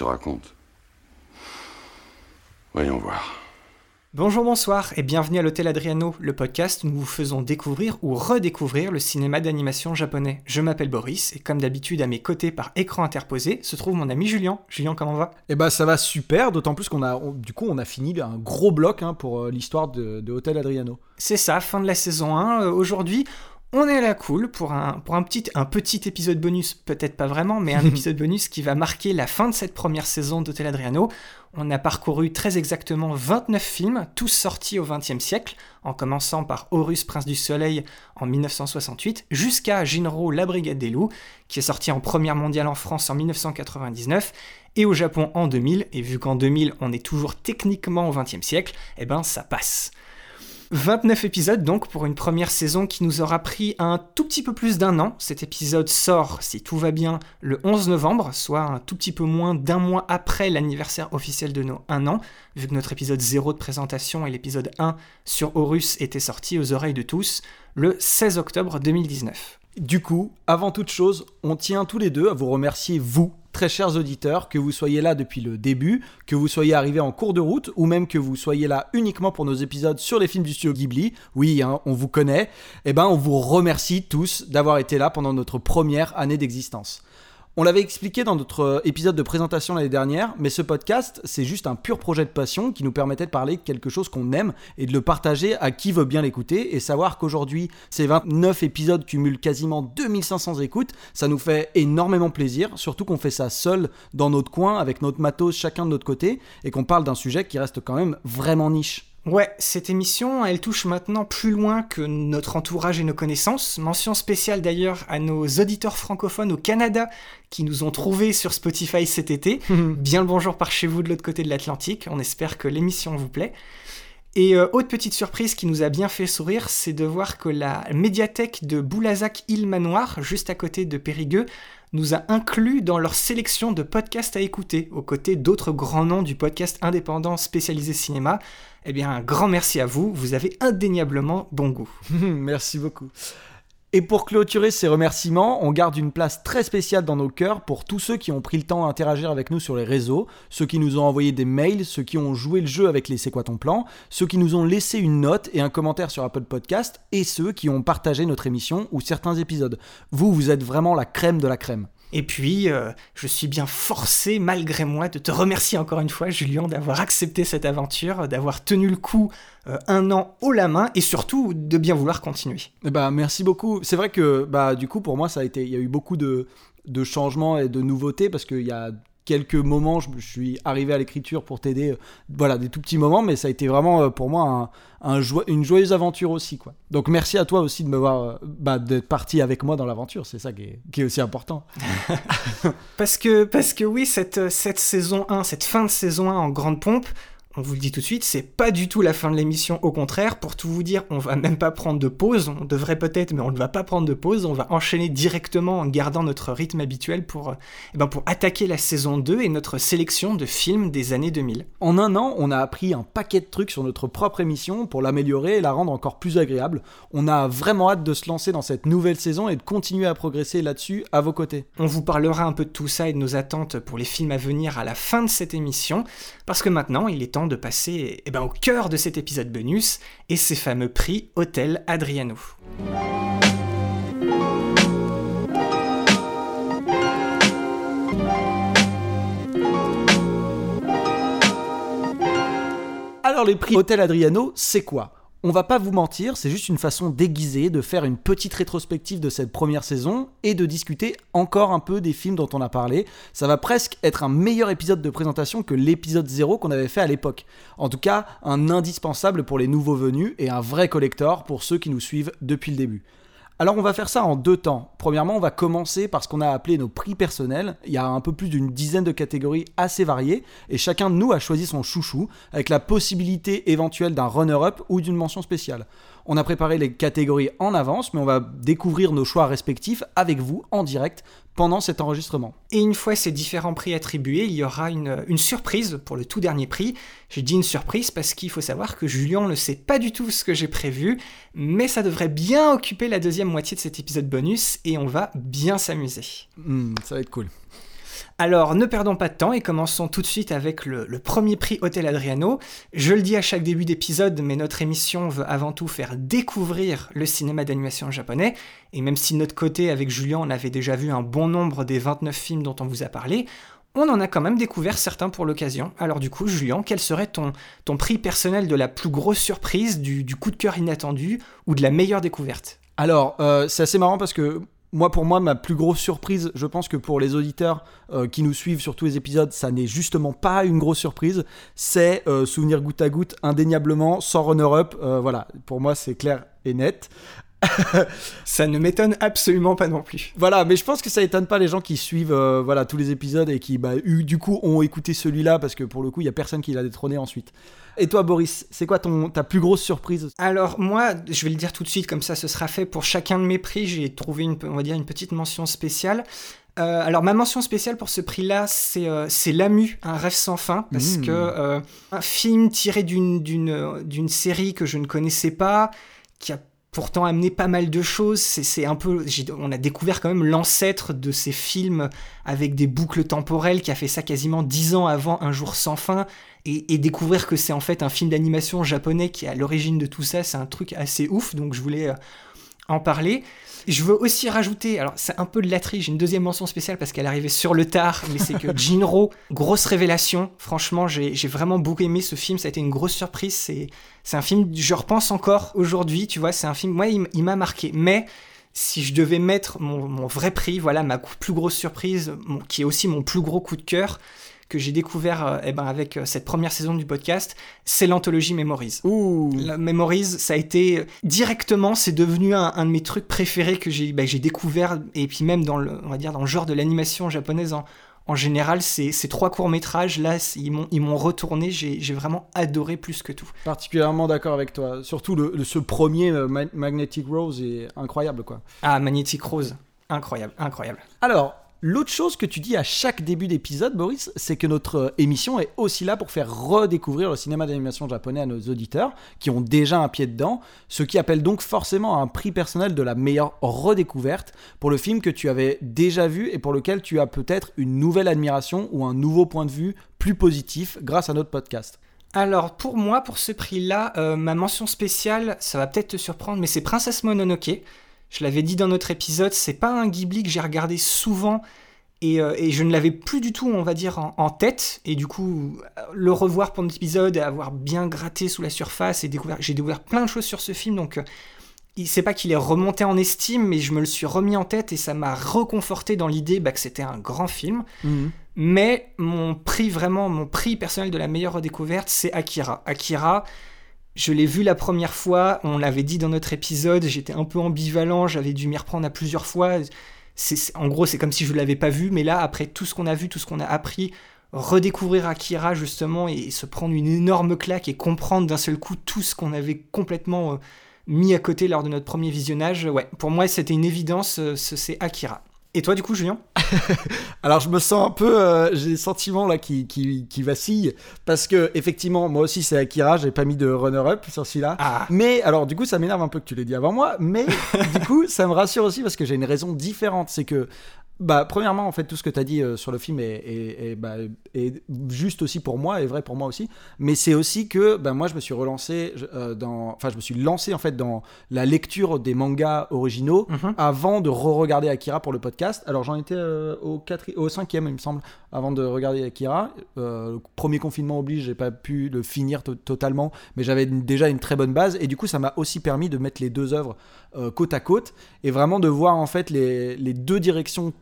Te raconte. Voyons voir. Bonjour, bonsoir et bienvenue à l'Hôtel Adriano, le podcast où nous vous faisons découvrir ou redécouvrir le cinéma d'animation japonais. Je m'appelle Boris et comme d'habitude à mes côtés par écran interposé se trouve mon ami Julien. Julien, comment va? Eh ben ça va super, d'autant plus qu'on a, on- du coup, on a fini un gros bloc hein, pour euh, l'histoire de, de Hotel Adriano. C'est ça, fin de la saison 1. Euh, Aujourd'hui, on est à la cool pour un, pour un, petit, un petit épisode bonus, peut-être pas vraiment, mais un épisode bonus qui va marquer la fin de cette première saison d'Hotel Adriano. On a parcouru très exactement 29 films, tous sortis au XXe siècle, en commençant par Horus, Prince du Soleil en 1968, jusqu'à Jinro, La Brigade des Loups, qui est sorti en première mondiale en France en 1999, et au Japon en 2000, et vu qu'en 2000 on est toujours techniquement au XXe siècle, eh ben ça passe. 29 épisodes donc pour une première saison qui nous aura pris un tout petit peu plus d'un an. Cet épisode sort, si tout va bien, le 11 novembre, soit un tout petit peu moins d'un mois après l'anniversaire officiel de nos 1 an, vu que notre épisode 0 de présentation et l'épisode 1 sur Horus étaient sortis aux oreilles de tous le 16 octobre 2019. Du coup, avant toute chose, on tient tous les deux à vous remercier, vous, très chers auditeurs, que vous soyez là depuis le début, que vous soyez arrivés en cours de route, ou même que vous soyez là uniquement pour nos épisodes sur les films du studio Ghibli. Oui, hein, on vous connaît. Eh ben, on vous remercie tous d'avoir été là pendant notre première année d'existence. On l'avait expliqué dans notre euh, épisode de présentation l'année dernière, mais ce podcast, c'est juste un pur projet de passion qui nous permettait de parler de quelque chose qu'on aime et de le partager à qui veut bien l'écouter. Et savoir qu'aujourd'hui, ces 29 épisodes cumulent quasiment 2500 écoutes, ça nous fait énormément plaisir, surtout qu'on fait ça seul dans notre coin, avec notre matos chacun de notre côté, et qu'on parle d'un sujet qui reste quand même vraiment niche. Ouais, cette émission, elle touche maintenant plus loin que notre entourage et nos connaissances. Mention spéciale d'ailleurs à nos auditeurs francophones au Canada qui nous ont trouvés sur Spotify cet été. Bien le bonjour par chez vous de l'autre côté de l'Atlantique. On espère que l'émission vous plaît. Et euh, autre petite surprise qui nous a bien fait sourire, c'est de voir que la médiathèque de Boulazac Île Manoir, juste à côté de Périgueux, nous a inclus dans leur sélection de podcasts à écouter, aux côtés d'autres grands noms du podcast indépendant spécialisé cinéma. Eh bien, un grand merci à vous, vous avez indéniablement bon goût. Merci beaucoup. Et pour clôturer ces remerciements, on garde une place très spéciale dans nos cœurs pour tous ceux qui ont pris le temps d'interagir avec nous sur les réseaux, ceux qui nous ont envoyé des mails, ceux qui ont joué le jeu avec les C'est quoi ton plan, ceux qui nous ont laissé une note et un commentaire sur Apple Podcast, et ceux qui ont partagé notre émission ou certains épisodes. Vous, vous êtes vraiment la crème de la crème. Et puis, euh, je suis bien forcé, malgré moi, de te remercier encore une fois, Julien, d'avoir accepté cette aventure, d'avoir tenu le coup euh, un an haut la main, et surtout de bien vouloir continuer. Ben, merci beaucoup. C'est vrai que bah, du coup, pour moi, ça été, il y a eu beaucoup de changements et de nouveautés parce qu'il y a quelques moments, je, suis arrivé à l'écriture pour t'aider, euh, voilà, des tout petits moments, mais ça a été vraiment euh, pour moi une joyeuse aventure aussi, quoi. Donc merci à toi aussi de m'avoir, euh, bah, d'être parti avec moi dans l'aventure, c'est ça qui est, qui est aussi important. Parce que, parce que oui, cette, cette saison 1, cette fin de saison 1 en grande pompe, on vous le dit tout de suite, c'est pas du tout la fin de l'émission. Au contraire, pour tout vous dire, on va même pas prendre de pause. On devrait peut-être, mais on ne va pas prendre de pause. On va enchaîner directement en gardant notre rythme habituel pour, eh ben pour attaquer la saison 2 et notre sélection de films des années 2000. En un an, on a appris un paquet de trucs sur notre propre émission pour l'améliorer et la rendre encore plus agréable. On a vraiment hâte de se lancer dans cette nouvelle saison et de continuer à progresser là-dessus à vos côtés. On vous parlera un peu de tout ça et de nos attentes pour les films à venir à la fin de cette émission, parce que maintenant, il est temps de passer eh ben, au cœur de cet épisode bonus et ces fameux prix Hôtel Adriano. Alors les prix Hôtel Adriano, c'est quoi? On va pas vous mentir, c'est juste une façon déguisée de faire une petite rétrospective de cette première saison et de discuter encore un peu des films dont on a parlé. Ça va presque être un meilleur épisode de présentation que l'épisode 0 qu'on avait fait à l'époque. En tout cas, un indispensable pour les nouveaux venus et un vrai collector pour ceux qui nous suivent depuis le début. Alors on va faire ça en deux temps. Premièrement, on va commencer par ce qu'on a appelé nos prix personnels. Il y a un peu plus d'une dizaine de catégories assez variées et chacun de nous a choisi son chouchou avec la possibilité éventuelle d'un runner-up ou d'une mention spéciale. On a préparé les catégories en avance, mais on va découvrir nos choix respectifs avec vous en direct pendant cet enregistrement. Et une fois ces différents prix attribués, il y aura une, une surprise pour le tout dernier prix. J'ai dit une surprise parce qu'il faut savoir que Julien ne sait pas du tout ce que j'ai prévu, mais ça devrait bien occuper la deuxième moitié de cet épisode bonus et on va bien s'amuser. Hmm, ça va être cool. Alors ne perdons pas de temps et commençons tout de suite avec le, premier prix Hôtel Adriano. Je le dis à chaque début d'épisode, mais notre émission veut avant tout faire découvrir le cinéma d'animation japonais. Et même si notre côté, avec Julien, on avait déjà vu un bon nombre des 29 films dont on vous a parlé, on en a quand même découvert certains pour l'occasion. Alors du coup, Julien, quel serait ton, prix personnel de la plus grosse surprise, du, du coup de cœur inattendu ou de la meilleure découverte? Alors, euh, c'est assez marrant parce que moi, pour moi, ma plus grosse surprise, je pense que pour les auditeurs euh, qui nous suivent sur tous les épisodes, ça n'est justement pas une grosse surprise. C'est euh, Souvenir goutte à goutte, indéniablement, sans runner-up. Euh, voilà, pour moi, c'est clair et net. Ça ne m'étonne absolument pas non plus. Voilà, mais je pense que ça étonne pas les gens qui suivent euh, voilà, tous les épisodes et qui, bah, eu- du coup, ont écouté celui-là parce que pour le coup, il y a personne qui l'a détrôné ensuite. Et toi, Boris, c'est quoi ton, ta plus grosse surprise Alors moi, je vais le dire tout de suite, comme ça ce sera fait. Pour chacun de mes prix, j'ai trouvé une, on va dire une petite mention spéciale. Euh, alors ma mention spéciale pour ce prix-là, c'est euh, Lamu, un rêve sans fin, parce Mmh. que euh, un film tiré d'une série que je ne connaissais pas, qui a pourtant amené pas mal de choses. C'est un peu, on a découvert quand même l'ancêtre de ces films avec des boucles temporelles qui a fait ça quasiment dix ans avant Un jour sans fin. Et, et découvrir que c'est en fait un film d'animation japonais qui est à l'origine de tout ça, c'est un truc assez ouf. Donc je voulais euh, en parler. Je veux aussi rajouter, alors c'est un peu de latterie, j'ai une deuxième mention spéciale parce qu'elle arrivait sur le tard, mais c'est que Jinro, grosse révélation. Franchement, j'ai vraiment beaucoup aimé ce film, ça a été une grosse surprise. C'est un film, je repense encore aujourd'hui, tu vois, c'est un film, moi, il, m'a marqué. Mais si je devais mettre mon, mon vrai prix, voilà, ma plus grosse surprise, mon- qui est aussi mon plus gros coup de cœur, que j'ai découvert euh, eh ben, avec euh, cette première saison du podcast, c'est l'anthologie Memories. Ouh La Memories, ça a été directement, c'est devenu un, un de mes trucs préférés que j'ai bah, j'ai découvert et puis même dans le, on va dire dans le genre de l'animation japonaise en, en général, ces, ces trois courts métrages là, ils m'ont retourné. J'ai vraiment adoré plus que tout. Particulièrement d'accord avec toi. Surtout le, le- ce premier euh, Ma- Magnetic Rose est incroyable, quoi. Ah, Magnetic Rose, incroyable, incroyable. Alors, l'autre chose que tu dis à chaque début d'épisode, Boris, c'est que notre euh, émission est aussi là pour faire redécouvrir le cinéma d'animation japonais à nos auditeurs qui ont déjà un pied dedans, ce qui appelle donc forcément un prix personnel de la meilleure redécouverte pour le film que tu avais déjà vu et pour lequel tu as peut-être une nouvelle admiration ou un nouveau point de vue plus positif grâce à notre podcast. Alors pour moi, pour ce prix-là, euh, ma mention spéciale, ça va peut-être te surprendre, mais c'est Princesse Mononoke. Je l'avais dit dans notre épisode, c'est pas un Ghibli que j'ai regardé souvent et, euh, et je ne l'avais plus du tout, on va dire, en, en tête. Et du coup, euh, le revoir pour notre épisode, et avoir bien gratté sous la surface et découvert, j'ai découvert plein de choses sur ce film, donc euh, il c'est pas qu'il est remonté en estime, mais je me le suis remis en tête et ça m'a reconforté dans l'idée bah, que c'était un grand film. Mais mon prix, vraiment, mon prix personnel de la meilleure redécouverte, c'est Akira. Akira, je l'ai vu la première fois, on l'avait dit dans notre épisode, j'étais un peu ambivalent, j'avais dû m'y reprendre à plusieurs fois. En gros, c'est comme si je ne l'avais pas vu, mais là, après tout ce qu'on a vu, tout ce qu'on a appris, redécouvrir Akira justement et se prendre une énorme claque et comprendre d'un seul coup tout ce qu'on avait complètement euh, mis à côté lors de notre premier visionnage, ouais, pour moi, c'était une évidence, euh, ce- c'est Akira. Et toi, du coup, Julien? Alors je me sens un peu, euh, j'ai des sentiments là qui, qui, qui vacillent parce que effectivement moi aussi c'est Akira, j'ai pas mis de runner-up sur celui-là. Ah, Mais alors du coup ça m'énerve un peu que tu l'aies dit avant moi, mais du coup ça me rassure aussi parce que j'ai une raison différente, c'est que bah premièrement en fait tout ce que tu as dit euh, sur le film est, est- est, bah, est juste aussi pour moi, est vrai pour moi aussi, mais c'est aussi que bah, moi je me suis relancé euh, dans, enfin je me suis lancé en fait dans la lecture des mangas originaux mhm. avant de re-regarder Akira pour le podcast. Alors j'en étais euh, au, quatri- au cinquième, il me semble, avant de regarder Akira. Le premier confinement oblige, j'ai pas pu le finir to- totalement, mais j'avais déjà une très bonne base. Et du coup, ça m'a aussi permis de mettre les deux œuvres côte à côte et vraiment de voir en fait les, les deux directions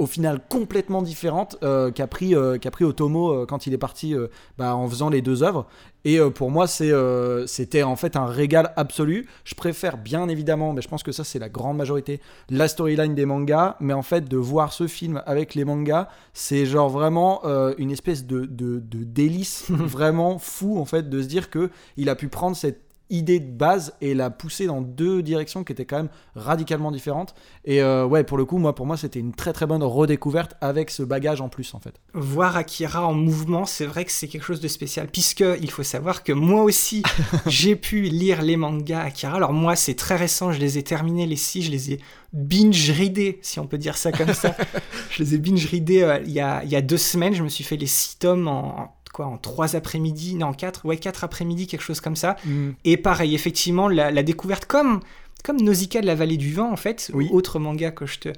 au final complètement différente euh, qu'a pris, euh, pris Otomo euh, quand il est parti bah, en faisant les deux œuvres. Et pour moi, c'était en fait un régal absolu. Je préfère bien évidemment, mais je pense que ça c'est la grande majorité, la storyline des mangas. Mais en fait, de voir ce film avec les mangas, c'est genre vraiment une espèce de, de, de délice vraiment fou en fait de se dire que il a pu prendre cette idée de base et la pousser dans deux directions qui étaient quand même radicalement différentes. Et euh, ouais, pour le coup, moi, pour moi, c'était une très très bonne redécouverte avec ce bagage en plus en fait. Voir Akira en mouvement, c'est vrai que c'est quelque chose de spécial, puisque il faut savoir que moi aussi, j'ai pu lire les mangas Akira. Alors moi, c'est très récent, je les ai terminés les six, je les ai binge-readés, si on peut dire ça comme ça. je les ai binge-readés euh, il y, a, il y a deux semaines, je me suis fait les six tomes en, en quoi, en trois après-midi, non, en quatre, ouais, quatre après-midi, quelque chose comme ça. Et pareil, effectivement, la, la découverte, comme, comme Nausicaa de la vallée du vent, en fait, Oui. autre manga que je te,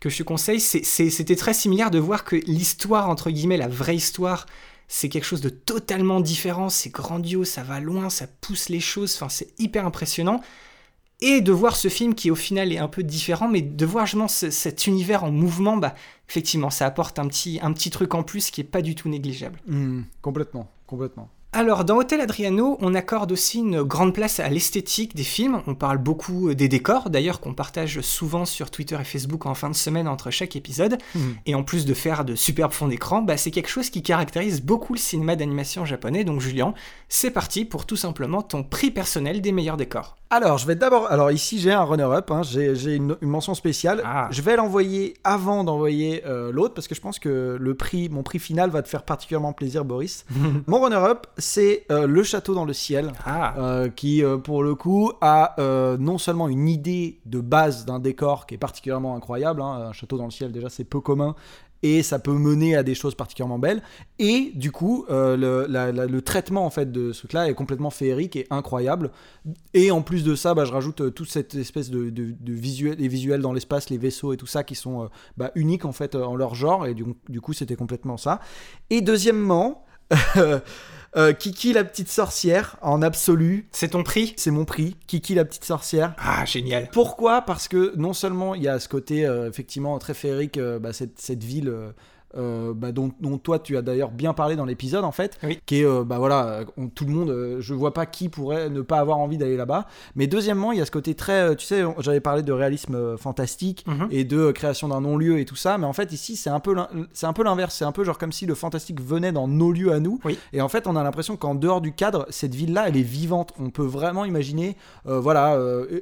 que je te conseille, c'est- c'est- c'était très similaire de voir que l'histoire, entre guillemets, la vraie histoire, c'est quelque chose de totalement différent, c'est grandiose, ça va loin, ça pousse les choses, enfin, c'est hyper impressionnant. Et de voir ce film qui au final est un peu différent, mais de voir justement ce- cet univers en mouvement, bah effectivement, ça apporte un petit, un petit truc en plus qui est pas du tout négligeable. Hmm, complètement, complètement. Alors, dans Hotel Adriano, on accorde aussi une grande place à l'esthétique des films. On parle beaucoup des décors, d'ailleurs, qu'on partage souvent sur Twitter et Facebook en fin de semaine entre chaque épisode. Mhm. Et en plus de faire de superbes fonds d'écran, bah, c'est quelque chose qui caractérise beaucoup le cinéma d'animation japonais. Donc, Julien, c'est parti pour tout simplement ton prix personnel des meilleurs décors. Alors, je vais d'abord. Alors, ici, j'ai un runner-up. hein, j'ai une, une mention spéciale. Ah. Je vais l'envoyer avant d'envoyer euh, l'autre parce que je pense que le prix, mon prix final va te faire particulièrement plaisir, Boris. mon runner-up, c'est euh, Le Château dans le ciel. Ah, euh, qui pour le coup a non seulement une idée de base d'un décor qui est particulièrement incroyable, hein, un château dans le ciel déjà c'est peu commun et ça peut mener à des choses particulièrement belles. Et du coup euh, le, traitement en fait de ce truc là est complètement féerique et incroyable. Et en plus de ça bah, je rajoute euh, toute cette espèce de, de, de visuel, les visuels dans l'espace les vaisseaux et tout ça qui sont euh, bah, uniques en fait euh, en leur genre. Et du, du coup c'était complètement ça. Et deuxièmement euh, Kiki la petite sorcière en absolu c'est ton prix c'est mon prix, Kiki la petite sorcière. Ah, génial. Pourquoi? Parce que non seulement il y a ce côté euh, effectivement très féerique, euh, bah, cette, cette ville euh, bah, dont, dont toi tu as d'ailleurs bien parlé dans l'épisode en fait, Oui. qui est euh, bah voilà, on- tout le monde, euh, je vois pas qui pourrait ne pas avoir envie d'aller là-bas. Mais deuxièmement, il y a ce côté très, euh, tu sais, j'avais parlé de réalisme fantastique Mhm. et de création d'un non-lieu et tout ça, mais en fait ici c'est un peu l'in- c'est un peu l'inverse, c'est un peu genre comme si le fantastique venait dans nos lieux à nous. Oui. Et en fait, on a l'impression qu'en dehors du cadre, cette ville-là, elle est vivante. On peut vraiment imaginer, voilà,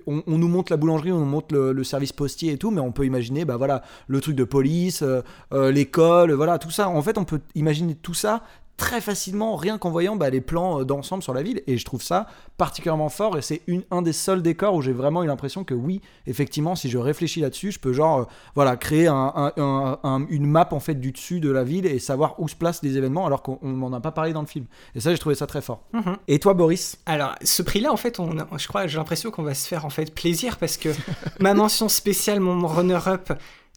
on, on nous montre la boulangerie, on nous montre le, le service postier et tout, mais on peut imaginer, bah voilà, le truc de police, euh, voilà, tout ça. En fait, on peut imaginer tout ça très facilement rien qu'en voyant bah, les plans euh, d'ensemble sur la ville et je trouve ça particulièrement fort et c'est un des seuls décors où j'ai vraiment eu l'impression que oui effectivement si je réfléchis là-dessus je peux genre euh, voilà créer un- un- un- un- une map en fait du dessus de la ville et savoir où se placent les événements alors qu'on on m'en a pas parlé dans le film et ça j'ai trouvé ça très fort Mhm. et toi Boris? Alors, ce prix-là, en fait, on, je crois, j'ai l'impression qu'on va se faire en fait plaisir parce que ma mention spéciale, mon runner-up,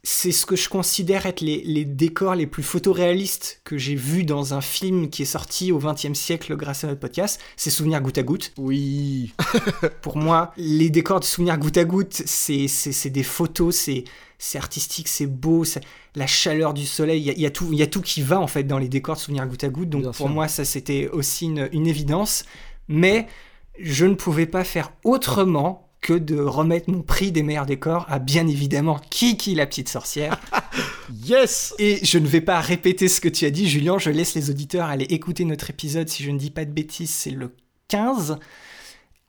c'est ce que je considère être les, les décors les plus photoréalistes que j'ai vus dans un film qui est sorti au XXe siècle grâce à notre podcast. C'est Souvenir goutte à goutte. oui Pour moi, les décors de Souvenir goutte à goutte, c'est c'est- c'est des photos, c'est c'est artistique, c'est beau, c'est- la chaleur du soleil, il y a, il y a tout, il y a tout qui va en fait dans les décors de Souvenir goutte à goutte. Donc Bien pour sûr. moi, ça c'était aussi une, une évidence. Mais je ne pouvais pas faire autrement que de remettre mon prix des meilleurs décors à bien évidemment Kiki la petite sorcière. yes Et je ne vais pas répéter ce que tu as dit, Julien. Je laisse les auditeurs aller écouter notre épisode. Si je ne dis pas de bêtises, c'est le 15.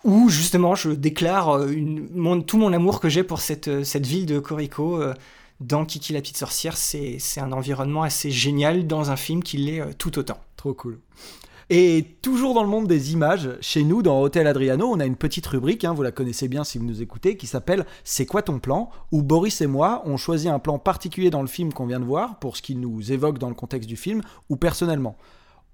Où justement je déclare euh, une- mon- tout mon amour que j'ai pour cette, euh, cette ville de Corico. euh, dans Kiki la petite sorcière, c'est un environnement assez génial dans un film qui l'est tout autant. Trop cool. Et toujours dans le monde des images, chez nous, dans Hôtel Adriano, on a une petite rubrique, hein, vous la connaissez bien si vous nous écoutez, qui s'appelle C'est quoi ton plan? où Boris et moi, on choisit un plan particulier dans le film qu'on vient de voir, pour ce qu'il nous évoque dans le contexte du film, ou personnellement.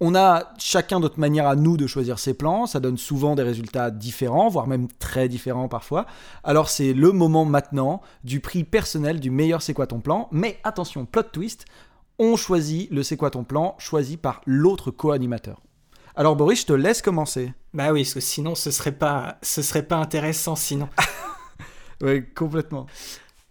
On a chacun notre manière à nous de choisir ses plans, ça donne souvent des résultats différents, voire même très différents parfois. Alors c'est le moment maintenant du prix personnel du meilleur C'est quoi ton plan, mais attention, plot twist, on choisit le C'est quoi ton plan, choisi par l'autre co-animateur. Alors Boris, je te laisse commencer. Bah oui, parce que sinon ce serait pas, ce serait pas intéressant sinon. Oui, complètement.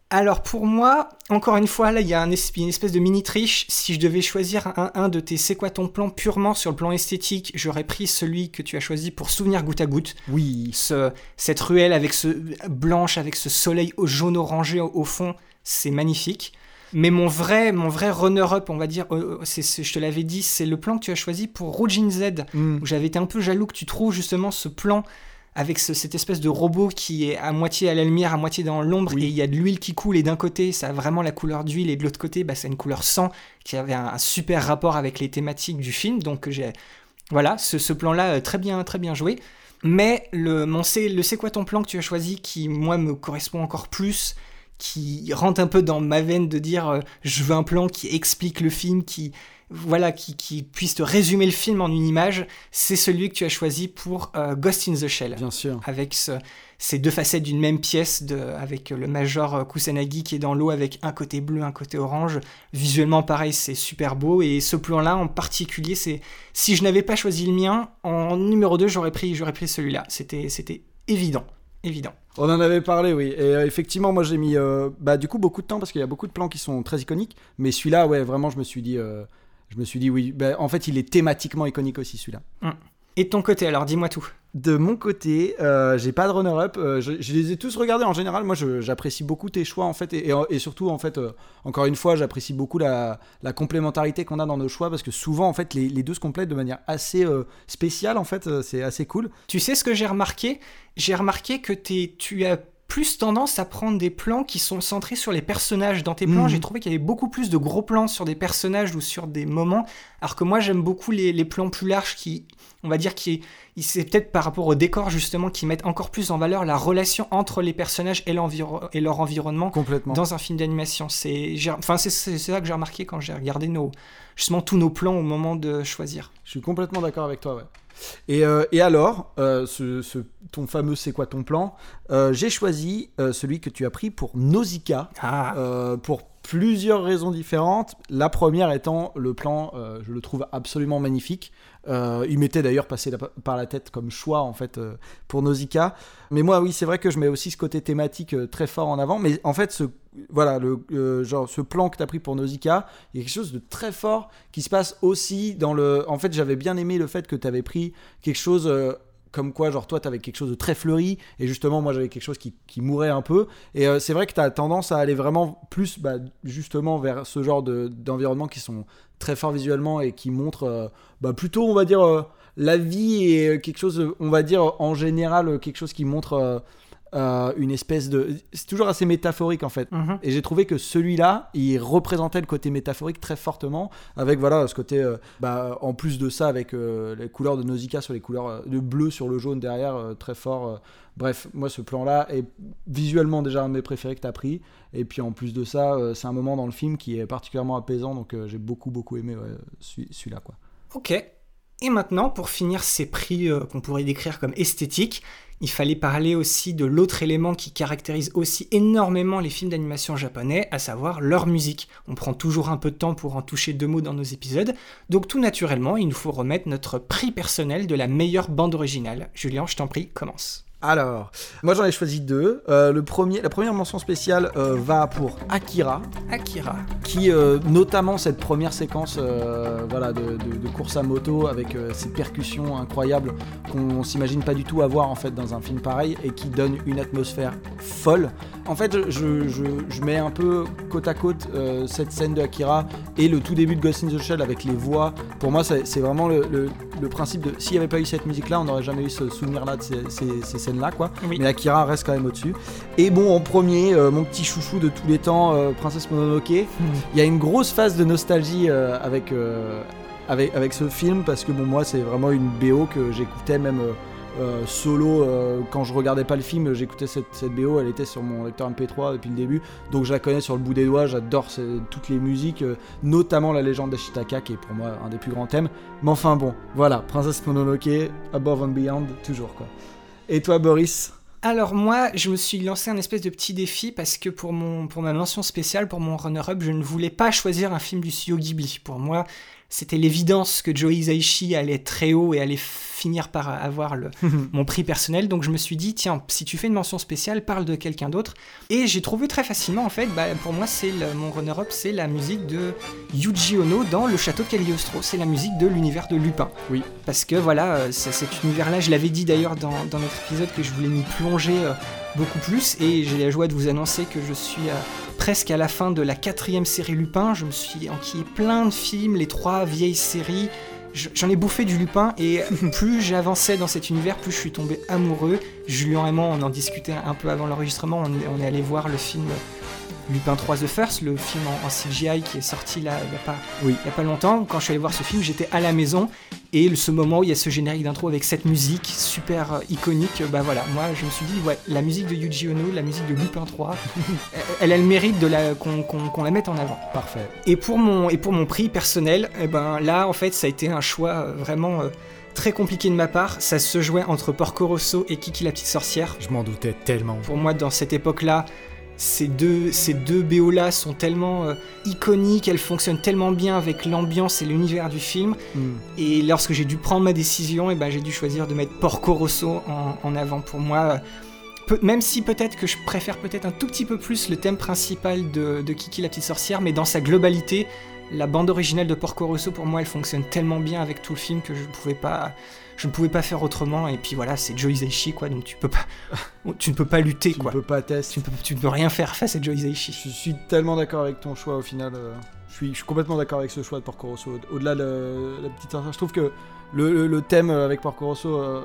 Alors pour moi, encore une fois, là, il y a un es- une espèce de mini triche. Si je devais choisir un, un de tes c'est quoi ton plan purement sur le plan esthétique, j'aurais pris celui que tu as choisi pour souvenir goutte à goutte. Oui. Ce- cette ruelle avec ce blanche, avec ce soleil au jaune orangé au, au fond, c'est magnifique. Mais mon vrai, mon vrai runner-up, on va dire, euh, c'est, c'est- je te l'avais dit, c'est le plan que tu as choisi pour Roujin Z, Mm. où j'avais été un peu jaloux que tu trouves justement ce plan avec ce- cette espèce de robot qui est à moitié à la lumière, à moitié dans l'ombre, Oui. et il y a de l'huile qui coule, et d'un côté, ça a vraiment la couleur d'huile, et de l'autre côté, bah, c'est une couleur sang, qui avait un, un super rapport avec les thématiques du film, donc j'ai... Voilà, ce, ce plan-là, euh, très bien, très bien joué. Mais le, mon c'est, le c'est quoi ton plan que tu as choisi, qui moi me correspond encore plus, qui rentre un peu dans ma veine de dire euh, je veux un plan qui explique le film, qui voilà, qui, qui puisse te résumer le film en une image, c'est celui que tu as choisi pour euh, Ghost in the Shell Bien sûr. avec ce- ces deux facettes d'une même pièce, de, avec le major euh, Kusanagi qui est dans l'eau avec un côté bleu, un côté orange. Visuellement, pareil, c'est super beau. Et ce plan-là, en particulier, c'est si je n'avais pas choisi le mien, en numéro 2, j'aurais pris, j'aurais pris celui-là. C'était, c'était évident. Évident. On en avait parlé, oui. Et euh, effectivement, moi j'ai mis euh, bah, du coup beaucoup de temps parce qu'il y a beaucoup de plans qui sont très iconiques. Mais celui-là, ouais, vraiment, je me suis dit, euh, je me suis dit oui. Bah, en fait, il est thématiquement iconique aussi celui-là. Et de ton côté, alors, dis-moi tout. De mon côté, euh, j'ai pas de runner-up. euh, je, je les ai tous regardés en général. Moi, j'apprécie beaucoup tes choix en fait, et, et- et surtout en fait, euh, encore une fois, j'apprécie beaucoup la, la complémentarité qu'on a dans nos choix parce que souvent en fait, les, les deux se complètent de manière assez spéciale. En fait, c'est assez cool. Tu sais ce que j'ai remarqué? J'ai remarqué que tu as plus tendance à prendre des plans qui sont centrés sur les personnages. Dans tes plans, Mhm. j'ai trouvé qu'il y avait beaucoup plus de gros plans sur des personnages ou sur des moments, alors que moi j'aime beaucoup les, les plans plus larges qui, on va dire, qui c'est peut-être par rapport au décor justement, qui mettent encore plus en valeur la relation entre les personnages et, leur environnement Complètement. dans un film d'animation. C'est, enfin, c'est, c'est- c'est ça que j'ai remarqué quand j'ai regardé nos, justement tous nos plans au moment de choisir. Je suis complètement d'accord avec toi, ouais. Et, euh, et alors, euh, ce, ce- ton fameux c'est quoi ton plan Euh, J'ai choisi celui que tu as pris pour Nausicaa. Ah, pour plusieurs raisons différentes. La première étant le plan, je le trouve absolument magnifique. Euh, il m'était d'ailleurs passé par la tête comme choix en fait euh, pour Nausicaa. Mais moi, oui, c'est vrai que je mets aussi ce côté thématique euh, très fort en avant. Mais en fait, ce, voilà, le, genre, ce plan que tu as pris pour Nausicaa, il y a quelque chose de très fort qui se passe aussi dans le. En fait, j'avais bien aimé le fait que tu avais pris quelque chose. Comme quoi, genre, toi, t'avais quelque chose de très fleuri, et justement, moi, j'avais quelque chose qui, mourait un peu. Et euh, c'est vrai que tu as tendance à aller vraiment plus, bah, justement, vers ce genre de- d'environnement qui sont très forts visuellement et qui montrent euh, bah, plutôt, on va dire, euh, la vie et quelque chose, on va dire, en général, quelque chose qui montre euh, une espèce de. C'est toujours assez métaphorique, en fait. mhm. Et j'ai trouvé que celui-là, il représentait le côté métaphorique très fortement, avec voilà ce côté, euh, bah, en plus de ça, avec euh, les couleurs de Nausicaa sur les couleurs de bleu sur le jaune derrière, très fort. Bref, moi ce plan-là est visuellement déjà un de mes préférés que tu as pris. Et puis en plus de ça, c'est un moment dans le film qui est particulièrement apaisant, donc j'ai beaucoup beaucoup aimé ouais, celui-là. quoi. Ok. Et maintenant, pour finir ces prix qu'on pourrait décrire comme esthétiques, il fallait parler aussi de l'autre élément qui caractérise aussi énormément les films d'animation japonais, à savoir leur musique. On prend toujours un peu de temps pour en toucher deux mots dans nos épisodes, donc tout naturellement, il nous faut remettre notre prix personnel de la meilleure bande originale. Julien, je t'en prie, commence. Alors, moi j'en ai choisi deux. Euh, le premier, la première mention spéciale euh, va pour Akira. Akira. qui euh, notamment cette première séquence voilà, de, de- de course à moto avec ces percussions incroyables qu'on s'imagine pas du tout avoir en fait dans un film pareil et qui donne une atmosphère folle. En fait, je, je- je mets un peu côte à côte cette scène de Akira et le tout début de Ghost in the Shell avec les voix. Pour moi, c'est vraiment le, le- le principe de s'il n'y avait pas eu cette musique-là, on n'aurait jamais eu ce souvenir-là de ces, ces- ces scènes-là, quoi. Oui. Mais Akira reste quand même au-dessus. Et bon, en premier, euh, mon petit chouchou de tous les temps, euh, Princesse Mononoke. Il y a une grosse phase de nostalgie euh, avec, avec, avec ce film parce que bon, moi, c'est vraiment une BO que j'écoutais même euh, solo euh, quand je regardais pas le film. J'écoutais cette, cette BO, elle était sur mon lecteur MP3 depuis le début, donc je la connais sur le bout des doigts. J'adore toutes les musiques, euh, notamment la légende d'Ashitaka qui est pour moi un des plus grands thèmes. Mais enfin bon, voilà, Princesse Mononoke, Above and Beyond, toujours quoi. Et toi, Boris Alors moi, je me suis lancé un espèce de petit défi parce que pour, mon, pour ma mention spéciale, pour mon runner-up, je ne voulais pas choisir un film du studio Ghibli. Pour moi, c'était l'évidence que Joe Hisaishi allait très haut et allait finir par avoir le, mon prix personnel. Donc je me suis dit, tiens, si tu fais une mention spéciale, parle de quelqu'un d'autre. Et j'ai trouvé très facilement, en fait, bah, pour moi, c'est mon runner-up, c'est la musique de Yuji Ono dans Le Château de Cagliostro. C'est la musique de l'univers de Lupin. Oui. Parce que voilà, euh, c'est- cet univers-là, je l'avais dit d'ailleurs dans, dans notre épisode que je voulais m'y plonger euh, beaucoup plus. Et j'ai la joie de vous annoncer que je suis presque à la fin de la quatrième série Lupin. Je me suis enquillé plein de films, les trois vieilles séries. Je- J'en ai bouffé du Lupin et plus j'avançais dans cet univers, plus je suis tombé amoureux. Julien et moi, on en discutait un peu avant l'enregistrement. On est allé voir le film Lupin 3 The First, le film en, en CGI qui est sorti là il n'y a, pas- Oui. il y a pas longtemps. Quand je suis allé voir ce film, j'étais à la maison et ce moment où il y a ce générique d'intro avec cette musique super euh, iconique, bah voilà, moi je me suis dit, ouais, la musique de Yuji Ono, la musique de Lupin 3, elle, a le mérite de la qu'on qu'on- qu'on la mette en avant. Parfait. Et pour mon, et pour mon prix personnel, eh ben, là, en fait, ça a été un choix euh, vraiment euh, très compliqué de ma part. Ça se jouait entre Porco Rosso et Kiki la petite sorcière. Je m'en doutais tellement. Pour moi, dans cette époque-là, ces deux, ces deux BO-là sont tellement euh, iconiques, elles fonctionnent tellement bien avec l'ambiance et l'univers du film. Hmm. Et lorsque j'ai dû prendre ma décision, eh ben, j'ai dû choisir de mettre Porco Rosso en, en avant pour moi. même si peut-être que je préfère peut-être un tout petit peu plus le thème principal de, de Kiki la petite sorcière, mais dans sa globalité, la bande originale de Porco Rosso pour moi elle fonctionne tellement bien avec tout le film que je ne pouvais pas, je ne pouvais pas faire autrement. Et puis voilà, c'est Joe Hisaishi quoi, donc tu peux pas, tu ne peux pas lutter Tu quoi. ne peux pas tester. Tu ne peux, tu ne peux rien faire face à Joe Hisaishi. Je suis tellement d'accord avec ton choix au final. euh, je, suis, je suis complètement d'accord avec ce choix de Porco Rosso. Au- Au-delà de la petite je trouve que le, le- le thème euh, avec Porco Rosso euh,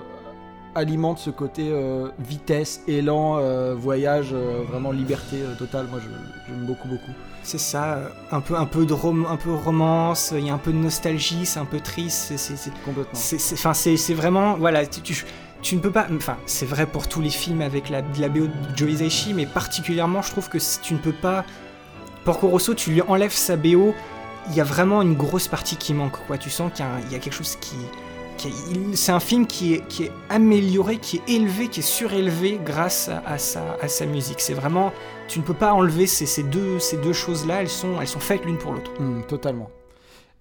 alimente ce côté euh, vitesse, élan, euh, voyage, euh, vraiment liberté totale. Moi, j'aime beaucoup, beaucoup. C'est ça, un peu, un peu de rom- un peu romance, il y a un peu de nostalgie, c'est un peu triste, c'est- Complètement. C'est, vraiment, voilà, tu, tu, tu ne peux pas, enfin, c'est vrai pour tous les films avec la, BO de Joe Hisaishi, mais particulièrement, je trouve que si tu ne peux pas, Porco Rosso, tu lui enlèves sa BO, il y a vraiment une grosse partie qui manque, quoi. Tu sens qu'il y a, y quelque chose qui, c'est un film qui est, amélioré, qui est élevé, qui est surélevé grâce à, sa, musique. C'est vraiment, tu ne peux pas enlever ces, deux, choses-là, elles sont, elles sont faites l'une pour l'autre. Hmm, totalement.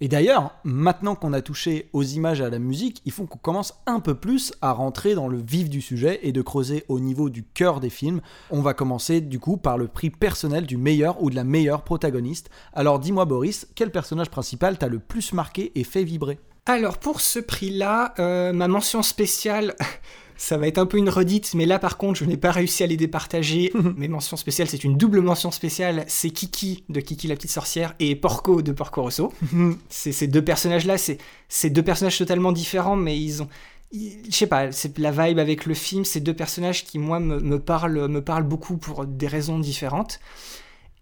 Et d'ailleurs, maintenant qu'on a touché aux images et à la musique, il faut qu'on commence un peu plus à rentrer dans le vif du sujet et de creuser au niveau du cœur des films. On va commencer du coup par le prix personnel du meilleur ou de la meilleure protagoniste. Alors dis-moi Boris, quel personnage principal t'a le plus marqué et fait vibrer? Alors pour ce prix-là, euh, ma mention spéciale, ça va être un peu une redite, mais là par contre je n'ai pas réussi à les départager. Mes mentions spéciales, c'est une double mention spéciale, c'est Kiki de Kiki la petite sorcière et Porco de Porco Rosso. c'est ces deux personnages-là, c'est deux personnages totalement différents, mais ils ont... ils- Je sais pas, c'est la vibe avec le film, c'est deux personnages qui moi me, me parlent, me parlent beaucoup pour des raisons différentes.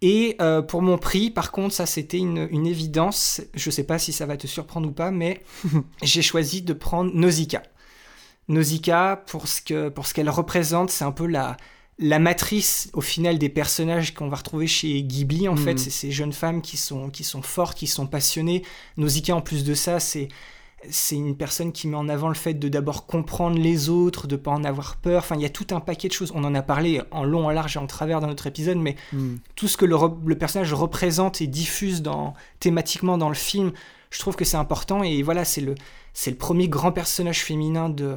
Et euh, pour mon prix, par contre, ça c'était une, une évidence. Je sais pas si ça va te surprendre ou pas, mais j'ai choisi de prendre Nausicaa. Nausicaa, pour ce que pour ce qu'elle représente, c'est un peu la la matrice au final des personnages qu'on va retrouver chez Ghibli. En Mhm. fait, c'est ces jeunes femmes qui sont qui sont fortes, qui sont passionnées. Nausicaa, en plus de ça, c'est c'est une personne qui met en avant le fait de d'abord comprendre les autres, de pas en avoir peur. Enfin, il y a tout un paquet de choses. On en a parlé en long, en large et en travers dans notre épisode, mais Hmm. tout ce que le, personnage représente et diffuse dans, thématiquement dans le film, je trouve que c'est important. Et voilà, c'est le, c'est le premier grand personnage féminin de,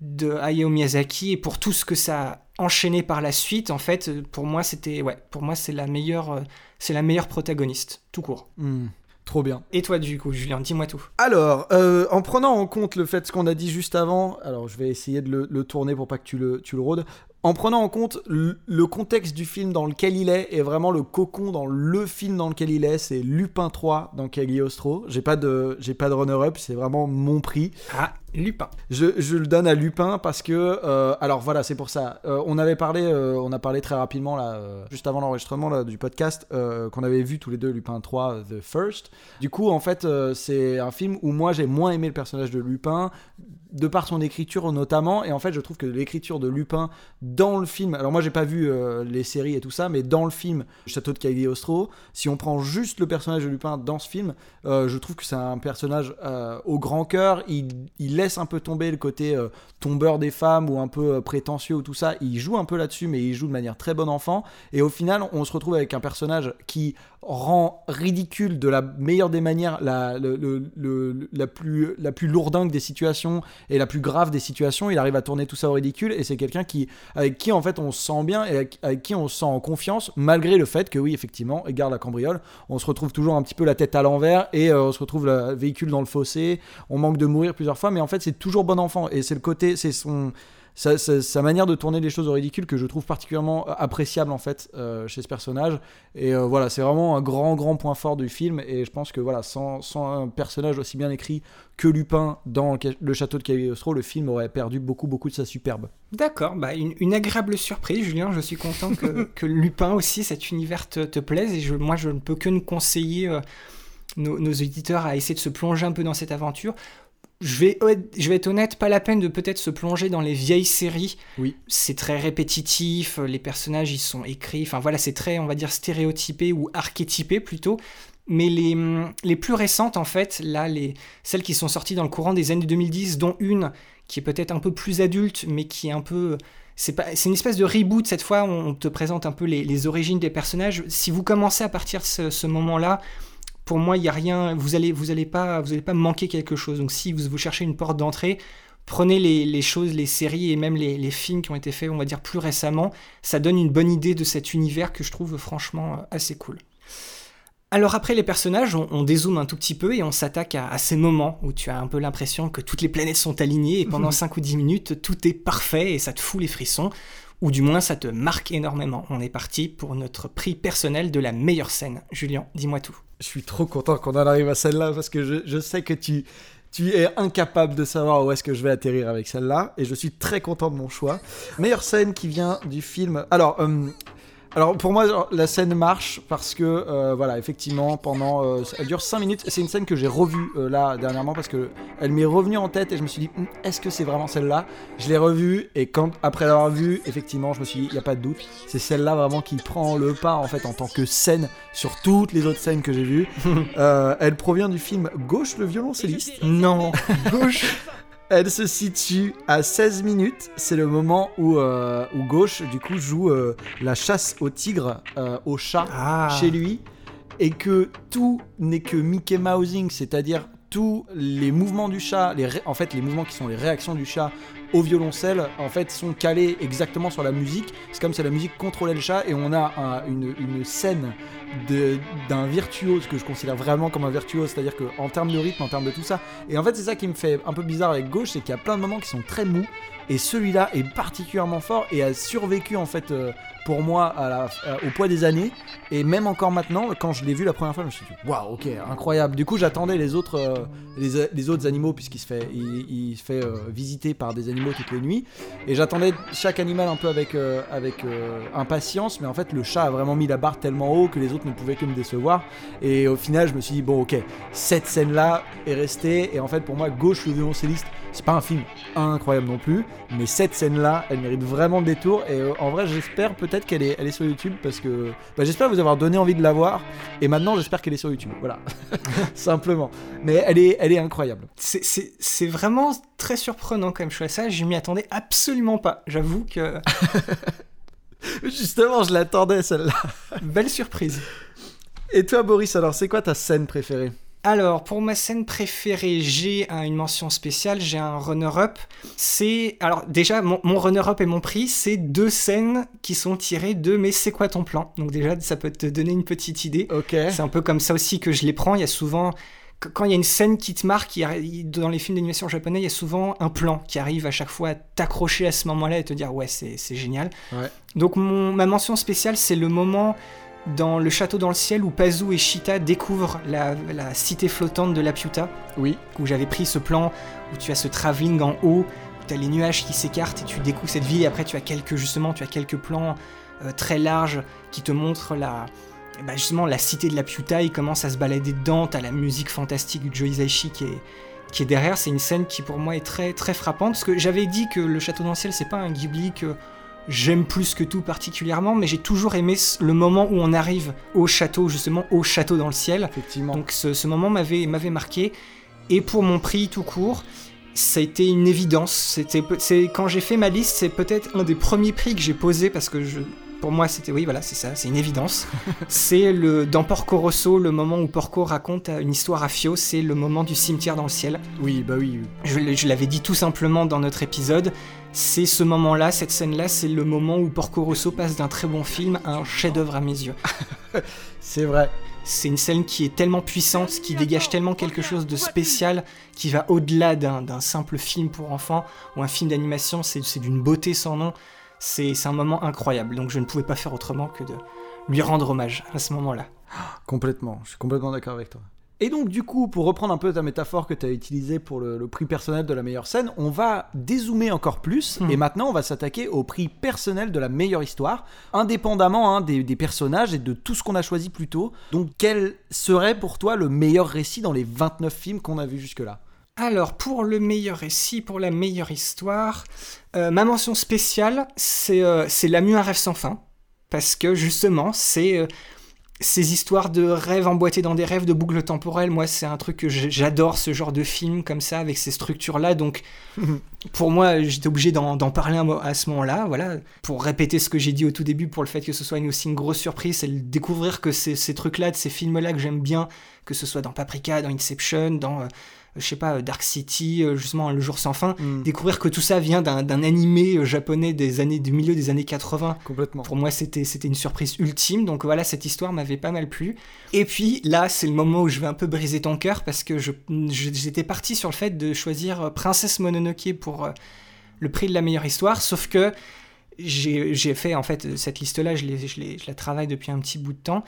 de Hayao Miyazaki. Et pour tout ce que ça a enchaîné par la suite, en fait, pour moi, c'était, ouais, pour moi, c'est la meilleure, euh, c'est la meilleure protagoniste, tout court. Hmm. Trop bien. Et toi, du coup, Julien, dis-moi tout. Alors, euh, en prenant en compte le fait ce qu'on a dit juste avant, alors je vais essayer de le, le tourner pour pas que tu le, tu le rôdes. En prenant en compte le, contexte du film dans lequel il est et vraiment le cocon dans le film dans lequel il est, c'est Lupin 3 dans Cagliostro. J'ai pas de, j'ai pas de runner-up, c'est vraiment mon prix. Ah, Lupin. Je, je le donne à Lupin parce que, euh, alors voilà, c'est pour ça. Euh, on avait parlé, euh, on a parlé très rapidement là, juste avant l'enregistrement là, du podcast, qu'on avait vu tous les deux Lupin 3 The First. Du coup, en fait, c'est un film où moi j'ai moins aimé le personnage de Lupin, de par son écriture notamment. Et en fait, je trouve que l'écriture de Lupin dans le film, alors moi j'ai pas vu euh, les séries et tout ça, mais dans le film Château de Cagliostro, si on prend juste le personnage de Lupin dans ce film, euh, je trouve que c'est un personnage euh, au grand cœur. Il, il laisse un peu tomber le côté tombeur des femmes ou un peu prétentieux ou tout ça. Il joue un peu là-dessus, mais il joue de manière très bon enfant. Et au final, on se retrouve avec un personnage qui rend ridicule de la meilleure des manières la, plus, la plus lourdingue des situations et la plus grave des situations. Il arrive à tourner tout ça au ridicule et c'est quelqu'un qui, avec qui en fait on se sent bien et avec, avec qui on se sent en confiance malgré le fait que oui effectivement, égard la cambriole, on se retrouve toujours un petit peu la tête à l'envers et euh, on se retrouve le véhicule dans le fossé, on manque de mourir plusieurs fois mais en fait c'est toujours bon enfant et c'est le côté, c'est son sa, sa- sa manière de tourner les choses au ridicule que je trouve particulièrement appréciable en fait euh, chez ce personnage et euh, voilà c'est vraiment un grand grand point fort du film et je pense que voilà sans, sans un personnage aussi bien écrit que Lupin dans le château de Cagliostro le film aurait perdu beaucoup beaucoup de sa superbe D'accord, bah une, une agréable surprise, Julien. Je suis content que, que Lupin aussi, cet univers te, te plaise. Et je, moi, je ne peux que nous conseiller euh, nos, nos auditeurs à essayer de se plonger un peu dans cette aventure. Je vais, je vais être honnête, pas la peine de peut-être se plonger dans les vieilles séries. Oui. C'est très répétitif, les personnages ils sont écrits, enfin voilà, c'est très, on va dire, stéréotypé ou archétypé plutôt. Mais les, hum, les plus récentes, en fait, là, les, celles qui sont sorties dans le courant des années 2010, dont une qui est peut-être un peu plus adulte, mais qui est un peu. C'est une espèce de reboot cette fois. On on te présente un peu les, les origines des personnages. Si vous commencez à partir de ce, ce moment-là, pour moi, il y a rien. Vous allez, vous allez pas, vous allez pas manquer quelque chose. Donc, si vous, vous cherchez une porte d'entrée, prenez les, les choses, les séries et même les, les films qui ont été faits, on va dire plus récemment. Ça donne une bonne idée de cet univers que je trouve franchement euh, assez cool. Alors après les personnages, on, on dézoome un tout petit peu et on s'attaque à, à ces moments où tu as un peu l'impression que toutes les planètes sont alignées et pendant 5 ou 10 minutes, tout est parfait et ça te fout les frissons, ou du moins ça te marque énormément. On est parti pour notre prix personnel de la meilleure scène. Julien, dis-moi tout. je suis trop content qu'on en arrive à celle-là parce que je, sais que tu, tu es incapable de savoir où est-ce que je vais atterrir avec celle-là et je suis très content de mon choix. Meilleure scène qui vient du film. Alors, euh, alors pour moi, la scène marche parce que, euh, voilà, effectivement, pendant. euh, elle dure 5 minutes. C'est une scène que j'ai revue euh, là dernièrement parce que elle m'est revenue en tête et je me suis dit, Hum, est-ce que c'est vraiment celle-là? Je l'ai revue et quand, après l'avoir vue, effectivement, je me suis dit, il n'y a pas de doute, c'est celle-là vraiment qui prend le pas en fait en tant que scène sur toutes les autres scènes que j'ai vues. Euh, elle provient du film Gauche le violoncelliste. Non, gauche Elle se situe à 16 minutes. C'est le moment où, euh, où Gauche, du coup, joue euh, la chasse au tigre, euh, au chat, Ah. chez lui. Et que tout n'est que Mickey Mousing, c'est-à-dire tous les mouvements du chat, les en fait, les mouvements qui sont les réactions du chat au violoncelle, en fait, sont calés exactement sur la musique. C'est comme si la musique contrôlait le chat et on a un- une, scène d'un virtuose que je considère vraiment comme un virtuose, c'est-à-dire qu'en termes de rythme, en termes de tout ça. Et en fait, c'est ça qui me fait un peu bizarre avec Gauche, c'est qu'il y a plein de moments qui sont très mous. Et celui-là est particulièrement fort et a survécu en fait euh, pour moi à- au poids des années. Et même encore maintenant, quand je l'ai vu la première fois, je me suis dit waouh, ok, incroyable. Du coup, j'attendais les autres, euh, les, les autres animaux puisqu'il se fait, il, se fait euh, visiter par des animaux toutes les nuits. Et j'attendais chaque animal un peu avec, euh, avec euh, impatience, mais en fait, le chat a vraiment mis la barre tellement haut que les autres ne pouvaient que me décevoir. Et au final, je me suis dit bon, ok, cette scène-là est restée. Et en fait, pour moi, Gauche le violoncelliste, c'est pas un film incroyable non plus, mais cette scène-là, elle mérite vraiment le détour. Et euh, en vrai, j'espère peut-être qu'elle est, elle est sur YouTube parce que bah, j'espère vous avoir donné envie de la voir. Et maintenant, j'espère qu'elle est sur YouTube. Voilà, simplement. Mais elle est, elle est incroyable. C'est- C'est c'est vraiment très surprenant comme choix. Ça, je m'y attendais absolument pas. J'avoue que Justement, je l'attendais celle-là. belle surprise. Et toi, Boris, alors c'est quoi ta scène préférée? Alors, pour ma scène préférée, j'ai un- une mention spéciale, j'ai un runner-up. C'est. Alors, déjà, mon, mon runner-up et mon prix, c'est deux scènes qui sont tirées de Mais c'est quoi ton plan? Donc, déjà, ça peut te donner une petite idée. Ok. C'est un peu comme ça aussi que je les prends. Il y a souvent. qu- Quand il y a une scène qui te marque, dans les films d'animation japonais, il y a souvent un plan qui arrive à chaque fois à t'accrocher à ce moment-là et te dire ouais, c'est c'est génial. Ouais. Donc mon, ma mention spéciale, c'est le moment dans le château dans le ciel où Pazu et Shita découvrent la, la cité flottante de Laputa, Oui. où j'avais pris ce plan où tu as ce travelling en haut, où tu as les nuages qui s'écartent et tu découvres cette ville. Et après tu as quelques justement tu as quelques plans euh, très larges qui te montrent la bah, justement la cité de Laputa, il commence à se balader dedans, tu as la musique fantastique du Joe Hisaishi qui est qui est derrière, c'est une scène qui pour moi est très très frappante. Parce que j'avais dit que le château dans le ciel c'est pas un Ghibli que j'aime plus que tout particulièrement, mais j'ai toujours aimé le moment où on arrive au château, justement au château dans le ciel. Effectivement. Donc ce, ce moment m'avait marqué. Et pour mon prix tout court, ça a été une évidence. C'était, quand j'ai fait ma liste, c'est peut-être un des premiers prix que j'ai posé parce que je pour moi, c'était oui, voilà, c'est ça, c'est une évidence. c'est le dans Porco Rosso, le moment où Porco raconte une histoire à Fio, c'est le moment du cimetière dans le ciel. Oui, bah oui. Je, l- je l'avais dit tout simplement dans notre épisode. C'est ce moment-là, cette scène-là, c'est le moment où Porco Rosso passe d'un très bon film à un chef-d'œuvre à mes yeux. C'est vrai. C'est une scène qui est tellement puissante, qui dégage tellement quelque chose de spécial, qui va au-delà d'un d'un simple film pour enfants ou un film d'animation. C'est c'est d'une beauté sans nom. C'est c'est un moment incroyable. Donc je ne pouvais pas faire autrement que de lui rendre hommage à ce moment-là. Complètement, je suis complètement d'accord avec toi. Et donc du coup, pour reprendre un peu ta métaphore que tu as utilisée pour le, le prix personnel de la meilleure scène, on va dézoomer encore plus, Mhm. et maintenant on va s'attaquer au prix personnel de la meilleure histoire, indépendamment hein, des, des personnages et de tout ce qu'on a choisi plus tôt. Donc quel serait pour toi le meilleur récit dans les 29 films qu'on a vus jusque-là? Alors, pour le meilleur récit, pour la meilleure histoire, euh, ma mention spéciale, c'est euh, La Mue un rêve sans fin. Parce que justement, c'est euh, ces histoires de rêves emboîtés dans des rêves, de boucles temporelles. Moi, c'est un truc que j'adore, ce genre de film comme ça, avec ces structures-là. Donc, pour moi, j'étais obligé d'en parler à ce moment-là. Voilà, pour répéter ce que j'ai dit au tout début, pour le fait que ce soit une, aussi une grosse surprise, c'est de découvrir que ces, ces trucs-là, de ces films-là que j'aime bien, que ce soit dans Paprika, dans Inception, dans, euh, je sais pas, Dark City, euh, justement, Le Jour sans fin, Hmm. découvrir que tout ça vient d'un animé euh, japonais des années, du milieu des années 80. Complètement. Pour moi, c'était une surprise ultime. Donc voilà, cette histoire m'avait pas mal plu. Et puis là, c'est le moment où je vais un peu briser ton cœur parce que j'étais parti sur le fait de choisir euh, Princesse Mononoke pour le prix de la meilleure histoire. Sauf que j'ai fait en fait cette liste-là, je, je, je la travaille depuis un petit bout de temps.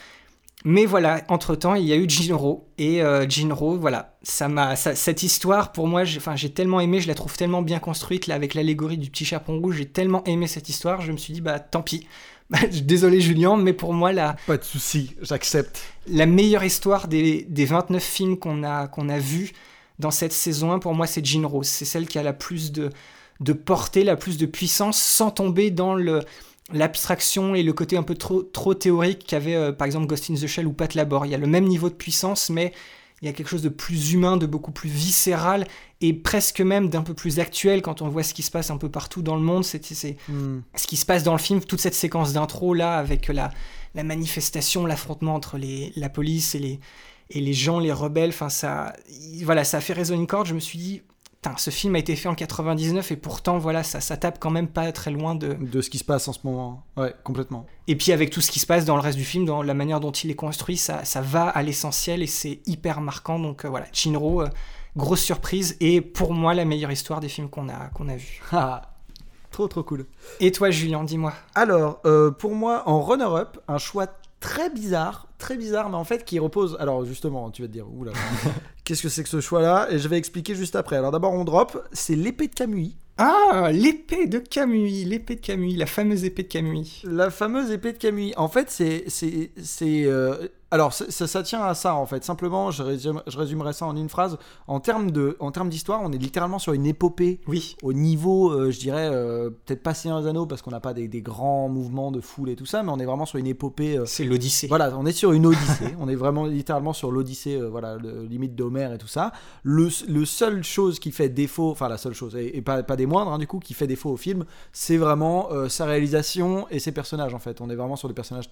Mais voilà, entre-temps, il y a eu Jinro. Et euh, Jinro, voilà, ça m'a, cette histoire, pour moi, j'ai, tellement aimé, je la trouve tellement bien construite, là, avec l'allégorie du petit chaperon rouge, j'ai tellement aimé cette histoire, je me suis dit, bah tant pis. Désolé Julien, mais pour moi, la, Pas de souci, j'accepte. la meilleure histoire des, des 29 films qu'on a, qu'on a vus dans cette saison 1, pour moi, c'est Jinro. C'est celle qui a la plus de, de portée, la plus de puissance, sans tomber dans le l'abstraction et le côté un peu trop, trop théorique qu'avait euh, par exemple Ghost in the Shell ou Pat Labor. Il y a le même niveau de puissance, mais il y a quelque chose de plus humain, de beaucoup plus viscéral et presque même d'un peu plus actuel quand on voit ce qui se passe un peu partout dans le monde. C'est, Hmm. ce qui se passe dans le film, toute cette séquence d'intro là, avec la, la manifestation, l'affrontement entre les, la police et les, et les gens, les rebelles, enfin ça, voilà, ça a fait résonner une corde. Je me suis dit, ce film a été fait en 99 et pourtant voilà, ça, ça tape quand même pas très loin de. De ce qui se passe en ce moment. Ouais, complètement. Et puis avec tout ce qui se passe dans le reste du film, dans la manière dont il est construit, ça, ça va à l'essentiel et c'est hyper marquant. Donc euh, voilà, Shinro, euh, grosse surprise et pour moi la meilleure histoire des films qu'on a qu'on a vus. Ah, trop trop cool. Et toi, Julien, dis-moi. Alors, euh, pour moi, en runner-up, un choix très bizarre, très bizarre, mais en fait qui repose. Alors, justement, tu vas te dire, oula, qu'est-ce que c'est que ce choix-là? Et je vais expliquer juste après. Alors, d'abord, on drop, c'est l'épée de Camus. Ah, l'épée de Camus, l'épée de Camus, la fameuse épée de Camus. La fameuse épée de Camus. En fait, c'est. c'est, c'est euh, Alors, ça, ça, ça tient à ça, en fait. Simplement, je, résume- je résumerai ça en une phrase. En termes, d'histoire, on est littéralement sur une épopée Oui, au niveau, euh, je dirais, euh, peut-être pas Seigneur des Anneaux, parce qu'on n'a pas des, des grands mouvements de foule et tout ça, mais on est vraiment sur une épopée. euh, c'est l'Odyssée. Voilà, on est sur une odyssée. on est vraiment littéralement sur l'odyssée, voilà, le, limite d'Homère et tout ça. Le, le seule chose qui fait défaut, enfin la seule chose, et, et pas, pas des moindres, hein, du coup, qui fait défaut au film, c'est vraiment sa réalisation et ses personnages, en fait. On est vraiment sur des personnages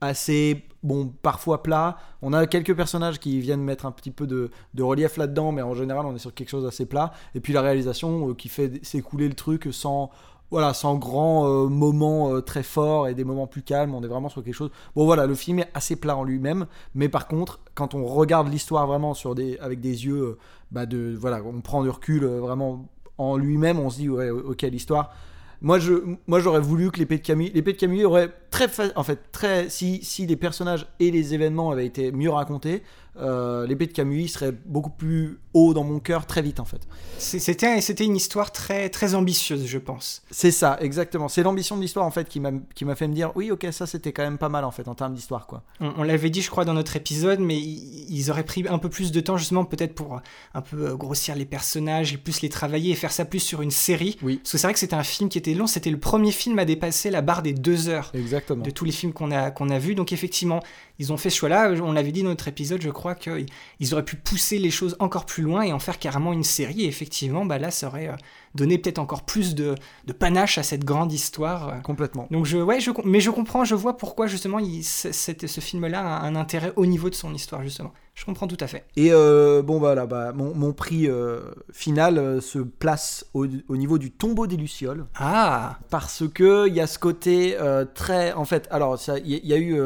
assez, bon, parfois plats. On a quelques personnages qui viennent mettre un petit peu de, relief là-dedans, mais en général, on est sur quelque chose d'assez plat. Et puis la réalisation euh, qui fait s'écouler le truc sans voilà, sans grands euh, moments euh, très forts et des moments plus calmes, on est vraiment sur quelque chose. Bon voilà, le film est assez plat en lui-même, mais par contre, quand on regarde l'histoire vraiment sur des, avec des yeux, bah de, voilà, on prend du recul vraiment en lui-même, on se dit ouais, ok l'histoire. Moi je, moi j'aurais voulu que l'épée de Camus, l'épée de Camus aurait très, en fait très, si, si les personnages et les événements avaient été mieux racontés, euh, l'épée de Camus serait beaucoup plus haut dans mon cœur très vite en fait. C'était c'était une histoire très très ambitieuse, je pense. C'est ça, exactement. C'est l'ambition de l'histoire en fait qui m'a qui m'a fait me dire oui ok ça c'était quand même pas mal en fait en termes d'histoire quoi. On, on l'avait dit, je crois, dans notre épisode, mais ils auraient pris un peu plus de temps, justement, peut-être pour euh, un peu euh, grossir les personnages et plus les travailler et faire ça plus sur une série. Oui. Parce que c'est vrai que c'était un film qui était long, c'était le premier film à dépasser la barre des deux heures. Exactement. De tous les films qu'on a, qu'on a vus. Donc effectivement, ils ont fait ce choix-là. On l'avait dit dans notre épisode, je crois qu'ils auraient pu pousser les choses encore plus loin et en faire carrément une série. Et effectivement, bah là, ça aurait donné peut-être encore plus de, de panache à cette grande histoire. Complètement. Donc je, ouais, je, mais je comprends, je vois pourquoi justement il, ce, film-là a un intérêt au niveau de son histoire justement. Je comprends tout à fait. Et euh, bon, voilà, bah, mon, mon prix euh, final euh, se place au, au niveau du tombeau des Lucioles. Ah, Parce que il y a ce côté très. En fait, alors, il y, y a eu.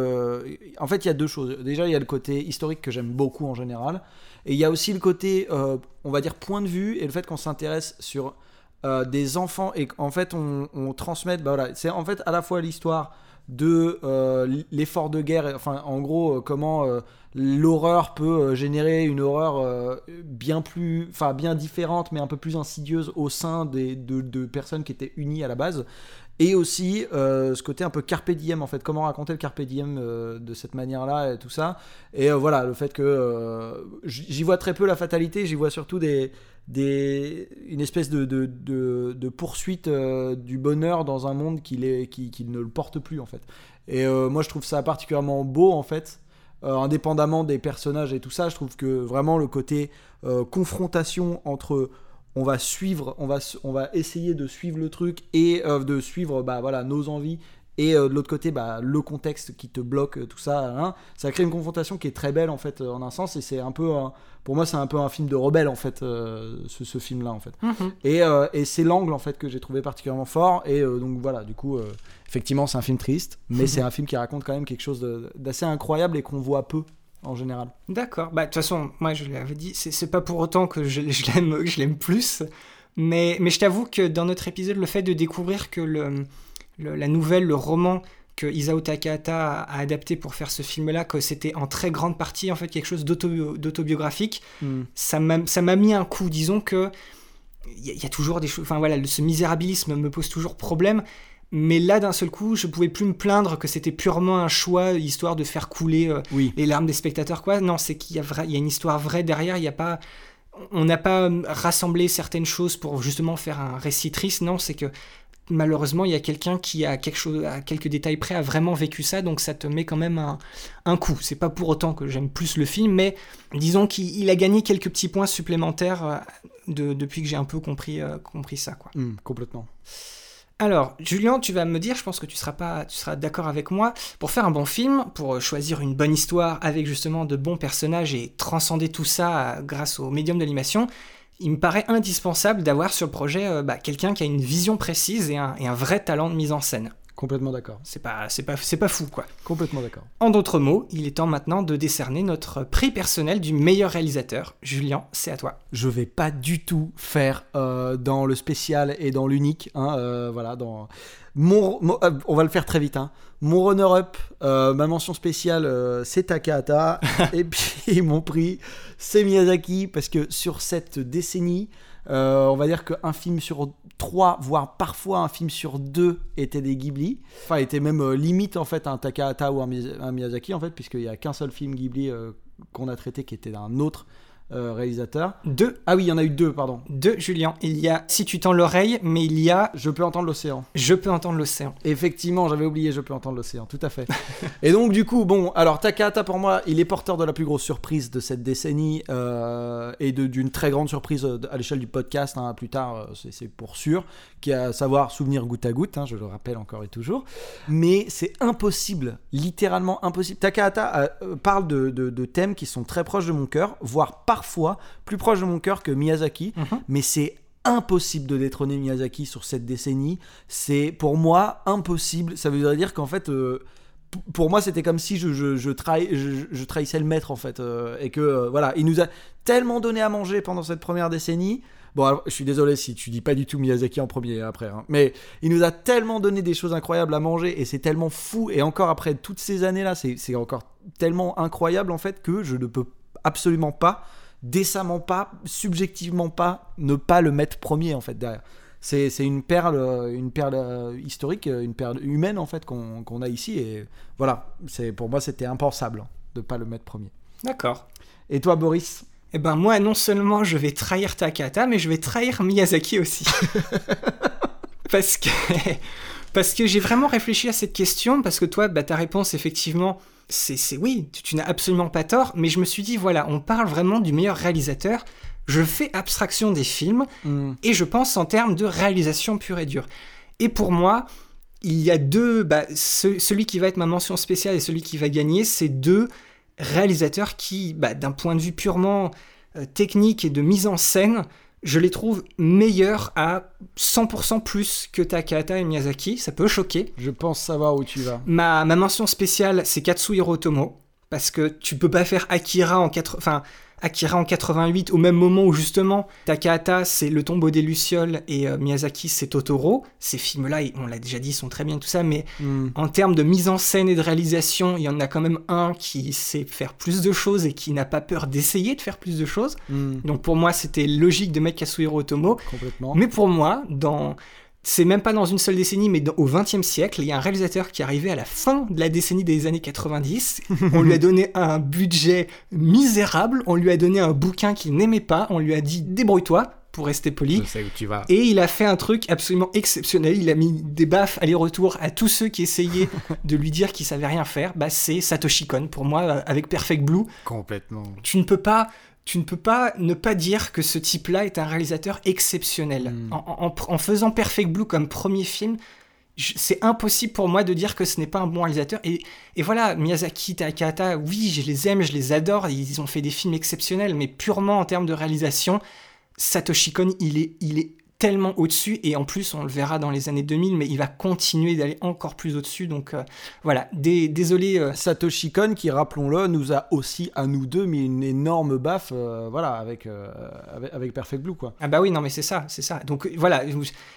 en fait, il y a deux choses. Déjà, il y a le côté historique que j'aime beaucoup en général. Et il y a aussi le côté, on va dire, point de vue et le fait qu'on s'intéresse sur euh, des enfants et qu'en fait, on, on transmette. Bah, voilà, c'est en fait à la fois l'histoire de euh, l'effort de guerre, enfin, en gros, euh, comment. L'horreur peut générer une horreur bien plus, enfin bien différente, mais un peu plus insidieuse au sein des, de, personnes qui étaient unies à la base. Et aussi ce côté un peu carpe diem en fait, comment raconter le carpe diem de cette manière-là et tout ça. Et voilà, le fait que j'y vois très peu la fatalité, j'y vois surtout des, une espèce de, de, de- poursuite euh, du bonheur dans un monde qui, qui, qui ne le porte plus en fait. Et euh, moi je trouve ça particulièrement beau en fait. Euh, indépendamment des personnages et tout ça, je trouve que vraiment le côté confrontation entre on va suivre, on va, on va essayer de suivre le truc et de suivre bah, voilà, nos envies et euh, de l'autre côté bah, le contexte qui te bloque euh, tout ça hein. ça crée une confrontation qui est très belle en fait euh, en un sens et c'est un peu un- pour moi c'est un peu un film de rebelle en fait euh, ce, ce film là en fait et, euh, et c'est l'angle en fait que j'ai trouvé particulièrement fort et donc voilà du coup effectivement c'est un film triste mais c'est un film qui raconte quand même quelque chose d'assez incroyable et qu'on voit peu en général D'accord. Bah, de toute façon, moi, je l'avais dit, c'est pas pour autant que je, je l'aime que je l'aime plus. Mais, mais je t'avoue que dans notre épisode, le fait de découvrir que le, le- la nouvelle, le roman que Isao Takahata a, adapté pour faire ce film-là, que c'était en très grande partie en fait quelque chose d'auto- d'autobiographique, ça m'a ça m'a mis un coup. Disons que il y, a- il y a toujours des choses. Enfin voilà, le- ce misérabilisme me pose toujours problème. Mais là, d'un seul coup, je pouvais plus me plaindre que c'était purement un choix, histoire de faire couler euh, oui les larmes des spectateurs. Quoi. Non, c'est qu'il y, y a une histoire vraie derrière. Il y a pas, on n'a pas euh, rassemblé certaines choses pour justement faire un récit triste. Non, c'est que malheureusement, il y a quelqu'un qui a quelque chose, à quelques détails près, a vraiment vécu ça, donc ça te met quand même un, un coup. C'est pas pour autant que j'aime plus le film, mais disons qu'il il a gagné quelques petits points supplémentaires euh, de- depuis que j'ai un peu compris, euh, compris ça. Quoi. Hmm, complètement Alors, Julien, tu vas me dire, je pense que tu seras pas, tu seras d'accord avec moi, pour faire un bon film, pour choisir une bonne histoire avec justement de bons personnages et transcender tout ça euh, grâce au médium de l'animation, il me paraît indispensable d'avoir sur le projet euh, bah, quelqu'un qui a une vision précise et un, et un vrai talent de mise en scène. Complètement d'accord C'est pas, c'est pas, c'est pas fou, quoi. complètement d'accord En d'autres mots, il est temps maintenant de décerner notre prix personnel du meilleur réalisateur. Julien, c'est à toi. je vais pas du tout faire euh, dans le spécial et dans l'unique. hein, euh, voilà, dans mon, mon- euh, on va le faire très vite. hein. Mon runner-up, euh, ma mention spéciale, euh, c'est Takahata. et puis mon prix, c'est Miyazaki parce que sur cette décennie, euh, on va dire qu'un film sur trois, voire parfois un film sur deux était des Ghibli. Enfin, était même euh, limite en fait un Takahata ou un, Miya- un Miyazaki en fait, puisqu'il y a qu'un seul film Ghibli euh, qu'on a traité qui était d'un autre euh, réalisateur. Deux, Ah oui, il y en a eu deux, pardon. deux, Julien. Il y a Si tu tends l'oreille, mais il y a Je peux entendre l'océan. Je peux entendre l'océan. Effectivement, j'avais oublié, je peux entendre l'océan, tout à fait. et donc, du coup, bon, alors Takahata, pour moi, il est porteur de la plus grosse surprise de cette décennie euh, et d'une très grande surprise euh, à l'échelle du podcast. hein, plus tard, c'est pour sûr, qui à savoir Souvenir goutte à goutte, hein, je le rappelle encore et toujours. Mais c'est impossible, littéralement impossible. Takahata euh, euh, parle de, de- de thèmes qui sont très proches de mon cœur, voire parfois plus proches de mon cœur que Miyazaki. Mhm. Mais c'est impossible de détrôner Miyazaki sur cette décennie. C'est pour moi impossible. Ça veut dire qu'en fait, euh, pour moi, c'était comme si je, je, je, trahi- je- je trahissais le maître en fait, euh, et que euh, voilà, il nous a tellement donné à manger pendant cette première décennie. Bon, alors, je suis désolé si tu dis pas du tout Miyazaki en premier après, hein, mais il nous a tellement donné des choses incroyables à manger et c'est tellement fou. Et encore après toutes ces années-là, c'est c'est encore tellement incroyable en fait que je ne peux absolument pas, décemment pas, subjectivement pas, ne pas le mettre premier en fait derrière. C'est une perle, euh, une perle euh, historique, euh, une perle humaine en fait qu'on qu'on a ici et voilà. C'est pour moi c'était impensable hein, de pas le mettre premier. D'accord. Et toi Boris? Eh ben moi, non seulement je vais trahir Takahata, mais je vais trahir Miyazaki aussi. parce que Parce que j'ai vraiment réfléchi à cette question, parce que toi, bah, ta réponse, effectivement, c'est c'est oui, tu, tu n'as absolument pas tort, mais je me suis dit, voilà, on parle vraiment du meilleur réalisateur. Je fais abstraction des films, Hmm. et je pense en termes de réalisation pure et dure. Et pour moi, il y a deux, bah, ce- celui qui va être ma mention spéciale et celui qui va gagner, c'est deux réalisateurs qui, bah, d'un point de vue purement euh, technique et de mise en scène, je les trouve meilleurs à 100% plus que Takahata et Miyazaki. Ça peut choquer. Je pense savoir où tu vas. Ma, ma mention spéciale, c'est Katsuhiro Otomo, parce que tu peux pas faire Akira en, quatre- enfin, Akira en 88 au même moment où justement Takahata c'est Le tombeau des Lucioles et euh, Miyazaki c'est Totoro. Ces films-là, on l'a déjà dit, sont très bien tout ça, mais Hmm. en termes de mise en scène et de réalisation, il y en a quand même un qui sait faire plus de choses et qui n'a pas peur d'essayer de faire plus de choses. Hmm. Donc pour moi, c'était logique de mettre Katsuhiro Otomo. Complètement. Mais pour moi, dans... c'est même pas dans une seule décennie, mais dans- au XXe siècle, il y a un réalisateur qui est arrivé à la fin de la décennie des années 90. on lui a donné un budget misérable, on lui a donné un bouquin qu'il n'aimait pas, on lui a dit débrouille-toi, pour rester poli. sais où tu vas. Et il a fait un truc absolument exceptionnel. Il a mis des baffes aller-retour à tous ceux qui essayaient de lui dire qu'il savait rien faire. Bah, c'est Satoshi Kon. Pour moi, euh, avec Perfect Blue, Complètement. tu ne peux pas tu ne peux pas ne pas dire que ce type-là est un réalisateur exceptionnel. Mm. En, en- en faisant Perfect Blue comme premier film, c'est impossible pour moi de dire que ce n'est pas un bon réalisateur. Et, et voilà, Miyazaki, Takahata, oui, je les aime, je les adore, ils ont fait des films exceptionnels, mais purement en termes de réalisation, Satoshi Kon, il est, il est tellement au-dessus, et en plus, on le verra dans les années 2000, mais il va continuer d'aller encore plus au-dessus. Donc euh, voilà, Dé- désolé. euh, Satoshi Kon, qui rappelons-le, nous a aussi à nous deux mis une énorme baffe, euh, voilà, avec, euh, avec avec Perfect Blue, quoi. Ah bah oui, non mais c'est ça, c'est ça. Donc voilà,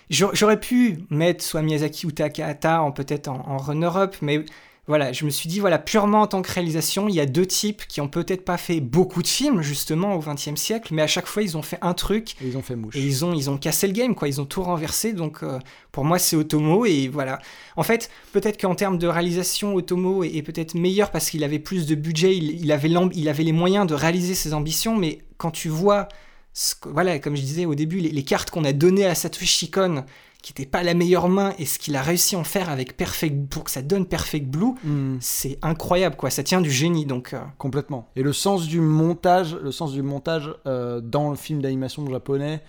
j'a- j'aurais pu mettre soit Miyazaki ou Takahata en peut-être en, en runner-up, mais voilà, je me suis dit, voilà, purement en tant que réalisation, il y a deux types qui ont peut-être pas fait beaucoup de films, justement, au XXe siècle, mais à chaque fois, ils ont fait un truc Et ils ont fait mouche. et ils ont, ils ont cassé le game, quoi. Ils ont tout renversé. Donc, euh, pour moi, c'est Otomo. Et voilà. En fait, peut-être qu'en termes de réalisation, Otomo est, est peut-être meilleur parce qu'il avait plus de budget. Il, il avait il avait les moyens de réaliser ses ambitions. Mais quand tu vois, ce que- voilà, comme je disais au début, les, les cartes qu'on a données à Satoshi Kon, qui n'étaient pas la meilleure main, et ce qu'il a réussi à en faire avec Perfect, pour que ça donne Perfect Blue, Hmm. c'est incroyable, quoi. Ça tient du génie. Donc, euh, Complètement. Et le sens du montage, le sens du montage euh, dans le film d'animation japonais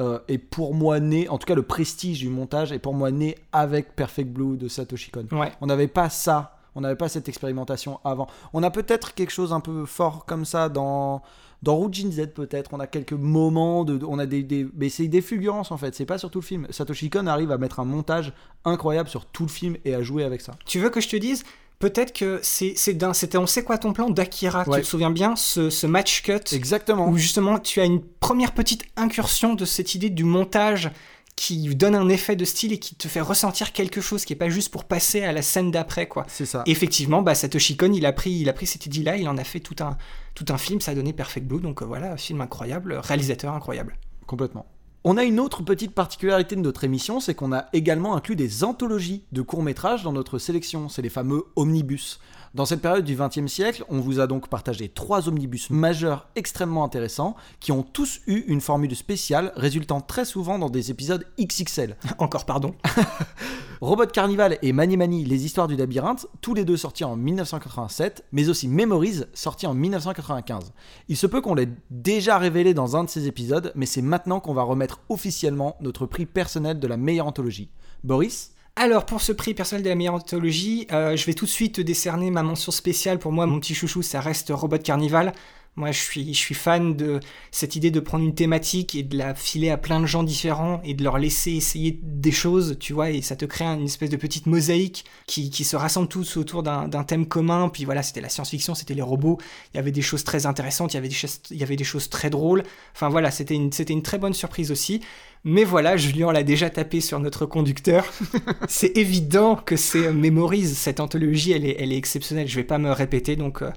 euh, est pour moi né, en tout cas le prestige du montage est pour moi né avec Perfect Blue de Satoshi Kon. ouais. On n'avait pas ça, on n'avait pas cette expérimentation avant. On a peut-être quelque chose un peu fort comme ça dans dans Roujin Z peut-être. On a quelques moments de, on a des, des mais c'est des fulgurances en fait. C'est pas sur tout le film. Satoshi Kon arrive à mettre un montage incroyable sur tout le film et à jouer avec ça. Tu veux que je te dise Peut-être que c'est c'est d'un- c'était On sait quoi ton plan d'Akira, Ouais. tu te souviens bien, ce, ce match cut, Exactement. où justement tu as une première petite incursion de cette idée du montage qui donne un effet de style et qui te fait ressentir quelque chose qui est pas juste pour passer à la scène d'après quoi. C'est ça. Effectivement, bah, Satoshi Kon, il a pris, il a pris cette idée-là, il en a fait tout un, tout un film, ça a donné Perfect Blue, donc euh, voilà, film incroyable, réalisateur incroyable. Complètement. On a une autre petite particularité de notre émission, c'est qu'on a également inclus des anthologies de courts-métrages dans notre sélection, c'est les fameux omnibus. Dans cette période du XXe siècle, on vous a donc partagé trois omnibus majeurs extrêmement intéressants, qui ont tous eu une formule spéciale, résultant très souvent dans des épisodes XXL. Encore pardon. Robot Carnival et Mani Mani, les histoires du labyrinthe, tous les deux sortis en 1987, mais aussi Memories, sorti en 1995. Il se peut qu'on l'ait déjà révélé dans un de ces épisodes, mais c'est maintenant qu'on va remettre officiellement notre prix personnel de la meilleure anthologie. Boris Alors, pour ce prix personnel de la meilleure anthologie, euh, je vais tout de suite te décerner ma mention spéciale. Pour moi, mon petit chouchou, ça reste Robot Carnival. Moi, je suis, je suis fan de cette idée de prendre une thématique et de la filer à plein de gens différents et de leur laisser essayer des choses, tu vois, et ça te crée une espèce de petite mosaïque qui, qui se rassemble tous autour d'un thème commun. Puis voilà, c'était la science-fiction, c'était les robots. Il y avait des choses très intéressantes, il y avait des choses, il y avait des choses très drôles. Enfin voilà, c'était une, très bonne surprise aussi. Mais voilà, Julien l'a déjà tapé sur notre conducteur. c'est évident que c'est Mémorise. Cette anthologie, elle est, elle est exceptionnelle. Je vais pas me répéter, donc euh,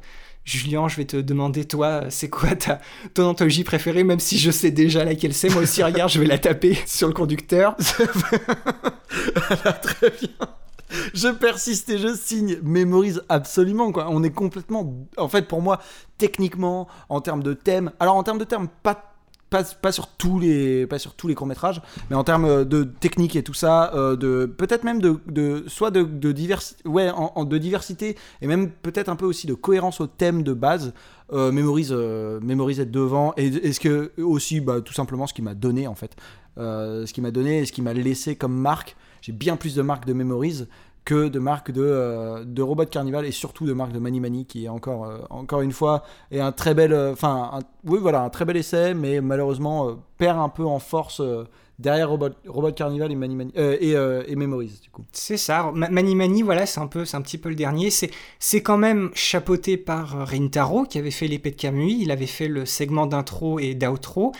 Julien, je vais te demander, toi, c'est quoi ta, ton anthologie préférée, même si je sais déjà laquelle c'est. Moi aussi, regarde, je vais la taper sur le conducteur. Très bien. Je persiste et je signe. Mémorise absolument quoi. On est complètement. En fait, pour moi, techniquement, en termes de thème. Alors en termes de thème, pas pas, sur tous les pas sur tous les courts métrages mais en termes de technique et tout ça euh, de peut-être même de, de soit de, de diversité ouais en, de diversité et même peut-être un peu aussi de cohérence au thème de base euh, mémorise euh, mémorise être devant et, ce que aussi bah, tout simplement ce qui m'a donné en fait. Euh, ce qui m'a donné et ce qui m'a laissé comme marque. J'ai bien plus de marques de mémorise que de marques de, euh, de Robot Carnival et surtout de marques de Mani Mani qui est encore, euh, encore une fois est un très bel euh, enfin oui voilà un très bel essai mais malheureusement perd un peu en force derrière Robot, Robot Carnival et Mani Mani et, et Memories du coup C'est ça. Ma- Mani Mani, voilà, c'est un peu, c'est un petit peu le dernier. C'est, quand même chapeauté par Rintaro qui avait fait l'épée de Kamui. Il avait fait le segment d'intro et d'outro.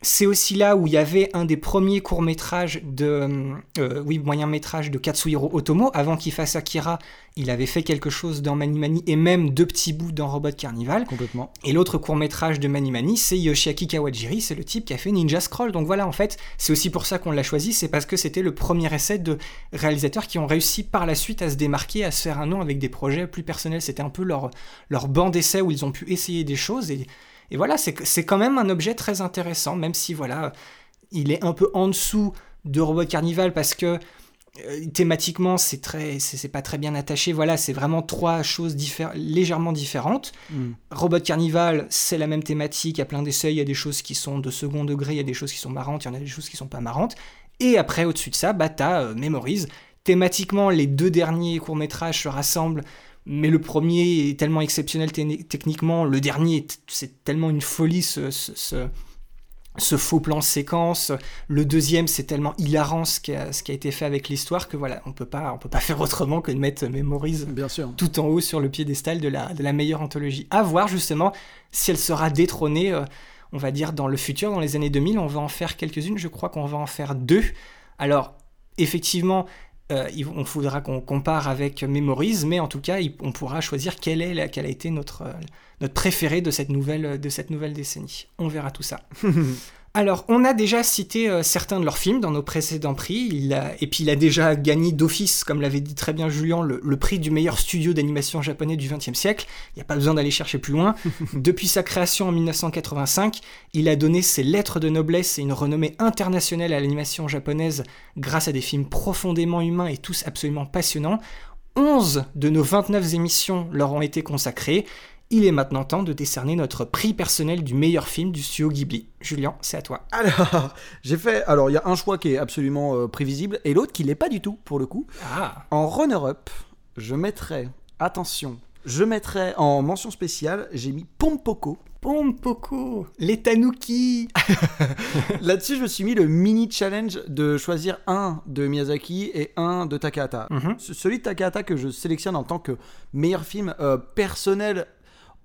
C'est aussi là où il y avait un des premiers courts métrages de, euh, oui, moyen métrage de Katsuhiro Otomo. Avant qu'il fasse Akira, il avait fait quelque chose dans Mani Mani et même deux petits bouts dans Robot Carnival. complètement Et l'autre court métrage de Mani Mani, c'est Yoshiaki Kawajiri, c'est le type qui a fait Ninja Scroll. Donc voilà, en fait, c'est aussi pour ça qu'on l'a choisi, c'est parce que c'était le premier essai de réalisateurs qui ont réussi par la suite à se démarquer, à se faire un nom avec des projets plus personnels. C'était un peu leur, leur banc d'essai où ils ont pu essayer des choses. Et, et voilà, c'est quand même un objet très intéressant, même si voilà, il est un peu en dessous de Robot Carnival parce que euh, thématiquement c'est très c'est c'est pas très bien attaché voilà c'est vraiment trois choses légèrement différentes Mm. Robot Carnival, c'est la même thématique, il y a plein d'essais, il y a des choses qui sont de second degré, il y a des choses qui sont marrantes, il y en a des choses qui sont pas marrantes. Et après, au-dessus de ça, bah, t'as euh, Memories. Thématiquement, les deux derniers courts-métrages se rassemblent, mais le premier est tellement exceptionnel techniquement, le dernier, est- c'est tellement une folie, ce, ce- ce- ce faux plan séquence. Le deuxième, c'est tellement hilarant ce qui a, ce qui a été fait avec l'histoire que voilà, on peut pas, on peut pas faire autrement que de mettre Memories bien sûr tout en haut sur le piédestal de la, de la meilleure anthologie. À voir justement si elle sera détrônée, euh, on va dire, dans le futur, dans les années 2000. On va en faire quelques-unes, je crois qu'on va en faire deux. Alors, effectivement, euh, on faudra qu'on compare avec Memories, mais en tout cas, on pourra choisir quelle, est la- quelle a été notre, euh, notre préféré de cette, nouvelle, de cette nouvelle décennie. On verra tout ça. Alors, on a déjà cité euh, certains de leurs films dans nos précédents prix, il a- et puis il a déjà gagné d'office, comme l'avait dit très bien Julien, le, le prix du meilleur studio d'animation japonais du XXe siècle. Il n'y a pas besoin d'aller chercher plus loin. Depuis sa création en 1985, il a donné ses lettres de noblesse et une renommée internationale à l'animation japonaise grâce à des films profondément humains et tous absolument passionnants. 11 de nos 29 émissions leur ont été consacrées. Il est maintenant temps de décerner notre prix personnel du meilleur film du studio Ghibli. Julien, c'est à toi. alors j'ai fait alors il y a un choix qui est absolument euh, prévisible et l'autre qui l'est pas du tout pour le coup Ah, En runner-up, je mettrais, attention, je mettrais en mention spéciale, j'ai mis Pompoko. Pompoko, les tanuki. Là-dessus, je me suis mis le mini challenge de choisir un de Miyazaki et un de Takahata. Mhm. Ce- Celui de Takahata que je sélectionne en tant que meilleur film euh, personnel.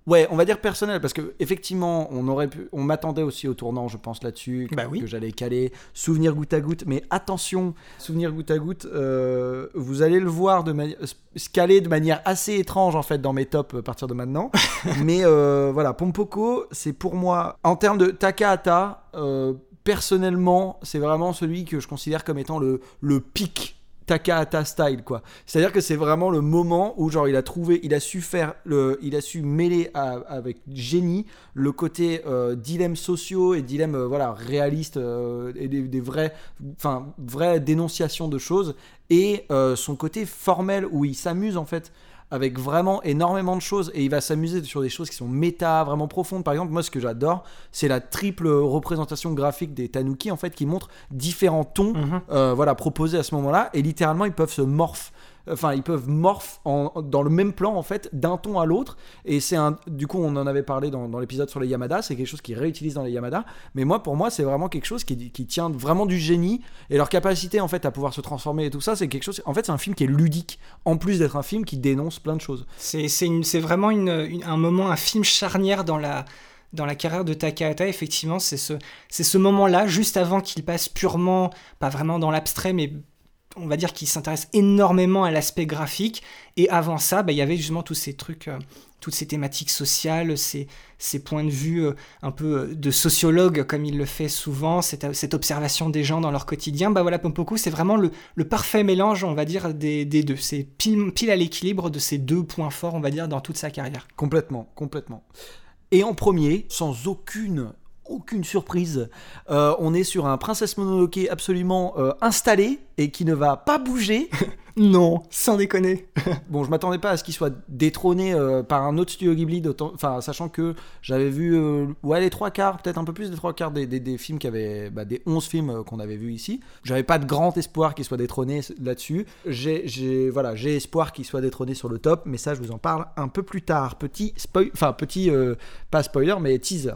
Ouais, on va dire personnel parce que effectivement, on aurait pu, on m'attendait aussi au tournant, je pense là-dessus, que, Bah oui. que j'allais caler. Souvenir goutte à goutte, mais attention, souvenir goutte à goutte, euh, vous allez le voir de manière, se caler de manière assez étrange en fait dans mes tops à partir de maintenant. mais euh, voilà, Pompoko, c'est pour moi en termes de Takahata, euh, personnellement, c'est vraiment celui que je considère comme étant le le pic Takahata style quoi. C'est-à-dire que c'est vraiment le moment où genre il a trouvé, il a su faire le, il a su mêler avec génie le côté euh, dilemmes sociaux et dilemmes euh, voilà réalistes euh, et des, des vrais, enfin vraies dénonciations de choses et euh, son côté formel où il s'amuse en fait avec vraiment énormément de choses et il va s'amuser sur des choses qui sont méta, vraiment profondes. Par exemple, moi ce que j'adore, c'est la triple représentation graphique des Tanuki en fait qui montre différents tons Mhm. euh, voilà, proposés à ce moment-là, et littéralement ils peuvent se morph, enfin ils peuvent morph en- dans le même plan en fait, d'un ton à l'autre, et c'est un, du coup on en avait parlé dans, l'épisode sur les Yamada, c'est quelque chose qu'ils réutilisent dans les Yamada, mais moi pour moi c'est vraiment quelque chose qui, tient vraiment du génie, et leur capacité en fait à pouvoir se transformer et tout ça, c'est quelque chose, en fait c'est un film qui est ludique, en plus d'être un film qui dénonce plein de choses. C'est vraiment un moment, un film charnière dans la, dans la carrière de Takahata. Effectivement, c'est ce, c'est ce moment-là, juste avant qu'il passe purement, pas vraiment dans l'abstrait, mais on va dire qu'il s'intéresse énormément à l'aspect graphique. Et avant ça, bah, il y avait justement tous ces trucs, euh, toutes ces thématiques sociales, ces, points de vue euh, un peu euh, de sociologue, comme il le fait souvent, cette, observation des gens dans leur quotidien. Bah voilà, Pompoku, c'est vraiment le, parfait mélange, on va dire, des, deux. C'est pile à l'équilibre de ces deux points forts, on va dire, dans toute sa carrière. Complètement, complètement. Et en premier, sans aucune aucune surprise. Euh, on est sur un Princesse Mononoke absolument euh, installé et qui ne va pas bouger. Non, sans déconner. Bon, je m'attendais pas à ce qu'il soit détrôné euh, par un autre studio Ghibli, enfin, sachant que j'avais vu euh, ouais, les trois quarts, peut-être un peu plus des trois quarts des, films qui bah, des 11 films euh, qu'on avait vus ici. J'avais pas de grand espoir qu'il soit détrôné là-dessus. J'ai, voilà, j'ai espoir qu'il soit détrôné sur le top, mais ça, je vous en parle un peu plus tard. Petit spoil, enfin, petit, pas spoiler, mais teaser.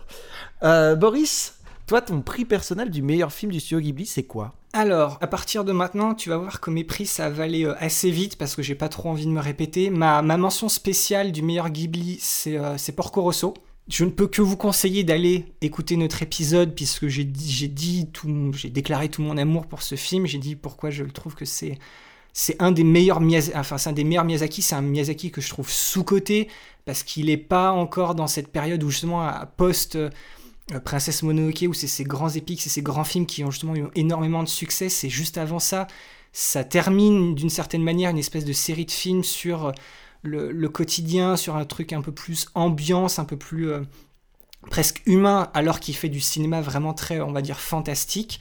Boris, toi, ton prix personnel du meilleur film du studio Ghibli, c'est quoi? Alors, à partir de maintenant, tu vas voir que mes prix, ça va aller euh, assez vite parce que j'ai pas trop envie de me répéter. Ma, mention spéciale du meilleur Ghibli, c'est euh, c'est Porco Rosso. Je ne peux que vous conseiller d'aller écouter notre épisode puisque j'ai dit, tout, j'ai déclaré tout mon amour pour ce film. J'ai dit pourquoi je le trouve que c'est un des meilleurs Miyazaki, c'est un des meilleurs Miyazaki. C'est un Miyazaki que je trouve sous coté parce qu'il est pas encore dans cette période où justement à post euh, Princesse Mononoke où c'est ces grands épiques, c'est ces grands films qui ont justement eu énormément de succès. C'est juste avant ça, ça termine d'une certaine manière une espèce de série de films sur euh, le, le quotidien, sur un truc un peu plus ambiance, un peu plus euh, presque humain, alors qu'il fait du cinéma vraiment très, on va dire, fantastique.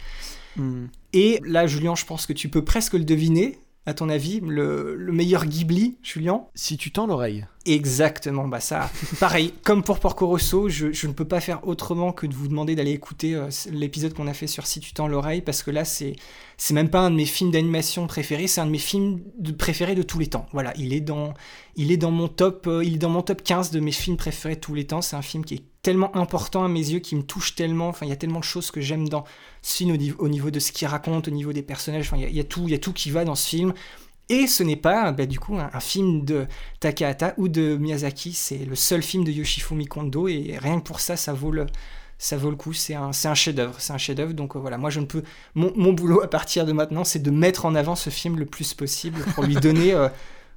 Hmm. Et là, Julien, je pense que tu peux presque le deviner. À ton avis, le, le meilleur Ghibli, Julien? Si tu tends l'oreille. Exactement, bah ça, pareil, comme pour Porco Rosso, je, ne peux pas faire autrement que de vous demander d'aller écouter euh, l'épisode qu'on a fait sur Si tu tends l'oreille, parce que là, c'est c'est même pas un de mes films d'animation préférés, c'est un de mes films de, préférés de tous les temps. Voilà, il est dans, il est dans mon top, euh, il est dans mon top 15 de mes films préférés de tous les temps. C'est un film qui est tellement important à mes yeux, qui me touche tellement. Enfin, il y a tellement de choses que j'aime dans ce film au, niveau- au niveau de ce qu'il raconte, au niveau des personnages. Enfin, il y, a tout, il y a tout qui va dans ce film. Et ce n'est pas, bah, du coup, un, film de Takahata ou de Miyazaki. C'est le seul film de Yoshifumi Kondo et rien que pour ça, ça vaut le, ça vaut le coup. C'est un, chef-d'œuvre. C'est un chef-d'œuvre. Donc euh, voilà, moi, je ne peux. Mon, mon boulot à partir de maintenant, c'est de mettre en avant ce film le plus possible pour lui donner euh,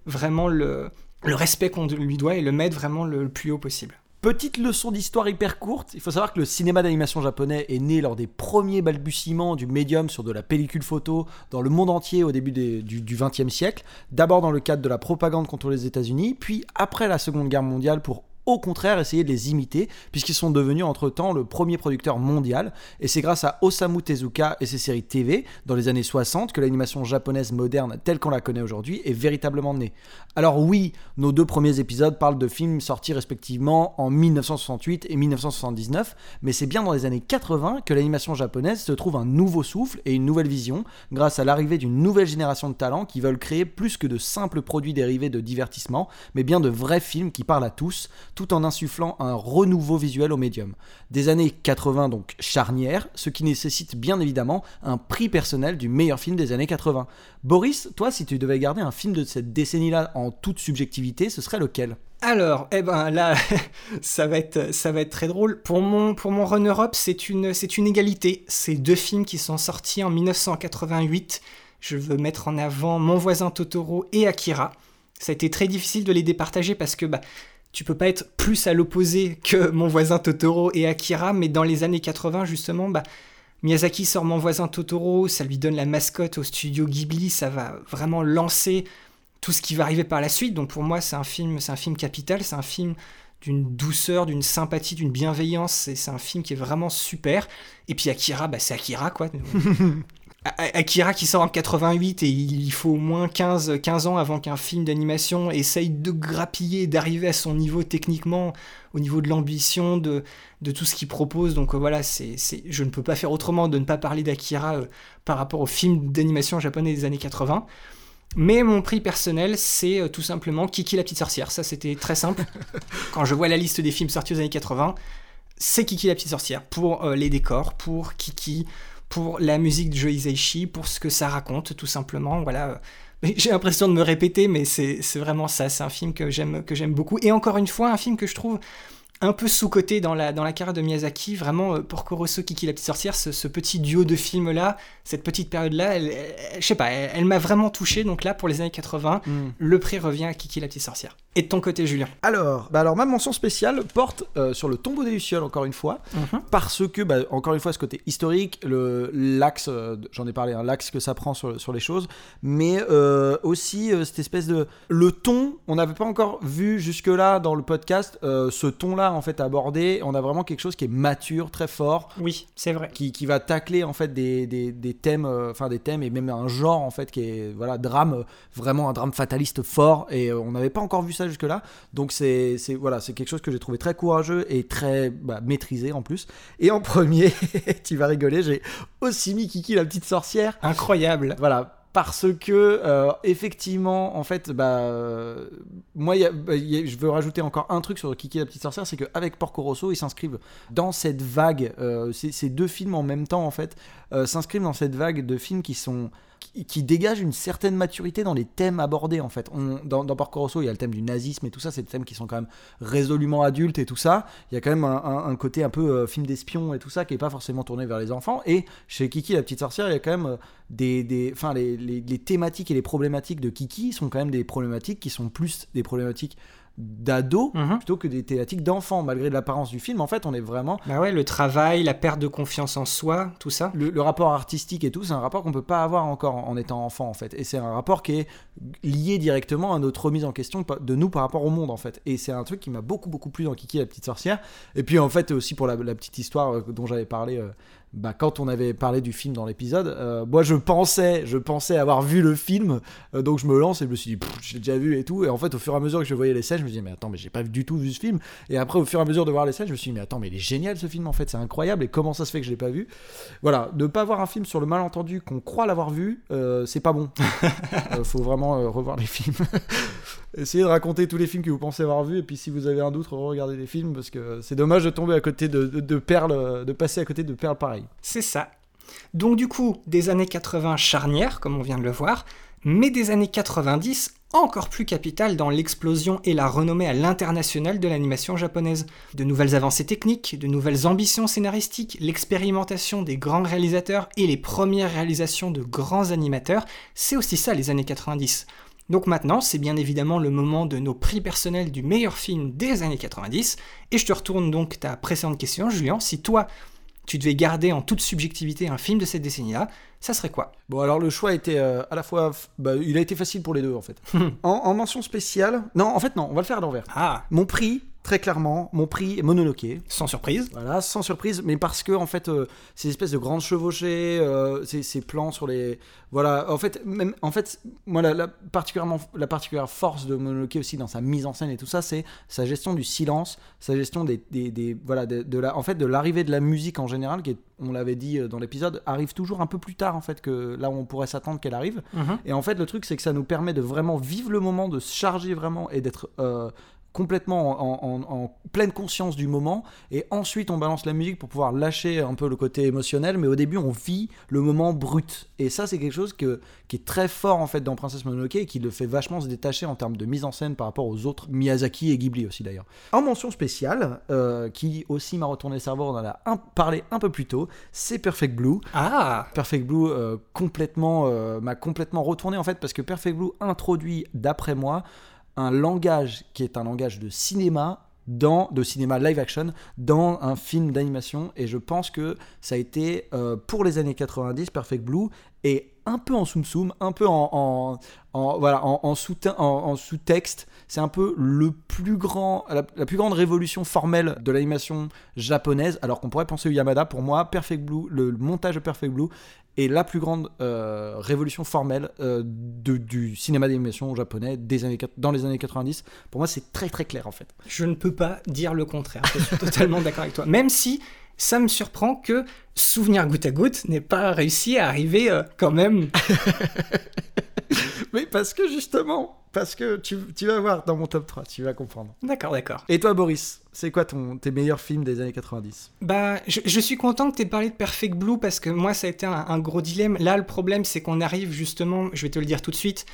vraiment le, le respect qu'on lui doit et le mettre vraiment le plus haut possible. Petite leçon d'histoire hyper courte, il faut savoir que le cinéma d'animation japonais est né lors des premiers balbutiements du médium sur de la pellicule photo dans le monde entier au début du XXe siècle, d'abord dans le cadre de la propagande contre les États-Unis, puis après la Seconde Guerre mondiale pour au contraire essayer de les imiter, puisqu'ils sont devenus entre-temps le premier producteur mondial, et c'est grâce à Osamu Tezuka et ses séries TV, dans les années 60, que l'animation japonaise moderne telle qu'on la connaît aujourd'hui est véritablement née. Alors oui, nos deux premiers épisodes parlent de films sortis respectivement en 1968 et 1979, mais c'est bien dans les années 80 que l'animation japonaise se trouve un nouveau souffle et une nouvelle vision, grâce à l'arrivée d'une nouvelle génération de talents qui veulent créer plus que de simples produits dérivés de divertissement, mais bien de vrais films qui parlent à tous, tout en insufflant un renouveau visuel au médium. Des années 80 donc charnières, ce qui nécessite bien évidemment un prix personnel du meilleur film des années 80. Boris, toi si tu devais garder un film de cette décennie-là en toute subjectivité, ce serait lequel? Alors, eh ben là, ça va être, très drôle. Pour mon, pour mon runner-up, c'est une, c'est une égalité. C'est deux films qui sont sortis en 1988. Je veux mettre en avant Mon voisin Totoro et Akira. Ça a été très difficile de les départager parce que bah, tu peux pas être plus à l'opposé que Mon voisin Totoro et Akira, mais dans les années 80 justement, bah, Miyazaki sort Mon voisin Totoro, ça lui donne la mascotte au studio Ghibli, ça va vraiment lancer tout ce qui va arriver par la suite. Donc pour moi, c'est un film, c'est un film capital, c'est un film d'une douceur, d'une sympathie, d'une bienveillance. C'est un film qui est vraiment super. Et puis Akira, bah, c'est Akira quoi. Akira qui sort en 88 et il faut au moins 15, 15 ans avant qu'un film d'animation essaye de grappiller, d'arriver à son niveau techniquement, au niveau de l'ambition, de, de tout ce qu'il propose. Donc euh, voilà, c'est, c'est- je ne peux pas faire autrement de ne pas parler d'Akira euh, par rapport au film d'animation japonais des années 80. Mais mon prix personnel, c'est euh, tout simplement Kiki la petite sorcière. Ça, c'était très simple. Quand je vois la liste des films sortis aux années 80, c'est Kiki la petite sorcière. Pour les décors, pour Kiki, pour la musique de Joe Hisaishi, pour ce que ça raconte, tout simplement. Voilà. J'ai l'impression de me répéter, mais c'est vraiment ça. C'est un film que j'aime que j'aime beaucoup. Et encore une fois, un film que je trouve un peu sous-coté dans la, dans la carrière de Miyazaki. Vraiment, euh, Porco Rosso, Kiki la petite sorcière, ce, ce petit duo de films-là, cette petite période-là, elle, elle- je sais pas, elle, elle m'a vraiment touché. Donc là, pour les années 80, le prix revient à Kiki la petite sorcière. Et de ton côté, Julien Alors, bah alors ma mention spéciale porte euh, sur le tombeau des Lucioles, encore une fois, Mhm. parce que, bah, encore une fois, ce côté historique, l'axe, euh, j'en ai parlé, hein, l'axe que ça prend sur, sur les choses, mais euh, aussi cette espèce de... Le ton, on n'avait pas encore vu jusque-là dans le podcast ce ton-là, en fait, abordé. On a vraiment quelque chose qui est mature, très fort, Oui, c'est vrai. qui, qui va tacler en fait des, des, des thèmes enfin des thèmes et même un genre en fait qui est voilà drame vraiment un drame fataliste fort et on n'avait pas encore vu ça jusque là donc c'est voilà c'est quelque chose que j'ai trouvé très courageux et très bah, maîtrisé en plus. Et en premier tu vas rigoler j'ai aussi mis Kiki la petite sorcière. Incroyable. voilà. Parce que euh, effectivement en fait bah euh, moi il y a- bah, il y a- je veux rajouter encore un truc sur Kiki la petite sorcière c'est qu'avec Porco Rosso ils s'inscrivent dans cette vague euh, ces, ces deux films en même temps en fait euh, s'inscrivent dans cette vague de films qui sont qui, dégagent une certaine maturité dans les thèmes abordés en fait. Dans, dans il y a le thème du nazisme et tout ça, c'est des thèmes qui sont quand même résolument adultes et tout ça. Il y a quand même un, côté un peu euh, film d'espion et tout ça qui est pas forcément tourné vers les enfants. Et chez Kiki la petite sorcière, il y a quand même euh, des, enfin les thématiques et les problématiques de Kiki sont quand même des problématiques qui sont plus des problématiques d'ados Mhm. plutôt que des thématiques d'enfants. Malgré l'apparence du film, en fait, on est vraiment Bah ouais, le travail, la perte de confiance en soi, tout ça. le, le rapport artistique et tout, c'est un rapport qu'on peut pas avoir encore en, en étant enfant en fait. Et c'est un rapport qui est lié directement à notre remise en question de nous par rapport au monde en fait. Et c'est un truc qui m'a beaucoup beaucoup plu dans Kiki la petite sorcière. Et puis en fait aussi pour la, la petite histoire euh, dont j'avais parlé. euh, bah, quand on avait parlé du film dans l'épisode, euh, moi je pensais, je pensais avoir vu le film, euh, donc je me lance et je me suis dit, Pff, j'ai déjà vu et tout. Et en fait, au fur et à mesure que je voyais les scènes, je me disais, mais attends, mais j'ai pas du tout vu ce film. Et après, au fur et à mesure de voir les scènes, je me suis dit, mais attends, mais il est génial ce film en fait, c'est incroyable. Et comment ça se fait que je l'ai pas vu? Voilà, ne pas voir un film sur le malentendu qu'on croit l'avoir vu, euh, c'est pas bon. Euh, faut vraiment revoir les films. Essayez de raconter tous les films que vous pensez avoir vus, et puis si vous avez un doute, regardez les films, parce que c'est dommage de tomber à côté de, de, de perles, de passer à côté de perles pareilles. C'est ça. Donc du coup, des années 80 charnières, comme on vient de le voir, mais des années 90 encore plus capitales dans l'explosion et la renommée à l'international de l'animation japonaise. De nouvelles avancées techniques, de nouvelles ambitions scénaristiques, l'expérimentation des grands réalisateurs et les premières réalisations de grands animateurs, c'est aussi ça les années 90. Donc maintenant, c'est bien évidemment le moment de nos prix personnels du meilleur film des années 90, et je te retourne donc ta précédente question, Julien, si toi, tu devais garder en toute subjectivité un film de cette décennie-là, ça serait quoi? Bon, alors le choix était euh, à la fois. bah, il a été facile pour les deux en fait. en, en mention spéciale. Non, en fait, non, on va le faire à l'envers. Ah, Mon prix, très clairement, mon prix est Mononoke. sans surprise. Voilà, sans surprise, mais parce que en fait, euh, ces espèces de grandes chevauchées, euh, ces, ces plans sur les, voilà, en fait, même, en fait, moi la, la particulièrement, la particulière force de Mononoke aussi dans sa mise en scène et tout ça, c'est sa gestion du silence, sa gestion des, des, des- voilà, de, de la, en fait, de l'arrivée de la musique en général, qui est, on l'avait dit euh, dans l'épisode, arrive toujours un peu plus tard en fait que là où on pourrait s'attendre qu'elle arrive. Mhm. Et en fait, le truc, c'est que ça nous permet de vraiment vivre le moment, de se charger vraiment et d'être euh, complètement en, en- en pleine conscience du moment. Et ensuite, on balance la musique pour pouvoir lâcher un peu le côté émotionnel. Mais au début, on vit le moment brut. Et ça, c'est quelque chose que, qui est très fort en fait dans Princesse Mononoke et qui le fait vachement se détacher en termes de mise en scène par rapport aux autres Miyazaki et Ghibli aussi d'ailleurs. En mention spéciale, euh, qui aussi m'a retourné le cerveau, on en a un- parlé un peu plus tôt, c'est Perfect Blue. Ah, Perfect Blue euh, complètement euh, m'a complètement retourné en fait parce que Perfect Blue introduit d'après moi un langage qui est un langage de cinéma dans de cinéma live action dans un film d'animation. Et je pense que ça a été euh, pour les années 90 Perfect Blue et un peu en soum soum un peu en, voilà en, en sous en, en sous-texte. C'est un peu le plus grand la, la plus grande révolution formelle de l'animation japonaise alors qu'on pourrait penser au Yamada. Pour moi Perfect Blue le, le montage de Perfect Blue est la plus grande euh, révolution formelle euh, du cinéma d'animation japonais dans les années 90. Pour moi, c'est très très clair en fait. je ne peux pas dire le contraire. Je suis totalement d'accord avec toi. Même si ça me surprend que Souvenir goutte à goutte n'ait pas réussi à arriver euh, quand même. Mais parce que justement, parce que tu, tu vas voir dans mon top 3, tu vas comprendre. D'accord, d'accord. Et toi, Boris, c'est quoi ton, tes meilleurs films des années 90 Bah, je, je suis content que tu aies parlé de Perfect Blue parce que moi, ça a été un, un gros dilemme. Là, le problème, c'est qu'on arrive justement, je vais te le dire tout de suite,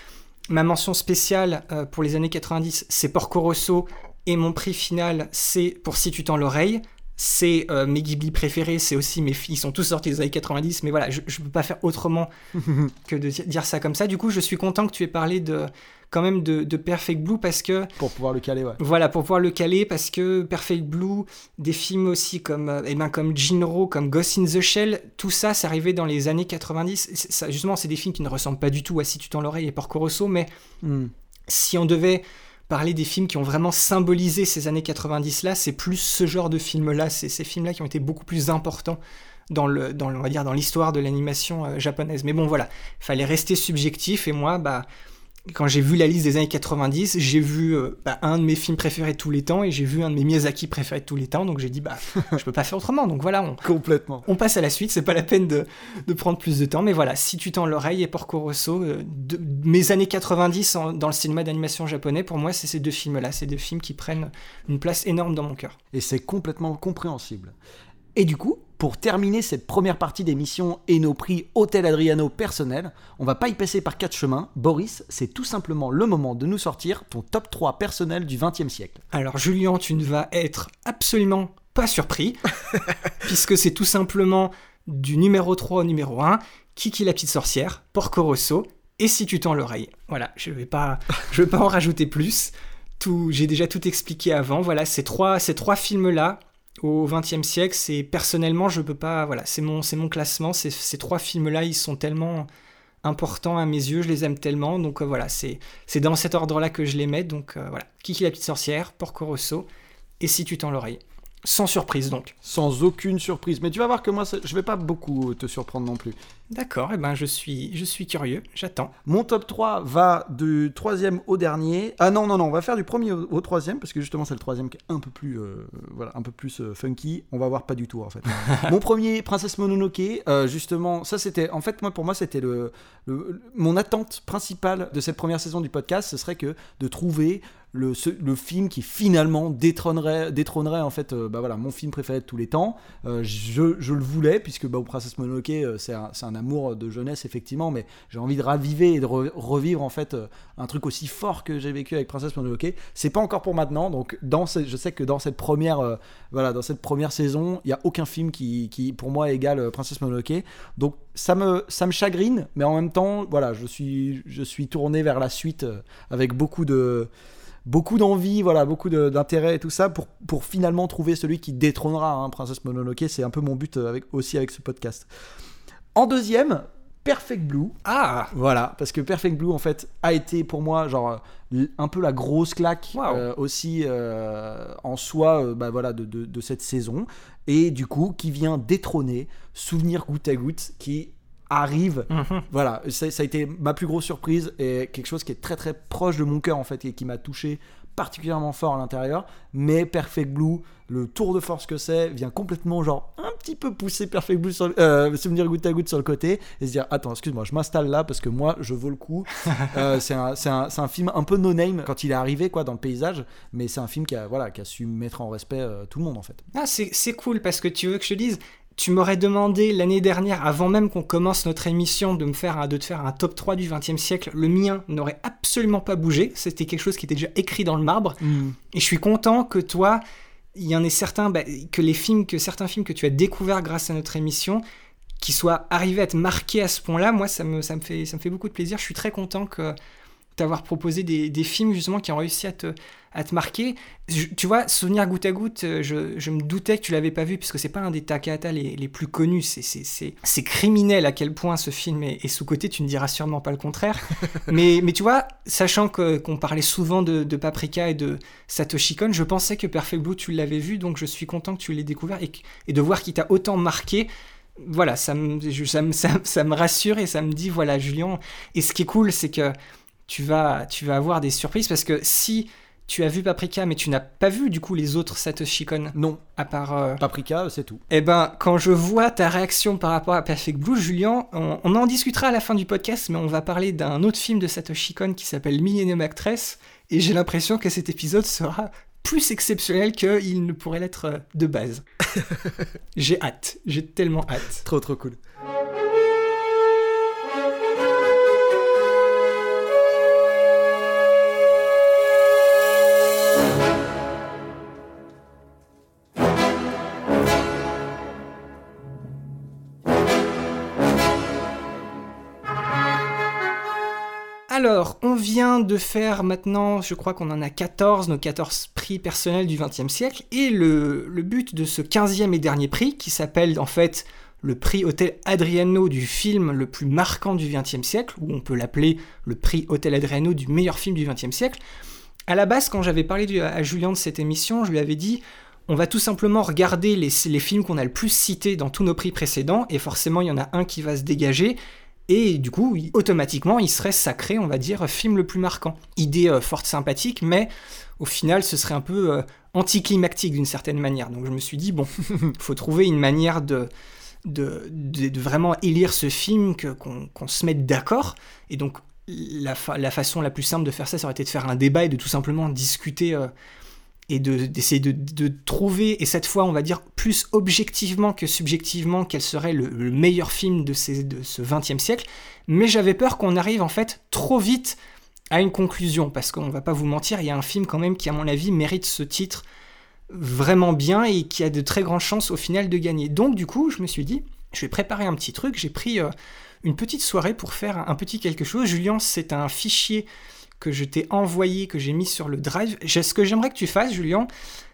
ma mention spéciale euh, pour les années 90, c'est Porco Rosso et mon prix final, c'est Pour Si tu tends l'oreille. C'est euh, mes Ghibli préférés, c'est aussi mes filles, ils sont tous sortis des années 90, mais voilà, je ne peux pas faire autrement que de dire ça comme ça. Du coup, je suis content que tu aies parlé de quand même de, de Perfect Blue parce que Pour pouvoir le caler, ouais. voilà, pour pouvoir le caler, parce que Perfect Blue, des films aussi comme, euh, eh ben, comme Jinro, comme Ghost in the Shell, tout ça, c'est arrivé dans les années 90. C'est- ça, justement, c'est des films qui ne ressemblent pas du tout à Si tu tends l'oreille et Porco Rosso, mais Hmm. si on devait parler des films qui ont vraiment symbolisé ces années 90-là, c'est plus ce genre de films-là, c'est ces films-là qui ont été beaucoup plus importants dans le, on va dire, dans l'histoire de l'animation euh, japonaise. Mais bon, voilà, fallait rester subjectif, et moi, bah, quand j'ai vu la liste des années 90, j'ai vu euh, bah, un de mes films préférés de tous les temps, et j'ai vu un de mes Miyazaki préférés de tous les temps, donc j'ai dit, bah, je peux pas faire autrement, donc voilà, on, Complètement. on passe à la suite, c'est pas la peine de, de prendre plus de temps, mais voilà, si tu tends l'oreille et Porco Rosso, euh, de- mes années 90 en- dans le cinéma d'animation japonais, pour moi, c'est ces deux films-là, c'est deux films qui prennent une place énorme dans mon cœur. Et c'est complètement compréhensible. Et du coup, pour terminer cette première partie d'émission et nos prix Hôtel Adriano personnel, on va pas y passer par quatre chemins. Boris, c'est tout simplement le moment de nous sortir ton top 3 personnel du 20e siècle. Alors Julien, tu ne vas être absolument pas surpris, puisque c'est tout simplement du numéro 3 au numéro 1, Kiki la petite sorcière, Porco Rosso, et si tu tends l'oreille. Voilà, je vais pas, je vais pas en rajouter plus. Tout, j'ai déjà tout expliqué avant. Voilà, ces trois, ces trois films-là au XXe siècle, c'est personnellement, je peux pas. Voilà, c'est mon, c'est mon classement. Ces, trois films-là, ils sont tellement importants à mes yeux, je les aime tellement. Donc euh, voilà, c'est, c'est dans cet ordre-là que je les mets. Donc euh, voilà, Kiki la petite sorcière, Porco Rosso, et si tu tends l'oreille. Sans surprise donc. Sans aucune surprise. Mais tu vas voir que moi, je vais pas beaucoup te surprendre non plus. D'accord, et ben je suis, je suis curieux, j'attends. Mon top 3 va du troisième au dernier. Ah non, non, non, on va faire du premier au, au troisième, parce que justement c'est le troisième qui est un peu plus, euh, voilà, un peu plus euh, funky. On va voir pas du tout en fait. mon premier, Princesse Mononoke, euh, justement, ça c'était, en fait, moi pour moi c'était le, le- mon attente principale de cette première saison du podcast, ce serait que de trouver le, le film qui finalement détrônerait, détrônerait en fait, euh, bah voilà, mon film préféré de tous les temps. Euh, je, je le voulais, puisque bah, Princesse Mononoke, euh, c'est un, amour de jeunesse, effectivement, mais j'ai envie de raviver et de re- revivre, en fait, un truc aussi fort que j'ai vécu avec Princesse Mononoke. C'est pas encore pour maintenant, donc dans je sais que dans cette première, voilà, dans cette première saison, il y a aucun film qui, qui pour moi, égale Princesse Mononoke. Donc ça me, ça me chagrine, mais en même temps, voilà, je suis, je suis tourné vers la suite avec beaucoup de beaucoup d'envie, voilà, beaucoup d'intérêt et tout ça pour, pour finalement trouver celui qui détrônera hein, Princesse Mononoke. C'est un peu mon but euh, avec, aussi avec ce podcast. En deuxième, Perfect Blue. Ah Voilà, parce que Perfect Blue en fait a été pour moi genre un peu la grosse claque Wow. euh, aussi euh, en soi euh, bah, voilà, de, de- de cette saison et du coup qui vient détrôner Souvenir goutte à goutte qui arrive Mhm. voilà, ça, ça a été ma plus grosse surprise et quelque chose qui est très très proche de mon cœur en fait et qui m'a touché particulièrement fort à l'intérieur. Mais Perfect Blue, le tour de force que c'est, vient complètement genre un petit peu pousser Perfect Blue sur euh, souvenir goutte à goutte sur le côté et se dire attends excuse-moi je m'installe là parce que moi je vaux le coup. Euh, c'est un, film un peu no name quand il est arrivé quoi dans le paysage, mais c'est un film qui a voilà qui a su mettre en respect euh, tout le monde en fait. Ah, c'est c'est cool parce que tu veux que je te dise, tu m'aurais demandé l'année dernière, avant même qu'on commence notre émission, de me faire un, de te faire un top 3 du 20e siècle. Le mien n'aurait absolument pas bougé. C'était quelque chose qui était déjà écrit dans le marbre. Et je suis content que toi, il y en ait certains, bah, que les films, que certains films que tu as découverts grâce à notre émission, qui soient arrivés à être marqués à ce point-là. Moi, ça me, ça me fait, ça me fait beaucoup de plaisir. Je suis très content que t'avoir proposé des, des films justement qui ont réussi à te, à te marquer. Je- tu vois, Souvenir goutte à goutte, euh, je, je me doutais que tu l'avais pas vu puisque c'est pas un des Takahata les, les plus connus. C'est- criminel à quel point ce film est, est sous-côté. Tu ne diras sûrement pas le contraire. mais, mais tu vois, sachant qu'on parlait souvent de, de Paprika et de Satoshi Kon, je pensais que Perfect Blue tu l'avais vu, donc je suis content que tu l'aies découvert et, et de voir qu'il t'a autant marqué. Voilà, ça me, ça, me, ça, ça me rassure et ça me dit, voilà, Julien. Et ce qui est cool, c'est que tu vas, tu vas avoir des surprises parce que si tu as vu Paprika mais tu n'as pas vu du coup les autres Satoshi Kon Non, à part euh, Paprika c'est tout. eh ben quand je vois ta réaction par rapport à Perfect Blue Julien on, on en discutera à la fin du podcast mais on va parler d'un autre film de Satoshi Kon qui s'appelle Millennium Actress et j'ai l'impression que cet épisode sera plus exceptionnel qu'il ne pourrait l'être euh, de base j'ai hâte j'ai tellement hâte Trop trop cool. Alors, on vient de faire maintenant, je crois qu'on en a 14, nos 14 prix personnels du XXe siècle, et le, but de ce 15e et dernier prix, qui s'appelle en fait le prix Hôtel Adriano du film le plus marquant du XXe siècle, ou on peut l'appeler le prix Hôtel Adriano du meilleur film du XXe siècle. À la base, quand j'avais parlé à Julien de cette émission, je lui avais dit on va tout simplement regarder les films qu'on a le plus cités dans tous nos prix précédents, et forcément il y en a un qui va se dégager, et du coup, automatiquement, il serait sacré, on va dire, film le plus marquant. Idée euh, forte sympathique, mais au final, ce serait un peu euh, anticlimactique d'une certaine manière. Donc je me suis dit, bon, faut trouver une manière de, de, vraiment élire ce film, qu'on se mette d'accord. Et donc, la façon la plus simple de faire ça, ça aurait été de faire un débat et de tout simplement discuter euh, et de- d'essayer de, de trouver, et cette fois, on va dire plus objectivement que subjectivement, quel serait le, le meilleur film de, ces, de ce 20e siècle. Mais j'avais peur qu'on arrive en fait trop vite à une conclusion, parce qu'on va pas vous mentir, il y a un film quand même qui, à mon avis, mérite ce titre vraiment bien et qui a de très grandes chances au final de gagner. Donc du coup, je me suis dit, je vais préparer un petit truc, j'ai pris euh, une petite soirée pour faire un petit quelque chose. Julien, c'est un fichier que je t'ai envoyé, que j'ai mis sur le drive. Ce que j'aimerais que tu fasses, Julien,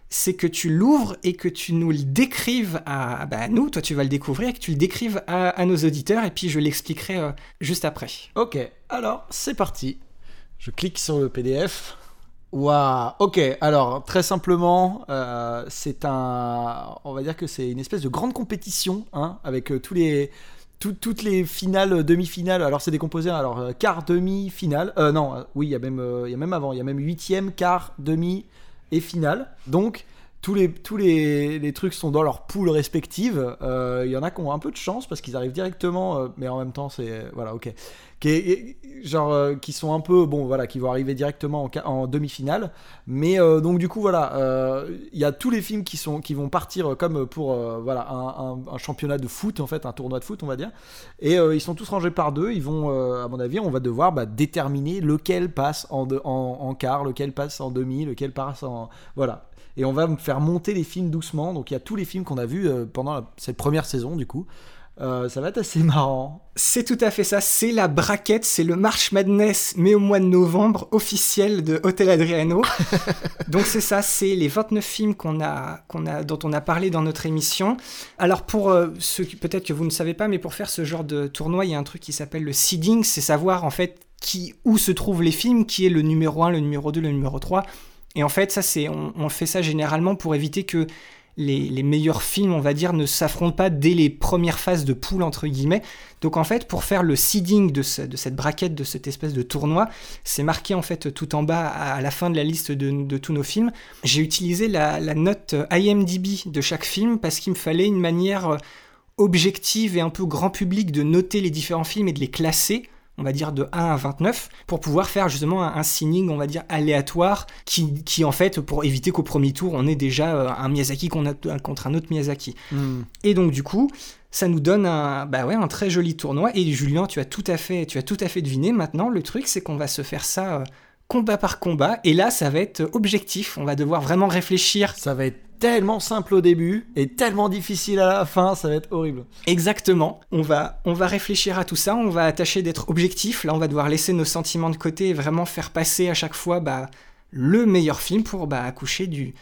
c'est que tu l'ouvres et que tu nous le décrives à, bah, nous, toi tu vas le découvrir, et que tu le décrives à, à nos auditeurs, et puis je l'expliquerai euh, juste après. Ok, alors c'est parti. Je clique sur le PDF. Waouh, ok, alors très simplement, euh, c'est un. On va dire que c'est une espèce de grande compétition, hein, avec euh, tous les. Tout- toutes les finales, euh, demi-finales, alors c'est décomposé, alors euh, quart, demi, finale. Euh, non, oui, il y, a même, y a même avant, il y a même huitième, quart, demi et finale. Donc, tous les, trucs sont dans leur poule respective. Euh, Il y en a qui ont un peu de chance parce qu'ils arrivent directement, mais en même temps, c'est. Voilà, ok. Euh, qui sont un peu. Bon, voilà, qui vont arriver directement en, demi-finale. Mais euh, donc, du coup, voilà. euh, Il y a tous les films qui, sont, qui vont partir comme pour voilà, un, championnat de foot, en fait, un tournoi de foot, on va dire. Et ils sont tous rangés par deux. Ils vont, à mon avis, on va devoir bah, déterminer lequel passe en, de- en, quart, lequel passe en demi, lequel passe en. Voilà et on va faire monter les films doucement. Donc il y a tous les films qu'on a vus pendant cette première saison du coup. Euh, ça va être assez marrant. C'est tout à fait ça, c'est la braquette, c'est le March Madness, mais au mois de novembre, officiel de Hotel Adriano. Donc c'est ça, c'est les 29 films qu'on a, qu'on a, dont on a parlé dans notre émission. Alors pour euh, ceux qui, peut-être que vous ne savez pas, mais pour faire ce genre de tournoi, il y a un truc qui s'appelle le seeding, c'est savoir en fait qui, où se trouvent les films, qui est le numéro 1, le numéro 2, le numéro 3. Et en fait, ça c'est, on, on fait ça généralement pour éviter que les, meilleurs films, on va dire, ne s'affrontent pas dès les premières phases de poule, entre guillemets. Donc en fait, pour faire le seeding de, ce- de cette braquette, de cette espèce de tournoi, c'est marqué en fait tout en bas à, la fin de la liste de, tous nos films. J'ai utilisé la, la note IMDB de chaque film parce qu'il me fallait une manière euh, objective et un peu grand public de noter les différents films et de les classer on va dire de 1 à 29, pour pouvoir faire justement un, un signing, on va dire, aléatoire, qui, qui en fait, pour éviter qu'au premier tour, on ait déjà euh, un Miyazaki contre un autre Miyazaki. Et donc du coup, ça nous donne un, bah ouais, un très joli tournoi. Et Julien, tu as tout à fait, tu as tout à fait deviné. Maintenant, le truc, c'est qu'on va se faire ça euh, combat par combat. Et là, ça va être objectif. On va devoir vraiment réfléchir. Ça va être tellement simple au début et tellement difficile à la fin, ça va être horrible. Exactement. On va, on va réfléchir à tout ça. On va tâcher d'être objectif. Là, on va devoir laisser nos sentiments de côté et vraiment faire passer à chaque fois bah, le meilleur film pour bah, accoucher du,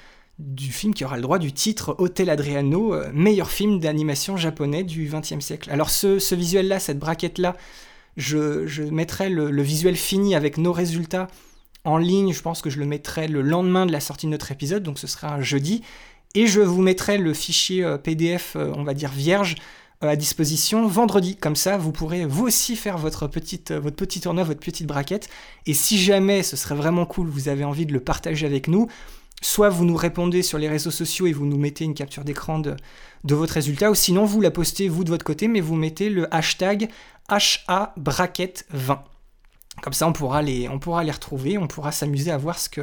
film qui aura le droit du titre Hotel Adriano, euh, meilleur film d'animation japonais du XXe siècle. Alors ce, visuel-là, cette braquette-là, je, je mettrai le, le visuel fini avec nos résultats en ligne. Je pense que je le mettrai le lendemain de la sortie de notre épisode, donc ce sera un jeudi. Et je vous mettrai le fichier euh, PDF, euh, on va dire vierge, euh, à disposition vendredi. Comme ça, vous pourrez vous aussi faire votre petite, votre petit tournoi, votre petite braquette. Et si jamais ce serait vraiment cool, vous avez envie de le partager avec nous, soit vous nous répondez sur les réseaux sociaux et vous nous mettez une capture d'écran de, de votre résultat, ou sinon vous la postez vous de votre côté, mais vous mettez le hashtag HA braquette 20. Comme ça, on pourra les, on pourra les retrouver, on pourra s'amuser à voir ce que,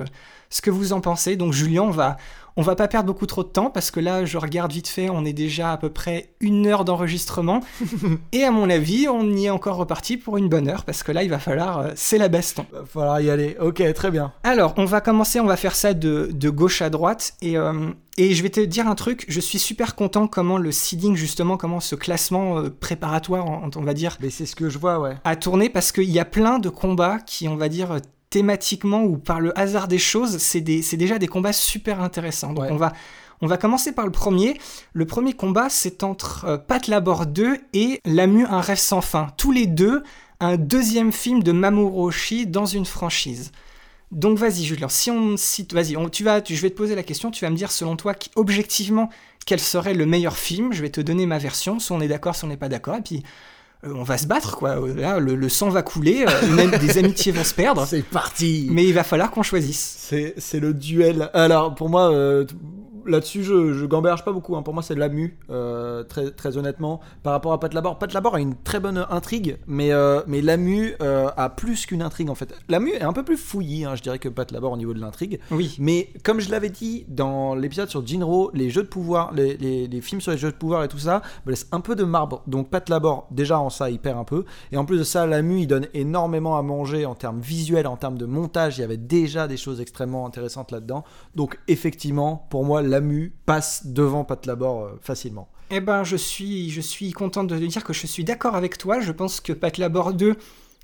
ce que vous en pensez. Donc, Julien, on va, on va pas perdre beaucoup trop de temps parce que là, je regarde vite fait, on est déjà à peu près une heure d'enregistrement. et à mon avis, on y est encore reparti pour une bonne heure parce que là, il va falloir, euh, c'est la baston. Va falloir y aller. Ok, très bien. Alors, on va commencer, on va faire ça de, de gauche à droite. Et euh, Et je vais te dire un truc, je suis super content comment le seeding, justement, comment ce classement euh, préparatoire, on, on va dire, Mais c'est ce que je vois, ouais. a tourné parce qu'il y a plein de combats qui, on va dire, thématiquement ou par le hasard des choses, c'est déjà des combats super intéressants. Donc Ouais. on va, on va commencer par le premier. Le premier combat, c'est entre euh, Pat Labor 2 et Lamu, un rêve sans fin. Tous les deux, un deuxième film de Mamoru Oshii dans une franchise. Donc vas-y Julien, si on cite, vas-y, tu vas, tu- je vais te poser la question, tu vas me dire selon toi qui- objectivement quel serait le meilleur film? Je vais te donner ma version, si on est d'accord, si on n'est pas d'accord, et puis on va se battre quoi. Euh, Là, le, le sang va couler, euh, même des amitiés vont se perdre, C'est parti mais il va falloir qu'on choisisse. C'est c'est le duel. Alors, pour moi, euh, là-dessus, je, je gamberge pas beaucoup. hein. Pour moi, c'est de la mue, euh, très, très honnêtement. Par rapport à Pat Labor, Pat Labor a une très bonne intrigue, mais, euh, mais la mue euh, a plus qu'une intrigue en fait. La mue est un peu plus fouillie, hein, je dirais, que Pat Labor au niveau de l'intrigue. Oui. Mais comme je l'avais dit dans l'épisode sur Jinro, les jeux de pouvoir, les, les- les films sur les jeux de pouvoir et tout ça, me laissent un peu de marbre. Donc Pat Labor, déjà en ça, il perd un peu. Et en plus de ça, Lamu, il donne énormément à manger en termes visuels, en termes de montage. Il y avait déjà des choses extrêmement intéressantes là-dedans. Donc effectivement, pour moi, Lamu passe devant Pat Labor euh, facilement. Eh ben, je suis, je suis contente de dire que je suis d'accord avec toi. Je pense que Pat Labor 2,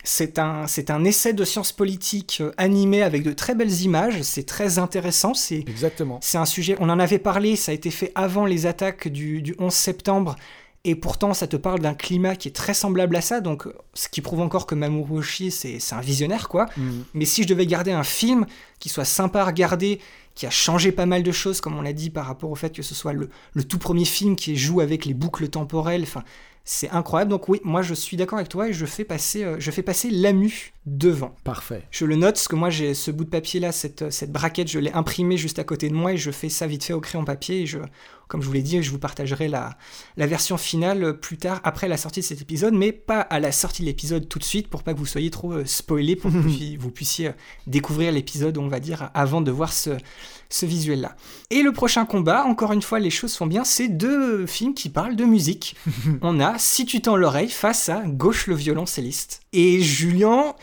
c'est un, c'est un essai de science politique euh, animé avec de très belles images. C'est très intéressant. C'est, Exactement. c'est un sujet, on en avait parlé, ça a été fait avant les attaques du, du 11 septembre. Et pourtant, ça te parle d'un climat qui est très semblable à ça. Donc, ce qui prouve encore que Mamoru Oshii, c'est, c'est un visionnaire, quoi. Mm. Mais si je devais garder un film qui soit sympa à regarder, qui a changé pas mal de choses, comme on l'a dit, par rapport au fait que ce soit le, le tout premier film qui joue avec les boucles temporelles, enfin, c'est incroyable. Donc oui, moi je suis d'accord avec toi et je fais passer, euh, je fais passer Lamu devant. Parfait. Je le note parce que moi j'ai ce bout de papier là, cette, cette braquette, je l'ai imprimé juste à côté de moi et je fais ça vite fait au crayon papier et je, comme je vous l'ai dit, je vous partagerai la, la version finale plus tard après la sortie de cet épisode, mais pas à la sortie de l'épisode tout de suite pour pas que vous soyez trop euh, spoilés, pour que vous puissiez- vous puissiez euh, découvrir l'épisode, on va dire, avant de voir ce, ce visuel-là. Et le prochain combat, encore une fois, les choses sont bien, c'est deux films qui parlent de musique. On a Si tu tends l'oreille face à Gauche le violoncelliste. Et Julien,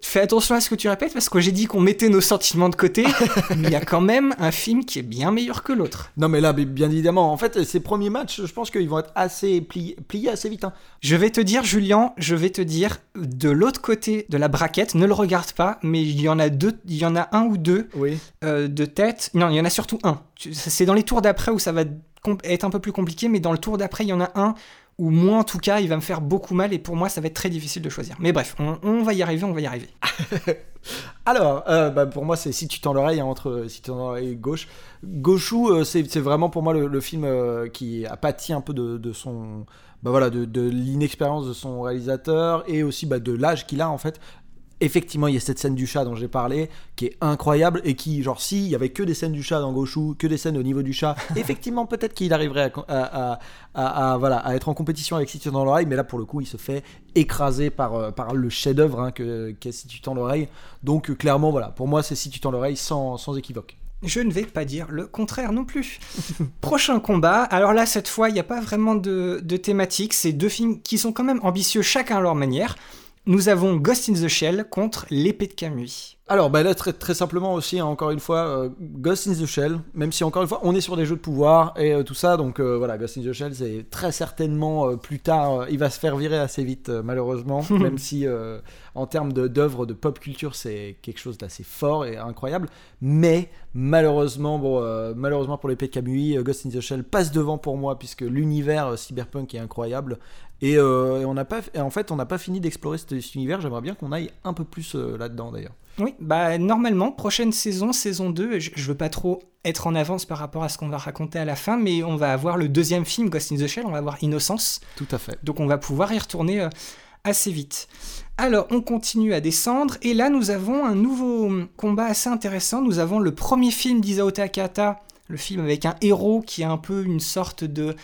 fais attention à ce que tu répètes parce que j'ai dit qu'on mettait nos sentiments de côté, mais il y a quand même un film qui est bien meilleur que l'autre. Non mais là, bi- bien évidemment, en fait, ces premiers matchs, je pense qu'ils vont être assez pliés, pliés assez vite. hein. Je vais te dire, Julien, je vais te dire, de l'autre côté de la braquette, ne le regarde pas, mais il y en a deux, il y en a un ou deux Oui. euh, de tête. Non, il y en a surtout un. C'est dans les tours d'après où ça va être un peu plus compliqué, mais dans le tour d'après, il y en a un où moi, en tout cas, il va me faire beaucoup mal et pour moi, ça va être très difficile de choisir. Mais bref, on, va y arriver, on va y arriver. Alors, euh, bah, pour moi, c'est si tu tends l'oreille hein, entre euh, si tu tends l'oreille gauche. Gauchou, euh, c'est vraiment pour moi le, film qui a pâti un peu de, son, bah voilà, de, de l'inexpérience de son réalisateur et aussi bah, de l'âge qu'il a en fait. Effectivement, il y a cette scène du chat dont j'ai parlé, qui est incroyable et qui, genre, si il y avait que des scènes du chat dans Gauchou, que des scènes au niveau du chat, effectivement, peut-être qu'il arriverait à, à- à- à- à, voilà, à être en compétition avec Si tu tends l'oreille, mais là, pour le coup, il se fait écraser par, euh, par le chef-d'œuvre hein, que qu'est Si tu tends l'oreille. Donc, euh, clairement, voilà, pour moi, c'est Si tu tends l'oreille sans, sans équivoque. Je ne vais pas dire le contraire non plus. Prochain combat. Alors là, cette fois, il n'y a pas vraiment de, de thématique. C'est deux films qui sont quand même ambitieux, chacun à leur manière. Nous avons Ghost in the Shell contre L'épée de Camus. Alors, bah là, très, très simplement aussi, hein, encore une fois, euh, Ghost in the Shell, même si encore une fois, on est sur des jeux de pouvoir et euh, tout ça, donc euh, voilà, Ghost in the Shell, c'est très certainement plus tard, il va se faire virer assez vite, malheureusement, même si en termes de- d'œuvres de, pop culture, c'est quelque chose d'assez fort et incroyable, mais malheureusement, bon, malheureusement pour l'épée de Camus, Ghost in the Shell passe devant pour moi, puisque l'univers cyberpunk est incroyable. Et, euh, et on n'a pas, et en fait, on n'a pas fini d'explorer cet, cet univers. J'aimerais bien qu'on aille un peu plus euh, là-dedans, d'ailleurs. Oui, bah normalement, prochaine saison, saison 2, je, je veux pas trop être en avance par rapport à ce qu'on va raconter à la fin, mais on va avoir le deuxième film, Ghost in the Shell, on va avoir Innocence, Tout à fait. donc on va pouvoir y retourner euh, assez vite. Alors, on continue à descendre, et là, nous avons un nouveau combat assez intéressant. Nous avons le premier film d'Isao Takahata, le film avec un héros qui est un peu une sorte de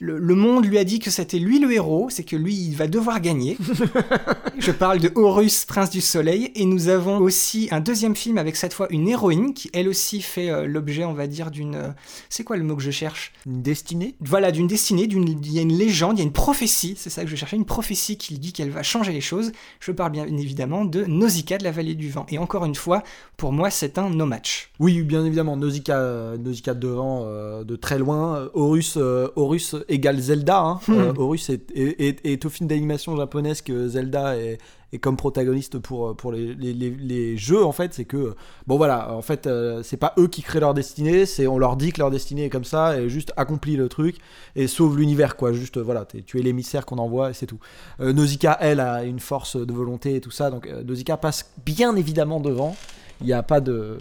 le, le monde lui a dit que c'était lui le héros, c'est que lui, il va devoir gagner. Je parle de Horus, prince du soleil, et nous avons aussi un deuxième film avec cette fois une héroïne qui elle aussi fait euh, l'objet, on va dire, d'une... euh, c'est quoi le mot que je cherche? Une destinée? Voilà, d'une destinée, d'une... il y a une légende, il y a une prophétie, c'est ça que je cherchais, une prophétie qui dit qu'elle va changer les choses. Je parle bien évidemment de Nausicaa de la vallée du vent. Et encore une fois, pour moi, c'est un no match. Oui, bien évidemment, Nausicaa, euh, Nausicaa devant, euh, de très loin. Horus, Horus égale Zelda. hein. Hmm. Euh, Horus est, est, est- est au film d'animation japonaise que Zelda est, comme protagoniste pour, pour les, les- les- les jeux, en fait. C'est que, bon voilà, en fait, euh, c'est pas eux qui créent leur destinée, c'est on leur dit que leur destinée est comme ça, et juste accomplit le truc, et sauve l'univers, quoi. Juste, euh, voilà, tu es l'émissaire qu'on envoie, et c'est tout. Euh, Nausicaa, elle, a une force de volonté et tout ça, donc euh, Nausicaa passe bien évidemment devant. Il n'y a pas de,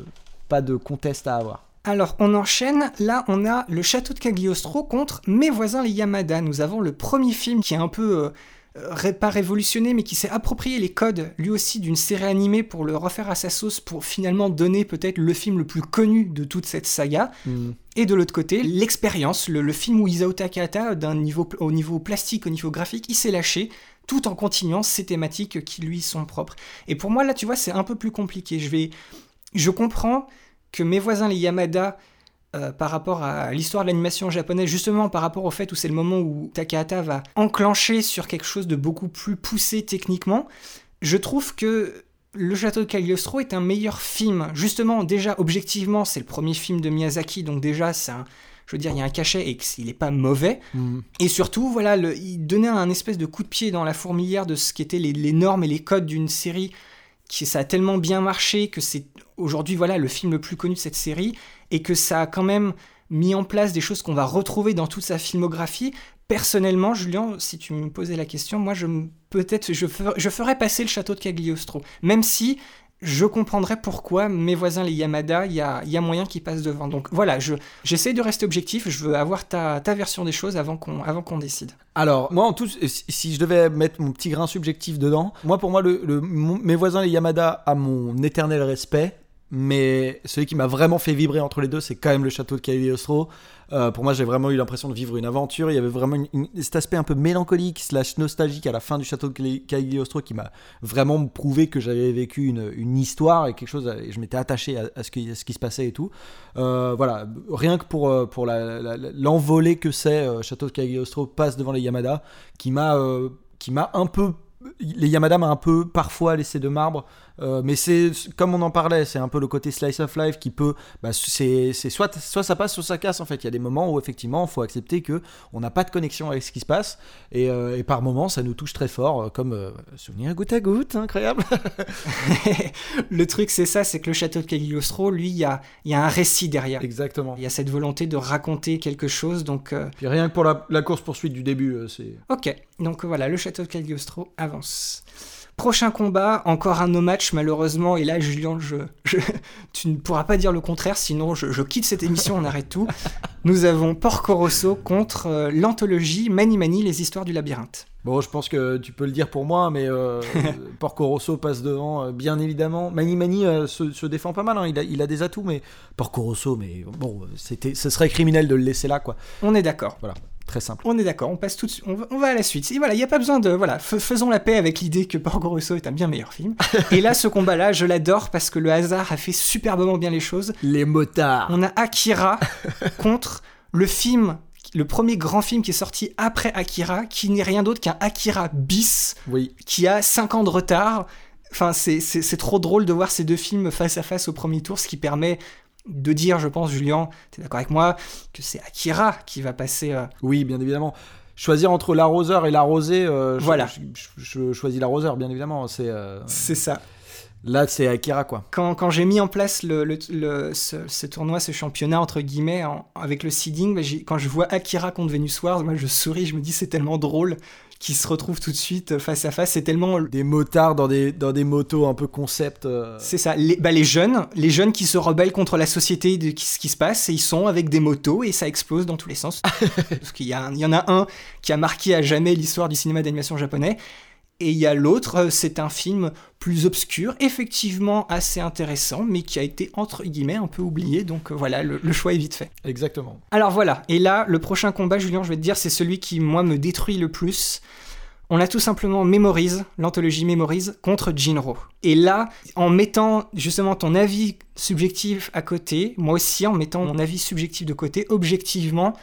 pas de contest à avoir. Alors, on enchaîne. Là, on a le château de Cagliostro contre mes voisins les Yamada. Nous avons le premier film qui est un peu, euh, euh, pas révolutionné, mais qui s'est approprié les codes, lui aussi, d'une série animée pour le refaire à sa sauce, pour finalement donner peut-être le film le plus connu de toute cette saga. Et de l'autre côté, l'expérience, le, le film où Isao Takahata, d'un niveau, au niveau plastique, au niveau graphique, il s'est lâché, tout en continuant ses thématiques qui lui sont propres. Et pour moi, là, tu vois, c'est un peu plus compliqué. Je vais, je comprends que mes voisins les Yamada, euh, par rapport à l'histoire de l'animation japonaise, justement par rapport au fait où c'est le moment où Takahata va enclencher sur quelque chose de beaucoup plus poussé techniquement, je trouve que le Château de Cagliostro est un meilleur film. Justement, déjà, objectivement, c'est le premier film de Miyazaki, donc déjà, c'est un... Je veux dire, il y a un cachet et qu'il n'est pas mauvais. Et surtout, voilà, le- il donnait un espèce de coup de pied dans la fourmilière de ce qu'étaient les, les normes et les codes d'une série qui ça a tellement bien marché que c'est aujourd'hui voilà le film le plus connu de cette série et que ça a quand même mis en place des choses qu'on va retrouver dans toute sa filmographie. Personnellement, Julien, si tu me posais la question, moi je peut-être je, je ferais passer le château de Cagliostro, même si je comprendrais pourquoi mes voisins les Yamada, il y a, y a moyen qu'ils passent devant. Donc voilà, je j'essaie de rester objectif, je veux avoir ta, ta version des choses avant qu'on décide. Alors, moi, en tout, si je devais mettre mon petit grain subjectif dedans, moi, pour moi, le, mes voisins, les Yamada, a mon éternel respect. Mais celui qui m'a vraiment fait vibrer entre les deux, c'est quand même le château de Cagliostro. Euh, pour moi, j'ai vraiment eu l'impression de vivre une aventure. Il y avait vraiment cet aspect un peu mélancolique slash nostalgique à la fin du château de Cagli- Cagliostro qui m'a vraiment prouvé que j'avais vécu une, histoire et quelque chose. et je m'étais attaché à, ce, qui, se passait et tout. Euh, voilà, rien que pour, euh, l'envolée que c'est, château de Cagliostro passe devant les Yamada, qui m'a euh, m'a un peu les Yamada m'a un peu parfois laissé de marbre, euh, mais c'est comme on en parlait, c'est un peu le côté slice of life qui peut, bah, c'est soit soit ça passe, soit ça casse en fait. Il y a des moments où effectivement, il faut accepter que on n'a pas de connexion avec ce qui se passe, et, euh, et par moments, ça nous touche très fort, euh, comme euh, souvenir goutte à goutte, incroyable. le truc c'est ça, c'est que le château de Cagliostro, lui, il y a, y a un récit derrière. Exactement. Il y a cette volonté de raconter quelque chose, donc Puis rien que pour la, la course poursuite du début, c'est ok. Donc voilà, le château de Cagliostro avance. Prochain combat, encore un no match malheureusement, et là Julien, je, je- tu ne pourras pas dire le contraire, sinon je, je quitte cette émission, on arrête tout. Nous avons Porco Rosso contre euh, l'anthologie Mani Mani, les histoires du labyrinthe. Bon, je pense que tu peux le dire pour moi, mais euh, Porco Rosso passe devant, euh, bien évidemment. Mani Mani euh, se, se défend pas mal, hein, il, a, il a des atouts, mais Porco Rosso, mais bon, c'était, ce serait criminel de le laisser là, quoi. On est d'accord. Voilà, très simple. On est d'accord, on passe tout de suite, on va, on va à la suite. Et voilà, il n'y a pas besoin de, voilà, fais- faisons la paix avec l'idée que Porco Rosso est un bien meilleur film. Et là, ce combat-là, je l'adore parce que le hasard a fait superbement bien les choses. Les motards. On a Akira contre le film, le premier grand film qui est sorti après Akira, qui n'est rien d'autre qu'un Akira bis, Oui, qui a 5 ans de retard. Enfin, c'est trop drôle de voir ces deux films face à face au premier tour, ce qui permet de dire, je pense, Julien, tu es d'accord avec moi, que c'est Akira qui va passer. euh, oui, bien évidemment. Choisir entre l'arroseur et l'arrosé, euh, je- Voilà. je, je- je choisis l'arroseur, bien évidemment. C'est euh, c'est ça. là, c'est Akira, quoi. quand, quand j'ai mis en place le, le- le- ce, ce tournoi, ce championnat, entre guillemets, en- avec le seeding, bah, quand je vois Akira contre Venus Wars, moi je souris, je me dis c'est tellement drôle qu'ils se retrouvent tout de suite face à face. C'est tellement. Des motards dans des, dans des motos un peu concept. euh, C'est ça, les, bah, les jeunes, les jeunes qui se rebellent contre la société de qui- ce qui se passe, et ils sont avec des motos et ça explose dans tous les sens. Parce qu'il y, a un- il y en a un qui a marqué à jamais l'histoire du cinéma d'animation japonais. Et il y a l'autre, euh, c'est un film plus obscur, effectivement assez intéressant, mais qui a été entre guillemets un peu oublié, donc euh, voilà, le, le choix est vite fait. Exactement. Alors voilà, et là, le prochain combat, Julien, je vais te dire, c'est celui qui, moi, me détruit le plus. On a tout simplement Memories, l'anthologie Memories, contre Jinro. Et là, en mettant justement ton avis subjectif à côté, moi aussi en mettant mon avis subjectif de côté, objectivement,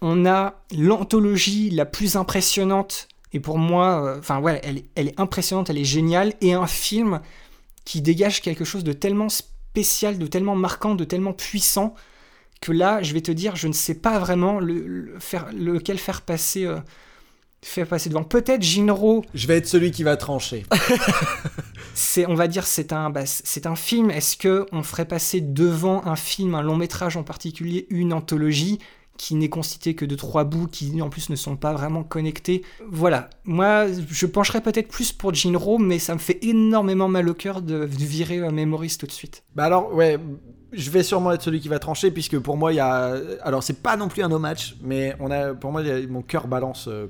on a l'anthologie la plus impressionnante. Et pour moi, euh, enfin ouais, elle, est- elle est impressionnante, elle est géniale, et un film qui dégage quelque chose de tellement spécial, de tellement marquant, de tellement puissant, que là, je vais te dire, je ne sais pas vraiment le, le- faire, lequel faire passer, euh, faire passer devant. Peut-être Jinro, Je vais être celui qui va trancher. c'est, on va dire, c'est un, bah, c'est un film. Est-ce que on ferait passer devant un film, un long métrage en particulier, une anthologie? Qui n'est constituée que de trois bouts qui en plus ne sont pas vraiment connectés Voilà. Moi, je pencherais peut-être plus pour Jinro, mais ça me fait énormément mal au cœur de, virer Memories tout de suite. Bah alors, ouais, je vais sûrement être celui qui va trancher, puisque pour moi, il y a. Alors, c'est pas non plus un no match, mais on a, pour moi, mon cœur balance euh,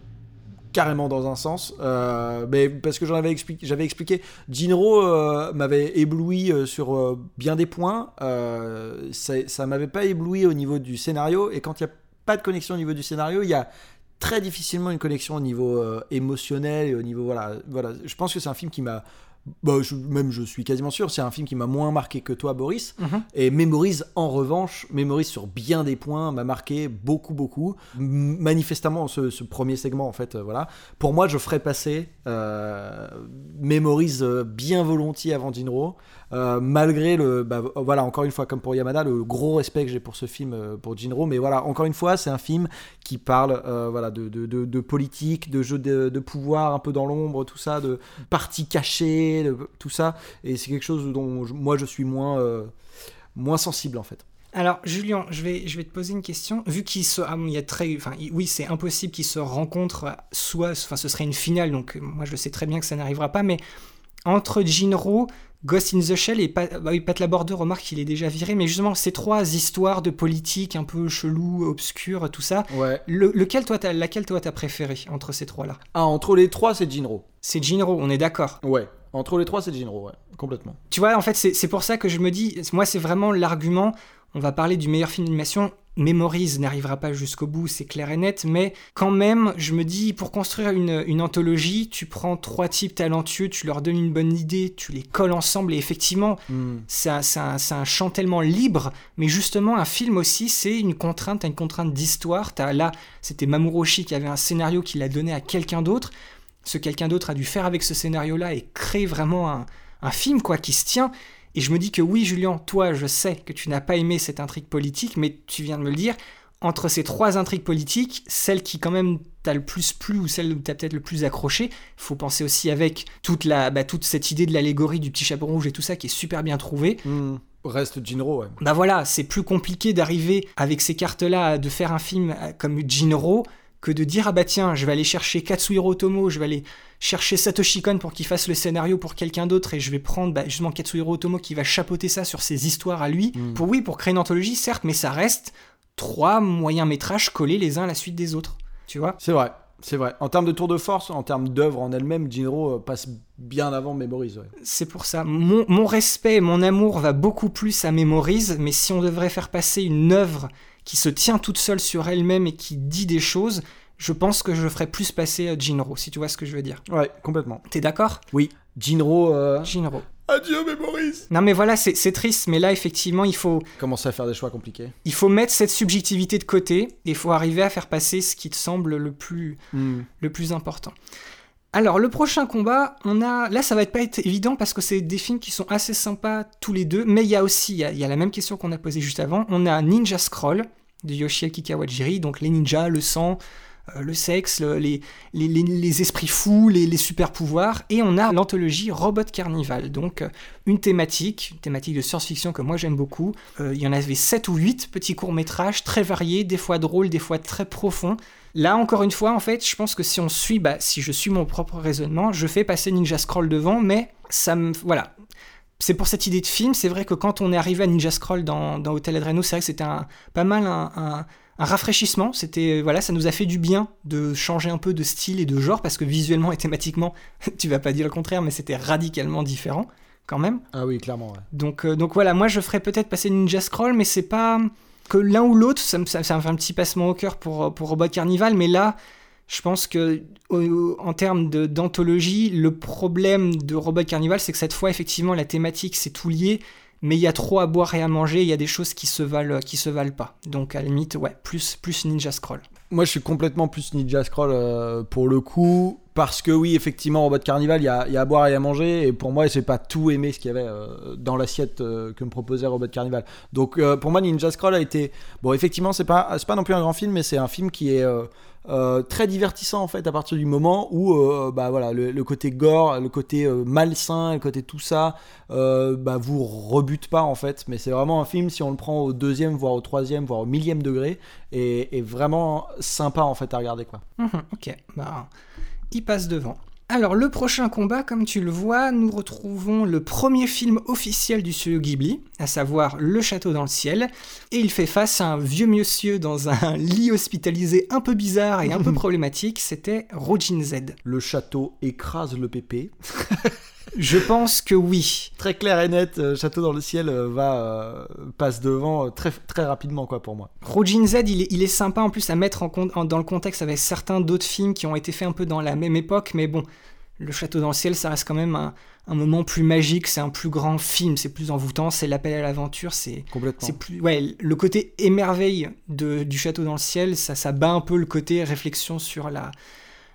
carrément dans un sens. Euh, mais parce que j'en avais j'avais expliqué, Jinro euh, m'avait ébloui euh, sur bien des points. Ça, m'avait pas ébloui au niveau du scénario, et quand il n'y a pas de connexion au niveau du scénario, il y a très difficilement une connexion au niveau émotionnel et au niveau voilà voilà je pense que c'est un film qui m'a bah, je- même je suis quasiment sûr c'est un film qui m'a moins marqué que toi Boris Mhm. et Memories, en revanche, Memories sur bien des points m'a marqué beaucoup, beaucoup. M- Manifestement, ce, ce premier segment, en fait, euh, voilà. Pour moi, je ferais passer euh, Memories euh, bien volontiers avant Jinro, euh, malgré le, bah, voilà, encore une fois, comme pour Yamada, le gros respect que j'ai pour ce film, pour Jinro. Mais voilà, encore une fois, c'est un film qui parle, voilà, de, de, de- de politique, de jeu de, de pouvoir un peu dans l'ombre, tout ça, de parties cachées, de- tout ça. Et c'est quelque chose dont moi je suis moins, euh, moins sensible en fait. Alors, Julien, je vais, je vais te poser une question. Vu qu'il se, ah, il y a très, enfin, oui, c'est impossible qu'ils se rencontrent. Soit, enfin, ce serait une finale, donc moi, je sais très bien que ça n'arrivera pas. Mais entre Jinro, Ghost in the Shell et Pat, bah oui, Pat Laborde, remarque qu'il est déjà viré. Mais justement, ces trois histoires de politique un peu chelou, obscure, tout ça. Ouais. Le- lequel toi, t'as, laquelle toi t'as préféré entre ces trois-là? Ah, entre les trois, c'est Jinro. C'est Jinro, on est d'accord. Ouais. Entre les trois, c'est Jinro, ouais. Complètement. Tu vois, en fait, c'est c'est pour ça que je me dis, moi, c'est vraiment l'argument. On va parler du meilleur film d'animation. Memories n'arrivera pas jusqu'au bout, c'est clair et net, mais quand même, je me dis, pour construire une, une anthologie, tu prends trois types talentueux, tu leur donnes une bonne idée, tu les colles ensemble, et effectivement, Hmm. c'est un, un- c'est un champ tellement libre, mais justement, un film aussi, c'est une contrainte, une contrainte d'histoire. Là, c'était Mamuroshi qui avait un scénario qu'il a donné à quelqu'un d'autre. Ce quelqu'un d'autre a dû faire avec ce scénario-là et créer vraiment un, un film quoi qui se tient. Et je me dis que oui, Julien, toi, je sais que tu n'as pas aimé cette intrigue politique, mais tu viens de me le dire. Entre ces trois intrigues politiques, celle qui quand même t'a le plus plu ou celle où t'as peut-être le plus accroché, faut penser aussi avec toute, la, bah, toute cette idée de l'allégorie du petit chapeau rouge et tout ça qui est super bien trouvé. Hmm. Reste Jinro, ouais. Bah voilà, c'est plus compliqué d'arriver avec ces cartes-là, de faire un film euh, comme Jinro, que de dire ah bah tiens, je vais aller chercher Katsuhiro Otomo, je vais aller chercher Satoshi Kon pour qu'il fasse le scénario pour quelqu'un d'autre et je vais prendre bah, justement Katsuhiro Otomo qui va chapeauter ça sur ses histoires à lui. Mm. Pour oui, pour créer une anthologie, certes, mais ça reste trois moyens métrages collés les uns à la suite des autres. Tu vois? C'est vrai. C'est vrai. En termes de tour de force, en termes d'œuvre en elle-même, Jinro euh, passe bien avant Memories, ouais. C'est pour ça. Mon, mon respect, mon amour va beaucoup plus à Memories, mais si on devrait faire passer une œuvre qui se tient toute seule sur elle-même et qui dit des choses, je pense que je ferais plus passer à Jinro, si tu vois ce que je veux dire. Ouais, complètement. T'es d'accord? Oui. Jinro, euh... Jinro. Adieu Memories Non mais voilà, c'est triste, mais là effectivement, il faut, Commence à faire des choix compliqués. il faut mettre cette subjectivité de côté et il faut arriver à faire passer ce qui te semble le plus, Hmm. le plus important. Alors, le prochain combat, on a. Là, ça va pas être évident parce que c'est des films qui sont assez sympas tous les deux, mais il y a aussi, il y a, il y a la même question qu'on a posée juste avant. On a Ninja Scroll de Yoshiaki Kawajiri, donc les ninjas, le sang, euh, le sexe, le- les, esprits fous, les, les super pouvoirs, et on a l'anthologie Robot Carnival, donc euh, une thématique, une thématique de science-fiction que moi j'aime beaucoup. Euh, il y en avait 7 ou 8 petits courts-métrages très variés, des fois drôles, des fois très profonds. Là, encore une fois, en fait, je pense que si on suit, bah, si je suis mon propre raisonnement, je fais passer Ninja Scroll devant, mais ça me. Voilà. C'est pour cette idée de film. C'est vrai que quand on est arrivé à Ninja Scroll dans, dans Hotel Adreno, c'est vrai que c'était un, pas mal un, un- un rafraîchissement. C'était voilà, ça nous a fait du bien de changer un peu de style et de genre parce que visuellement et thématiquement, tu vas pas dire le contraire, mais c'était radicalement différent quand même. Ah oui, clairement. Ouais. Donc euh, donc voilà, moi je ferais peut-être passer Ninja Scroll, mais c'est pas que l'un ou l'autre, ça me, ça, ça me fait un petit passement au cœur pour pour Robot Carnival, mais là. Je pense que en termes d'anthologie, le problème de Robot Carnival, c'est que cette fois, effectivement, la thématique, c'est tout lié, mais il y a trop à boire et à manger, il y a des choses qui se valent, qui se valent pas. Donc, à la limite, ouais, plus, plus Ninja Scroll. Moi, je suis complètement plus Ninja Scroll euh, pour le coup. Parce que oui, effectivement, Robot Carnival, il y a, à boire et à manger. Et pour moi, j'ai pas tout aimé ce qu'il y avait euh, dans l'assiette euh, que me proposait Robot Carnival. Donc pour moi, Ninja Scroll a été... Bon, effectivement, c'est pas, pas non plus un grand film, mais c'est un film qui est... euh, très divertissant en fait à partir du moment où euh, bah voilà le, côté gore le côté euh, malsain le côté tout ça bah vous rebute pas en fait. Mais c'est vraiment un film si on le prend au deuxième voire au troisième voire au millième degré et, et vraiment sympa en fait à regarder quoi. Mhm, ok, bah, il passe devant. Alors, le prochain combat, comme tu le vois, nous retrouvons le premier film officiel du studio Ghibli, à savoir Le Château dans le ciel, et il fait face à un vieux monsieur dans un lit hospitalisé un peu bizarre et un peu problématique, c'était Rojin Z. le château écrase le pépé Je pense que oui. très clair et net euh, château dans le ciel euh, va euh, passe devant très très rapidement quoi pour moi Rojin Z, il est, il est sympa en plus à mettre en en- dans le contexte avec certains d'autres films qui ont été faits un peu dans la même époque, mais bon, Le Château dans le ciel, ça reste quand même un, un moment plus magique, c'est un plus grand film, c'est plus envoûtant, c'est l'appel à l'aventure, c'est complètement c'est plus ouais, le côté émerveille de, du Château dans le ciel, ça, ça bat un peu le côté réflexion sur la,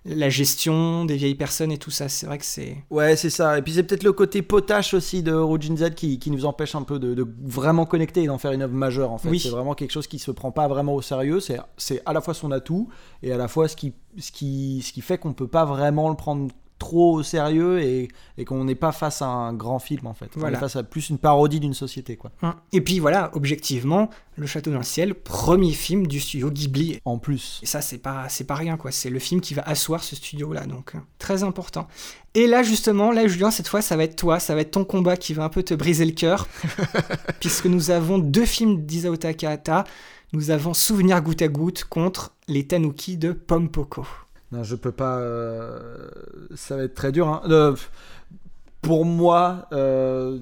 la gestion des vieilles personnes et tout ça. C'est vrai que c'est Ouais, c'est ça. Et puis c'est peut-être le côté potache aussi de Rojin Z qui, qui nous empêche un peu de, de vraiment connecter et d'en faire une œuvre majeure en fait. Oui. C'est vraiment quelque chose qui se prend pas vraiment au sérieux. C'est, c'est à la fois son atout et à la fois ce qui, ce qui, ce qui fait qu'on peut pas vraiment le prendre trop sérieux et, et qu'on n'est pas face à un grand film en fait. On Voilà. est face à plus une parodie d'une société quoi. Hein. Et puis voilà, objectivement, Le Château dans le ciel, premier film du studio Ghibli. En plus. Et ça, c'est pas, c'est pas rien, quoi. C'est le film qui va asseoir ce studio-là, donc euh, très important. Et là, justement, là, Julien, cette fois, ça va être toi, ça va être ton combat qui va un peu te briser le cœur, puisque nous avons deux films d'Isao Takahata. Nous avons Souvenir goutte à goutte contre Les Tanuki de Pompoko. Non, je peux pas. euh, Ça va être très dur. hein. Euh, pour moi, euh,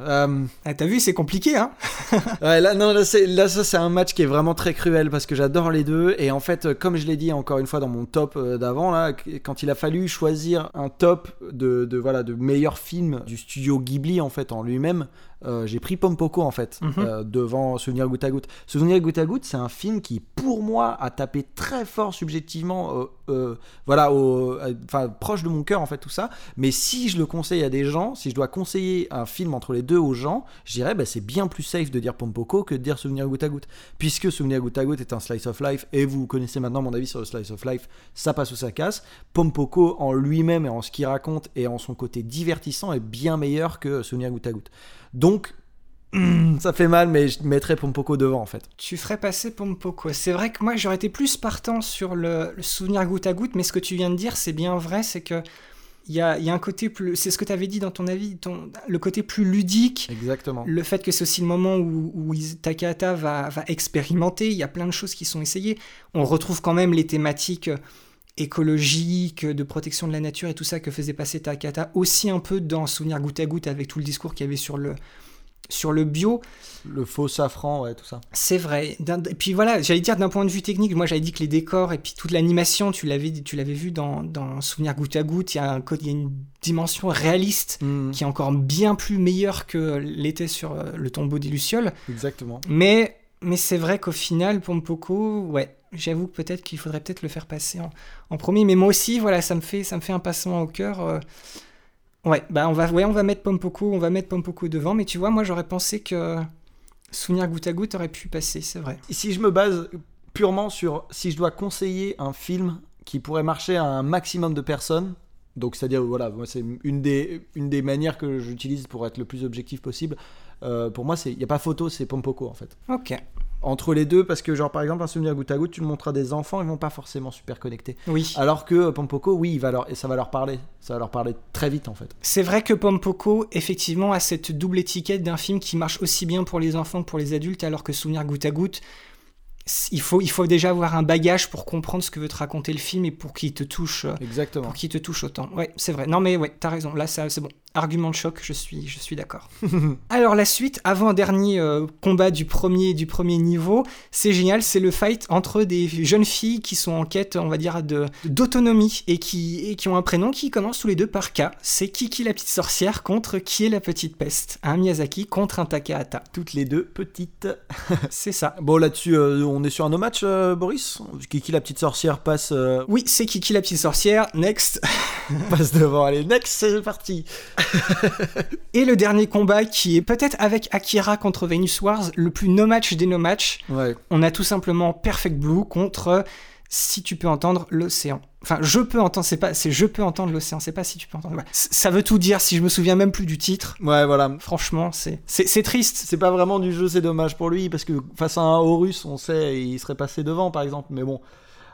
Ah, t'as vu, c'est compliqué, hein Ouais, là, non, là, c'est- là, ça, c'est un match qui est vraiment très cruel parce que j'adore les deux. Et en fait, comme je l'ai dit encore une fois dans mon top d'avant, là, qu- quand il a fallu choisir un top de, de, voilà, de meilleurs films du studio Ghibli, en fait, en lui-même, euh, j'ai pris Pompoko, en fait, Mhm. euh, devant Souvenir goutte à goutte. Souvenir goutte à goutte, c'est un film qui, pour moi, a tapé très fort subjectivement, euh, voilà, au- enfin, proche de mon cœur, en fait, tout ça. Mais si je le conseille à des gens, si je dois conseiller un film entre les deux aux gens, je dirais bah, c'est bien plus safe de dire Pompoko que de dire Souvenir goutte à goutte. Puisque Souvenir goutte à goutte est un slice of life, et vous connaissez maintenant mon avis sur le slice of life, ça passe ou ça casse. Pompoko en lui-même et en ce qu'il raconte et en son côté divertissant est bien meilleur que Souvenir goutte à goutte. Donc, ça fait mal, mais je mettrais Pompoko devant en fait. Tu ferais passer Pompoko. C'est vrai que moi, j'aurais été plus partant sur le, le Souvenir goutte à goutte, mais ce que tu viens de dire, c'est bien vrai, c'est que il y a, il y a un côté plus... C'est ce que tu avais dit dans ton avis, ton, le côté plus ludique, Exactement. Le fait que c'est aussi le moment où, où Takahata va, va expérimenter, il y a plein de choses qui sont essayées. On retrouve quand même les thématiques écologiques, de protection de la nature et tout ça que faisait passer Takahata, aussi un peu dans Souvenir goutte à goutte avec tout le discours qu'il y avait sur le, sur le bio. Le faux safran, ouais, tout ça. C'est vrai. Et puis voilà, j'allais dire d'un point de vue technique, moi j'avais dit que les décors et puis toute l'animation, tu l'avais, tu l'avais vu dans, dans Souvenir goutte à goutte, il y, a un, il y a une dimension réaliste Mm, qui est encore bien plus meilleure que l'était sur euh, le tombeau des Lucioles. Exactement. Mais, mais c'est vrai qu'au final, Pompoko, ouais, j'avoue que peut-être qu'il faudrait peut-être le faire passer en, en premier. Mais moi aussi, voilà, ça me fait, ça me fait un passement au cœur. euh. Ouais, bah on va, ouais, on va mettre Pompoko, on va mettre Pompoko devant. Mais tu vois, moi j'aurais pensé que Souvenir goutte à goutte aurait pu passer, c'est vrai. si je me base purement sur si je dois conseiller un film qui pourrait marcher à un maximum de personnes, donc c'est-à-dire voilà, moi c'est une des une des manières que j'utilise pour être le plus objectif possible. euh, pour moi, il y a pas photo, c'est Pompoko en fait. Ok. Entre les deux, parce que genre par exemple un souvenir goutte à goutte, tu le montres à des enfants, ils vont pas forcément super connectés. Oui. Alors que euh, Pompoko, oui, il va leur et ça va leur parler, ça va leur parler très vite en fait. C'est vrai que Pompoko, effectivement, a cette double étiquette d'un film qui marche aussi bien pour les enfants que pour les adultes, alors que Souvenir goutte à goutte il faut, il faut déjà avoir un bagage pour comprendre ce que veut te raconter le film et pour qu'il te touche, euh, Exactement. pour qu'il te touche autant. Ouais, c'est vrai. Non mais ouais, t'as raison. Là, c'est bon. Argument de choc, je suis, je suis d'accord. Alors la suite, avant-dernier euh, combat du premier, du premier niveau, c'est génial, c'est le fight entre des jeunes filles qui sont en quête, on va dire, de d'autonomie et qui, et qui ont un prénom qui commence tous les deux par K. C'est Kiki la petite sorcière contre Qui est la petite peste? Un Miyazaki contre un Takahata. Toutes les deux petites. C'est ça. Bon, là-dessus, euh, on est sur un no match, euh, Boris? Kiki, la petite sorcière, passe, Oui, c'est Kiki la petite sorcière. Next. passe devant. Allez, next, c'est parti. Et le dernier combat qui est peut-être avec Akira contre Venus Wars, le plus no match des no match. Ouais. On a tout simplement Perfect Blue contre si tu peux entendre l'océan. Enfin, je peux entendre, c'est pas, c'est je peux entendre l'océan, c'est pas si tu peux entendre. Ouais. Ça veut tout dire si je me souviens même plus du titre. Ouais, voilà. Franchement, c'est, c'est, c'est triste. C'est pas vraiment du jeu, c'est dommage pour lui, parce que face à un Horus, on sait, il serait passé devant, par exemple, mais bon.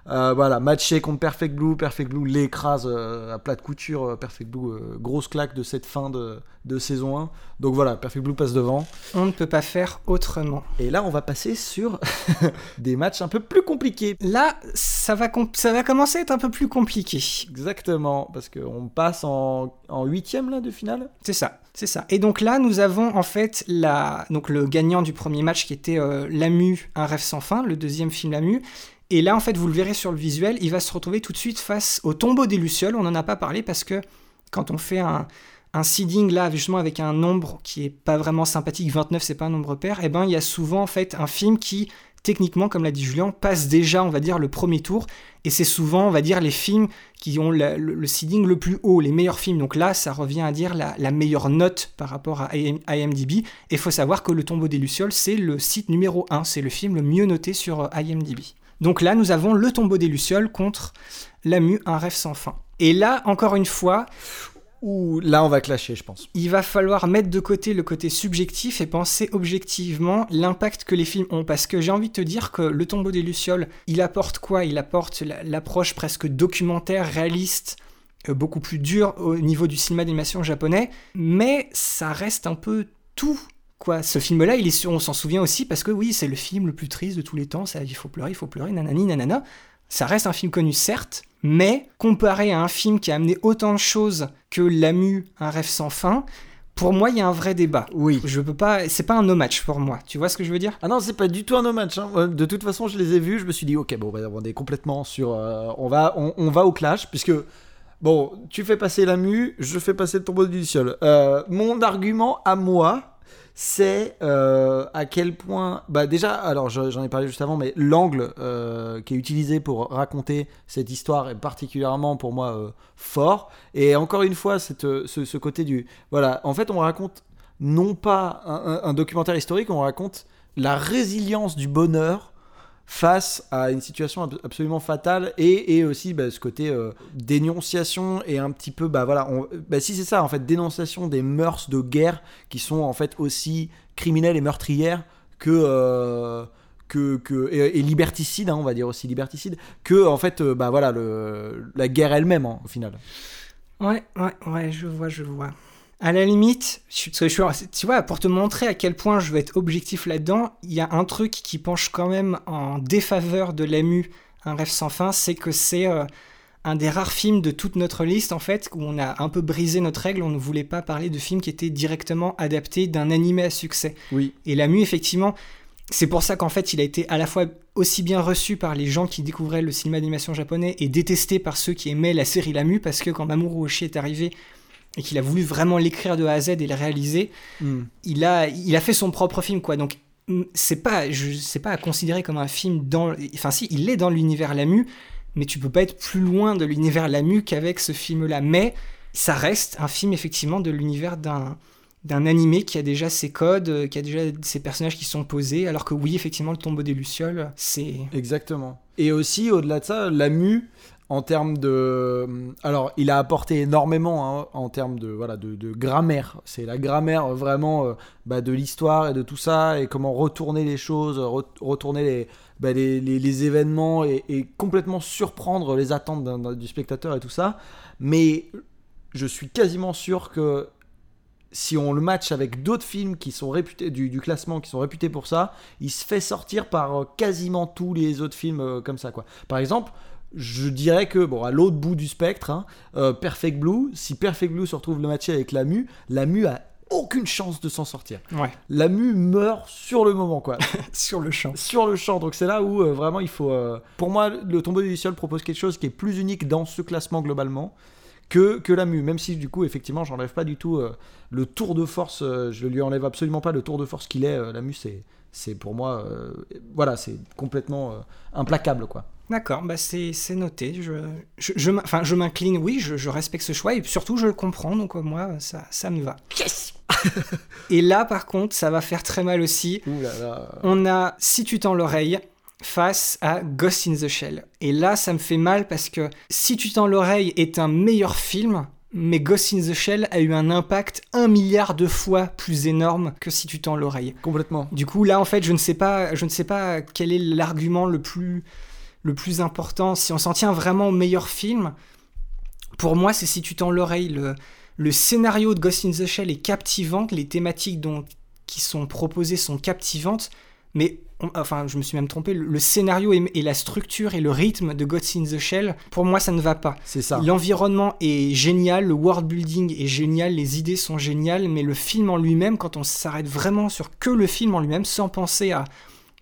Euh, voilà, matché contre Perfect Blue, Perfect Blue l'écrase euh, à plat de couture, euh, Perfect Blue, euh, grosse claque de cette fin de, de saison 1. Donc voilà, Perfect Blue passe devant. On ne peut pas faire autrement. Et là, on va passer sur des matchs un peu plus compliqués. Là, ça va, ça va commencer à être un peu plus compliqué. Exactement, parce qu'on passe en, en huitième là de finale. C'est ça, c'est ça. Et donc là, nous avons en fait la, donc le gagnant du premier match qui était Lamu, un rêve sans fin, le deuxième film Lamu. Et là, en fait, vous le verrez sur le visuel, il va se retrouver tout de suite face au tombeau des Lucioles. On n'en a pas parlé parce que quand on fait un, seeding là, justement avec un nombre qui est pas vraiment sympathique, 29 c'est pas un nombre pair, et ben il y a souvent en fait un film qui, techniquement, comme l'a dit Julien, passe déjà, on va dire, le premier tour. Et c'est souvent, on va dire, les films qui ont le, seeding le plus haut, les meilleurs films. Donc là, ça revient à dire la, la meilleure note par rapport à IM- IMDb. Et il faut savoir que Le tombeau des Lucioles, c'est le site numéro 1, c'est le film le mieux noté sur euh, IMDb. Donc là, nous avons Le tombeau des Lucioles contre Lamu, un rêve sans fin. Et là, encore une fois, Ouh, là, on va clasher, je pense. il va falloir mettre de côté le côté subjectif et penser objectivement l'impact que les films ont. Parce que j'ai envie de te dire que Le tombeau des Lucioles, il apporte quoi? Il apporte la- l'approche presque documentaire, réaliste, euh, beaucoup plus dure au niveau du cinéma d'animation japonais, mais ça reste un peu tout. Quoi, ce film-là, il est on s'en souvient aussi parce que oui, c'est le film le plus triste de tous les temps. Ça, il faut pleurer, il faut pleurer, nanani, nanana. Ça reste un film connu, certes, mais comparé à un film qui a amené autant de choses que Lamu, un rêve sans fin, pour moi, il y a un vrai débat. Oui. Je peux pas, c'est pas un no match pour moi. Tu vois ce que je veux dire? Ah non, c'est pas du tout un no match. hein. Euh, De toute façon, je les ai vus. Je me suis dit, ok, bon, bah, on est complètement sur. euh, on, va, on, on va au clash, puisque. Bon, tu fais passer la mue, je fais passer le tombeau du ciel. Euh, mon argument à moi, c'est euh, à quel point. Bah, déjà, alors je- j'en ai parlé juste avant, mais l'angle euh, qui est utilisé pour raconter cette histoire est particulièrement pour moi euh, fort. Et encore une fois, cette, ce, côté du. Voilà, en fait, on raconte non pas un documentaire historique, on raconte la résilience du bonheur face à une situation ab- absolument fatale et, et aussi bah, ce côté euh, dénonciation et un petit peu bah voilà bah, si c'est ça en fait dénonciation des mœurs de guerre qui sont en fait aussi criminelles et meurtrières que euh, que, que et, et liberticides hein, on va dire aussi liberticides que en fait euh, bah voilà le, la guerre elle-même hein, au final Ouais, ouais, ouais, je vois, je vois. À la limite, je, je tu vois, pour te montrer à quel point je veux être objectif là-dedans, il y a un truc qui penche quand même en défaveur de l'AMU, Un rêve sans fin, c'est que c'est euh, un des rares films de toute notre liste, en fait, où on a un peu brisé notre règle, on ne voulait pas parler de films qui étaient directement adaptés d'un animé à succès. oui Et l'AMU, effectivement, c'est pour ça qu'en fait, il a été à la fois aussi bien reçu par les gens qui découvraient le cinéma d'animation japonais et détesté par ceux qui aimaient la série Lamu, parce que quand Mamoru Oshii est arrivé et qu'il a voulu vraiment l'écrire de A à Z et le réaliser, Hmm. il a, il a fait son propre film, quoi. Donc, mm, c'est pas, je, c'est pas à considérer comme un film dans. Enfin, si, il est dans l'univers Lamu, mais tu peux pas être plus loin de l'univers Lamu qu'avec ce film-là. Mais ça reste un film, effectivement, de l'univers d'un d'un animé qui a déjà ses codes, euh, qui a déjà ses personnages qui sont posés, alors que oui, effectivement, le tombeau des Lucioles, c'est... Exactement. Et aussi, au-delà de ça, la mu, en termes de. Alors, il a apporté énormément hein, en termes de, voilà, de, de grammaire. C'est la grammaire euh, vraiment euh, bah, de l'histoire et de tout ça, et comment retourner les choses, re- retourner les, bah, les, les- les événements et, complètement surprendre les attentes du spectateur et tout ça. Mais je suis quasiment sûr que si on le match avec d'autres films qui sont réputés du, du classement, qui sont réputés pour ça, il se fait sortir par euh, quasiment tous les autres films euh, comme ça, quoi. Par exemple, je dirais que, bon, à l'autre bout du spectre, hein, euh, Perfect Blue, si Perfect Blue se retrouve le matcher avec la Mu, la Mu a aucune chance de s'en sortir. Ouais, La Mu meurt sur le moment, quoi. sur le champ. sur le champ. Donc c'est là où euh, vraiment il faut. euh, Pour moi, le tombeau du ciel propose quelque chose qui est plus unique dans ce classement globalement que, que la mu. Même si du coup, effectivement, j'enlève pas du tout euh, le tour de force. je lui enlève absolument pas le tour de force qu'il est. euh, la mu, c'est. C'est pour moi, euh, voilà, c'est complètement euh, implacable, quoi. D'accord, bah c'est c'est noté. Je, je, enfin, je m'incline, oui, je, je respecte ce choix et surtout je le comprends, donc moi ça, ça me va. Yes Et là par contre, ça va faire très mal aussi. Ouh là là. On a Si tu tends l'oreille face à Ghost in the Shell. Et là, ça me fait mal parce que Si tu tends l'oreille est un meilleur film, mais Ghost in the Shell a eu un impact un milliard de fois plus énorme que Si tu tends l'oreille. Complètement. Du coup, là, en fait, je ne sais pas, je ne sais pas quel est l'argument le plus, le plus important. Si on s'en tient vraiment au meilleur film, pour moi, c'est si tu tends l'oreille. Le, le scénario de Ghost in the Shell est captivant, les thématiques dont, qui sont proposées sont captivantes, mais on- enfin, je me suis même trompé. Le, le scénario et, et la structure et le rythme de Ghost in the Shell, pour moi, ça ne va pas. C'est ça. L'environnement est génial, le world building est génial, les idées sont géniales, mais le film en lui-même, quand on s'arrête vraiment sur que le film en lui-même, sans penser à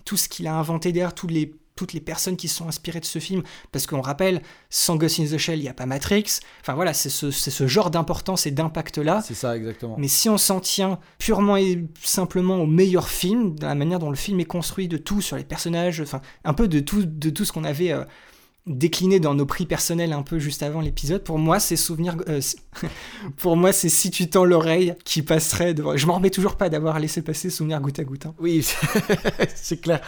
tout ce qu'il a inventé derrière, tous les, toutes les personnes qui sont inspirées de ce film, parce qu'on rappelle, sans Ghost in the Shell, il n'y a pas Matrix. Enfin voilà, c'est ce, ce genre d'importance et d'impact-là. C'est ça, exactement. Mais si on s'en tient purement et simplement au meilleur film, de la manière dont le film est construit, de tout sur les personnages, enfin un peu de tout, de tout ce qu'on avait euh, décliné dans nos prix personnels un peu juste avant l'épisode, pour moi c'est souvenir, euh, pour moi c'est si tu tends l'oreille qui passerait devant. Je m'en remets toujours pas d'avoir laissé passer souvenir goutte à goutte. hein. Oui, c'est clair.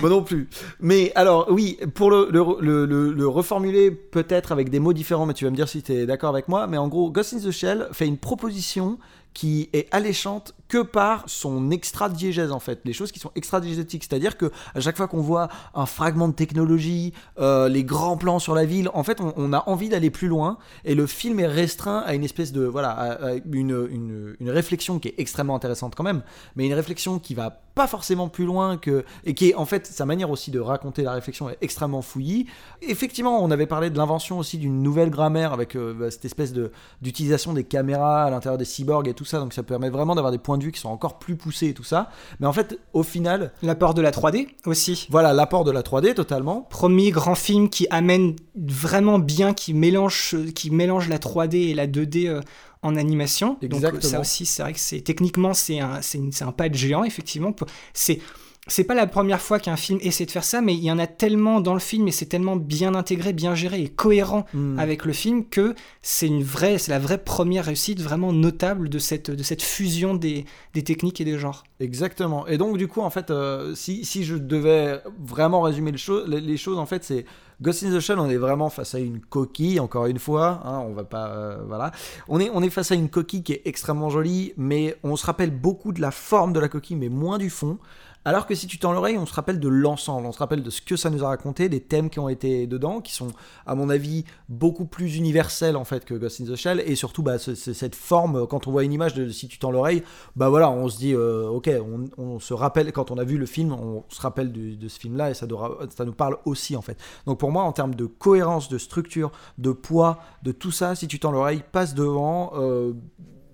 Moi non plus. Mais alors, oui, pour le- le reformuler peut-être avec des mots différents, mais tu vas me dire si tu es d'accord avec moi. Mais en gros, Ghost in the Shell fait une proposition qui est alléchante que par son extra-diégèse en fait, les choses qui sont extra-diégétiques, c'est-à-dire que à chaque fois qu'on voit un fragment de technologie, euh, les grands plans sur la ville, en fait on, a envie d'aller plus loin. Et le film est restreint à une espèce de voilà, une, une réflexion qui est extrêmement intéressante quand même, mais une réflexion qui va pas forcément plus loin que et qui est en fait sa manière aussi de raconter la réflexion est extrêmement fouillie. Effectivement, on avait parlé de l'invention aussi d'une nouvelle grammaire avec euh, bah, cette espèce de d'utilisation des caméras à l'intérieur des cyborgs et tout ça, donc ça permet vraiment d'avoir des points de vue qui sont encore plus poussés et tout ça. Mais en fait, au final, L'apport de la 3D aussi. voilà l'apport de la 3D totalement. Premier grand film qui amène vraiment bien, qui mélange, qui mélange la 3D et la 2D euh, en animation. Donc ça aussi, c'est vrai que c'est techniquement c'est un, un pas de géant effectivement. C'est c'est pas la première fois qu'un film essaie de faire ça, mais il y en a tellement dans le film et c'est tellement bien intégré, bien géré et cohérent Hmm. avec le film que c'est une vraie, c'est la vraie première réussite vraiment notable de cette, de cette fusion des, des techniques et des genres. Exactement. Et donc, du coup, en fait, euh, si, si je devais vraiment résumer le cho- les, les choses, en fait, c'est Ghost in the Shell, on est vraiment face à une coquille, encore une fois. hein, on va pas. euh, voilà. On est, on est face à une coquille qui est extrêmement jolie, mais on se rappelle beaucoup de la forme de la coquille, mais moins du fond. Alors que si tu tends l'oreille, on se rappelle de l'ensemble, on se rappelle de ce que ça nous a raconté, des thèmes qui ont été dedans, qui sont, à mon avis, beaucoup plus universels en fait que Ghost in the Shell, et surtout bah, ce- ce- cette forme, quand on voit une image de si tu tends l'oreille, bah voilà, on se dit, euh, ok, on, se rappelle, quand on a vu le film, on se rappelle de ce film-là, et ça nous parle aussi en fait. Donc pour moi, en termes de cohérence, de structure, de poids, de tout ça, si tu tends l'oreille, passe devant. euh,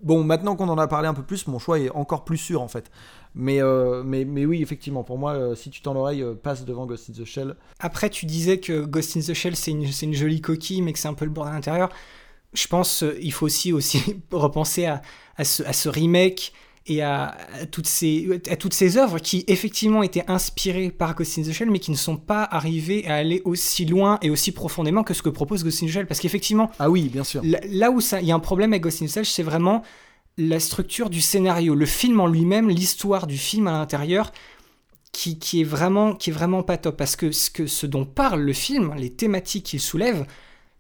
Bon, maintenant qu'on en a parlé un peu plus, mon choix est encore plus sûr en fait. Mais, euh, mais, mais oui, effectivement, pour moi, euh, si tu tends l'oreille, euh, passe devant Ghost in the Shell. Après, tu disais que Ghost in the Shell, c'est une, c'est une jolie coquille, mais que c'est un peu le bordel à l'intérieur. Je pense il faut aussi, aussi repenser à, à, ce, à ce remake et à, à toutes ces, à toutes ces œuvres qui, effectivement, étaient inspirées par Ghost in the Shell, mais qui ne sont pas arrivées à aller aussi loin et aussi profondément que ce que propose Ghost in the Shell. Parce qu'effectivement, Ah oui, bien sûr. Là, là où il y a un problème avec Ghost in the Shell, c'est vraiment la structure du scénario, le film en lui-même, l'histoire du film à l'intérieur, qui, qui est vraiment qui est vraiment pas top. Parce que ce, que ce dont parle le film, les thématiques qu'il soulève,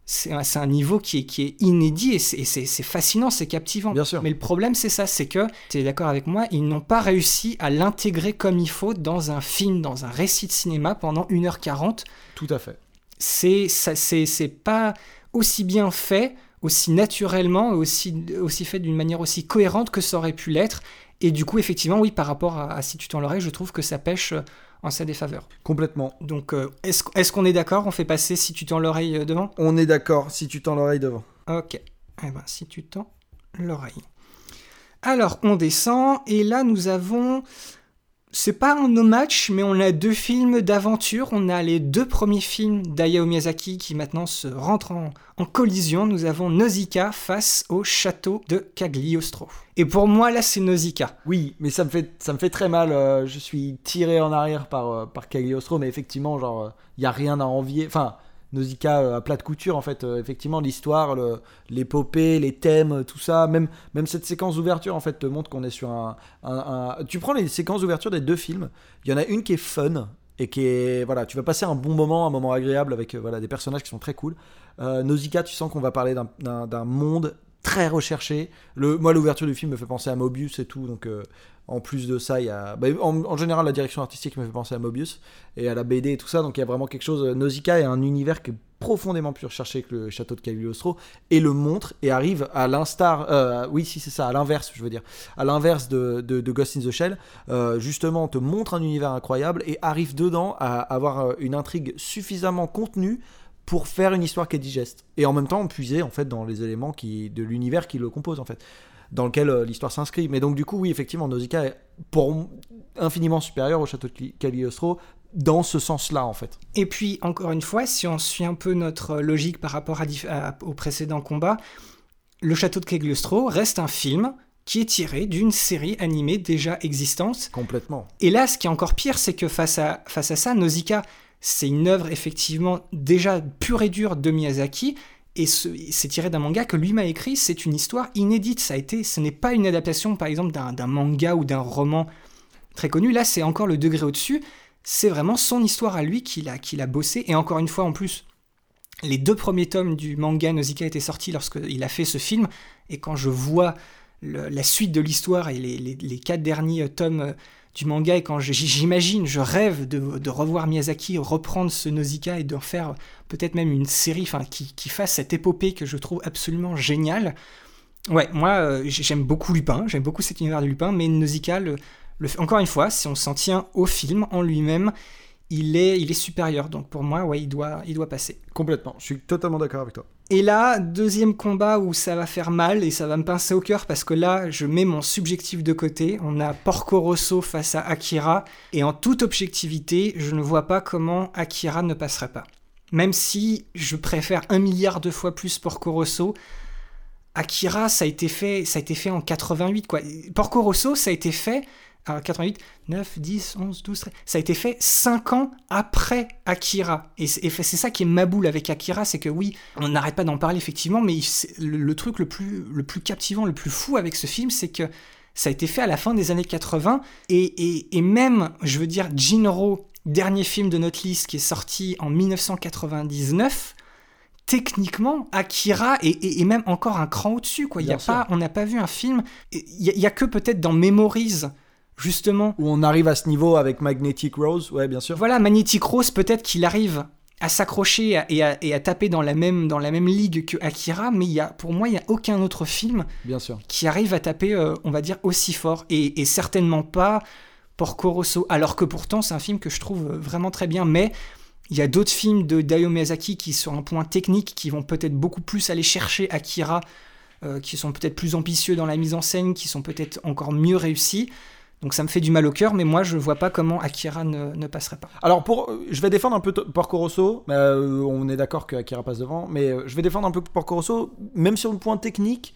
c'est un, un niveau qui est, qui est inédit et c'est- fascinant, c'est captivant. Bien sûr. Mais le problème, c'est ça, c'est que, tu es d'accord avec moi, ils n'ont pas réussi à l'intégrer comme il faut dans un film, dans un récit de cinéma pendant 1h40 Tout à fait. c'est ça- c'est c'est pas aussi bien fait aussi naturellement, aussi, aussi fait d'une manière aussi cohérente que ça aurait pu l'être. Et du coup, effectivement, oui, par rapport à, Si tu tends l'oreille, je trouve que ça pêche euh, en sa défaveur. Complètement. Donc, euh, est-ce est qu'on est, d'accord? On fait passer Si tu tends l'oreille euh, devant? On est d'accord, Si tu tends l'oreille devant. Ok. Eh ben, Si tu tends l'oreille. Alors, on descend, et là, nous avons c'est pas un no match, mais on a deux films d'aventure. On a les deux premiers films d'Ayao Miyazaki qui maintenant se rentrent en, collision. Nous avons Nausicaa face au château de Cagliostro. Et pour moi, là, c'est Nausicaa. Oui, mais ça me fait, ça me fait très mal. Euh, je suis tiré en arrière par, euh, Cagliostro, mais effectivement, genre, il euh, a rien à envier. Enfin, Nausicaa euh, à plat de couture en fait euh, effectivement l'histoire l'épopée les thèmes tout ça même même cette séquence d'ouverture en fait te montre qu'on est sur un, tu prends les séquences d'ouverture des deux films il y en a une qui est fun et qui est voilà tu vas passer un bon moment un moment agréable avec euh, voilà des personnages qui sont très cool. Nausicaa tu sens qu'on va parler d'un monde très recherché. Le moi l'ouverture du film me fait penser à Mobius et tout donc en plus de ça, il y a. Bah, en, général, la direction artistique me fait penser à Mobius et à la BD et tout ça. Donc il y a vraiment quelque chose. Nausicaa est un univers qui est profondément plus recherché que le château de Cagliostro et le montre et arrive à l'instar. Euh, oui, si c'est ça, à l'inverse, je veux dire. À l'inverse de, Ghost in the Shell. Euh, justement, te montre un univers incroyable et arrive dedans à avoir euh, une intrigue suffisamment contenue pour faire une histoire qui est digeste et en même temps puiser en fait dans les éléments qui de l'univers qui le compose en fait dans lequel euh, l'histoire s'inscrit. Mais donc, du coup, oui, effectivement, Nausicaa est pour infiniment supérieur au château de Cagliostro dans ce sens-là, en fait. Et puis, encore une fois, si on suit un peu notre logique par rapport à, au précédent combat, le château de Cagliostro reste un film qui est tiré d'une série animée déjà existante. Complètement. Et là, ce qui est encore pire, c'est que face à, face à ça, Nausicaa, c'est une œuvre effectivement déjà pure et dure de Miyazaki, et c'est tiré d'un manga que lui m'a écrit, c'est une histoire inédite, ça a été, ce n'est pas une adaptation par exemple d'un manga ou d'un roman très connu, là c'est encore le degré au-dessus, c'est vraiment son histoire à lui qu'il a, bossé, et encore une fois en plus, les deux premiers tomes du manga Nausicaa étaient sortis lorsqu'il a fait ce film, et quand je vois la suite de l'histoire et les, quatre derniers tomes du manga et quand j'imagine, je rêve de, revoir Miyazaki reprendre ce Nausicaa et d'en faire peut-être même une série qui, qui, fasse cette épopée que je trouve absolument géniale. Ouais, moi euh, j'aime beaucoup Lupin, j'aime beaucoup cet univers de Lupin, mais Nausicaa, le, encore une fois, si on s'en tient au film en lui-même, il est, il est supérieur. Donc pour moi, ouais, il doit, il doit passer. Complètement, je suis totalement d'accord avec toi. Et là, deuxième combat où ça va faire mal et ça va me pincer au cœur parce que là, je mets mon subjectif de côté. On a Porco Rosso face à Akira. Et en toute objectivité, je ne vois pas comment Akira ne passerait pas. Même si je préfère un milliard de fois plus Porco Rosso, Akira, ça a été fait, ça a été fait en 88, quoi. Porco Rosso, ça a été fait 88, 9, 10, 11, 12, 13. Ça a été fait 5 ans après Akira. Et c'est ça qui est ma boule avec Akira, c'est que oui, on n'arrête pas d'en parler effectivement, mais le, truc le plus, le plus captivant, le plus fou avec ce film, c'est que ça a été fait à la fin des années 80. Et, et, même, je veux dire, Jinro, dernier film de notre liste qui est sorti en 1999 techniquement, Akira est, même encore un cran au-dessus. Quoi. Il y a pas, on n'a pas vu un film. Il y, a que peut-être dans Memories justement. Où on arrive à ce niveau avec Magnetic Rose, ouais, bien sûr. Voilà, Magnetic Rose, peut-être qu'il arrive à s'accrocher et, à, taper dans la même, dans la même ligue que Akira, mais y a, pour moi, il n'y a aucun autre film bien sûr. qui arrive à taper, euh, on va dire, aussi fort. Et, certainement pas Porco Rosso, alors que pourtant, c'est un film que je trouve euh, vraiment très bien, mais. Il y a d'autres films de Dayo Miyazaki qui, sur un point technique, qui vont peut-être beaucoup plus aller chercher Akira, euh, qui sont peut-être plus ambitieux dans la mise en scène, qui sont peut-être encore mieux réussis. Donc ça me fait du mal au cœur, mais moi je vois pas comment Akira ne, passerait pas. Alors pour, euh, je vais défendre un peu Porco Rosso. Euh, on est d'accord que Akira passe devant, mais euh, je vais défendre un peu Porco Rosso, même sur le point technique.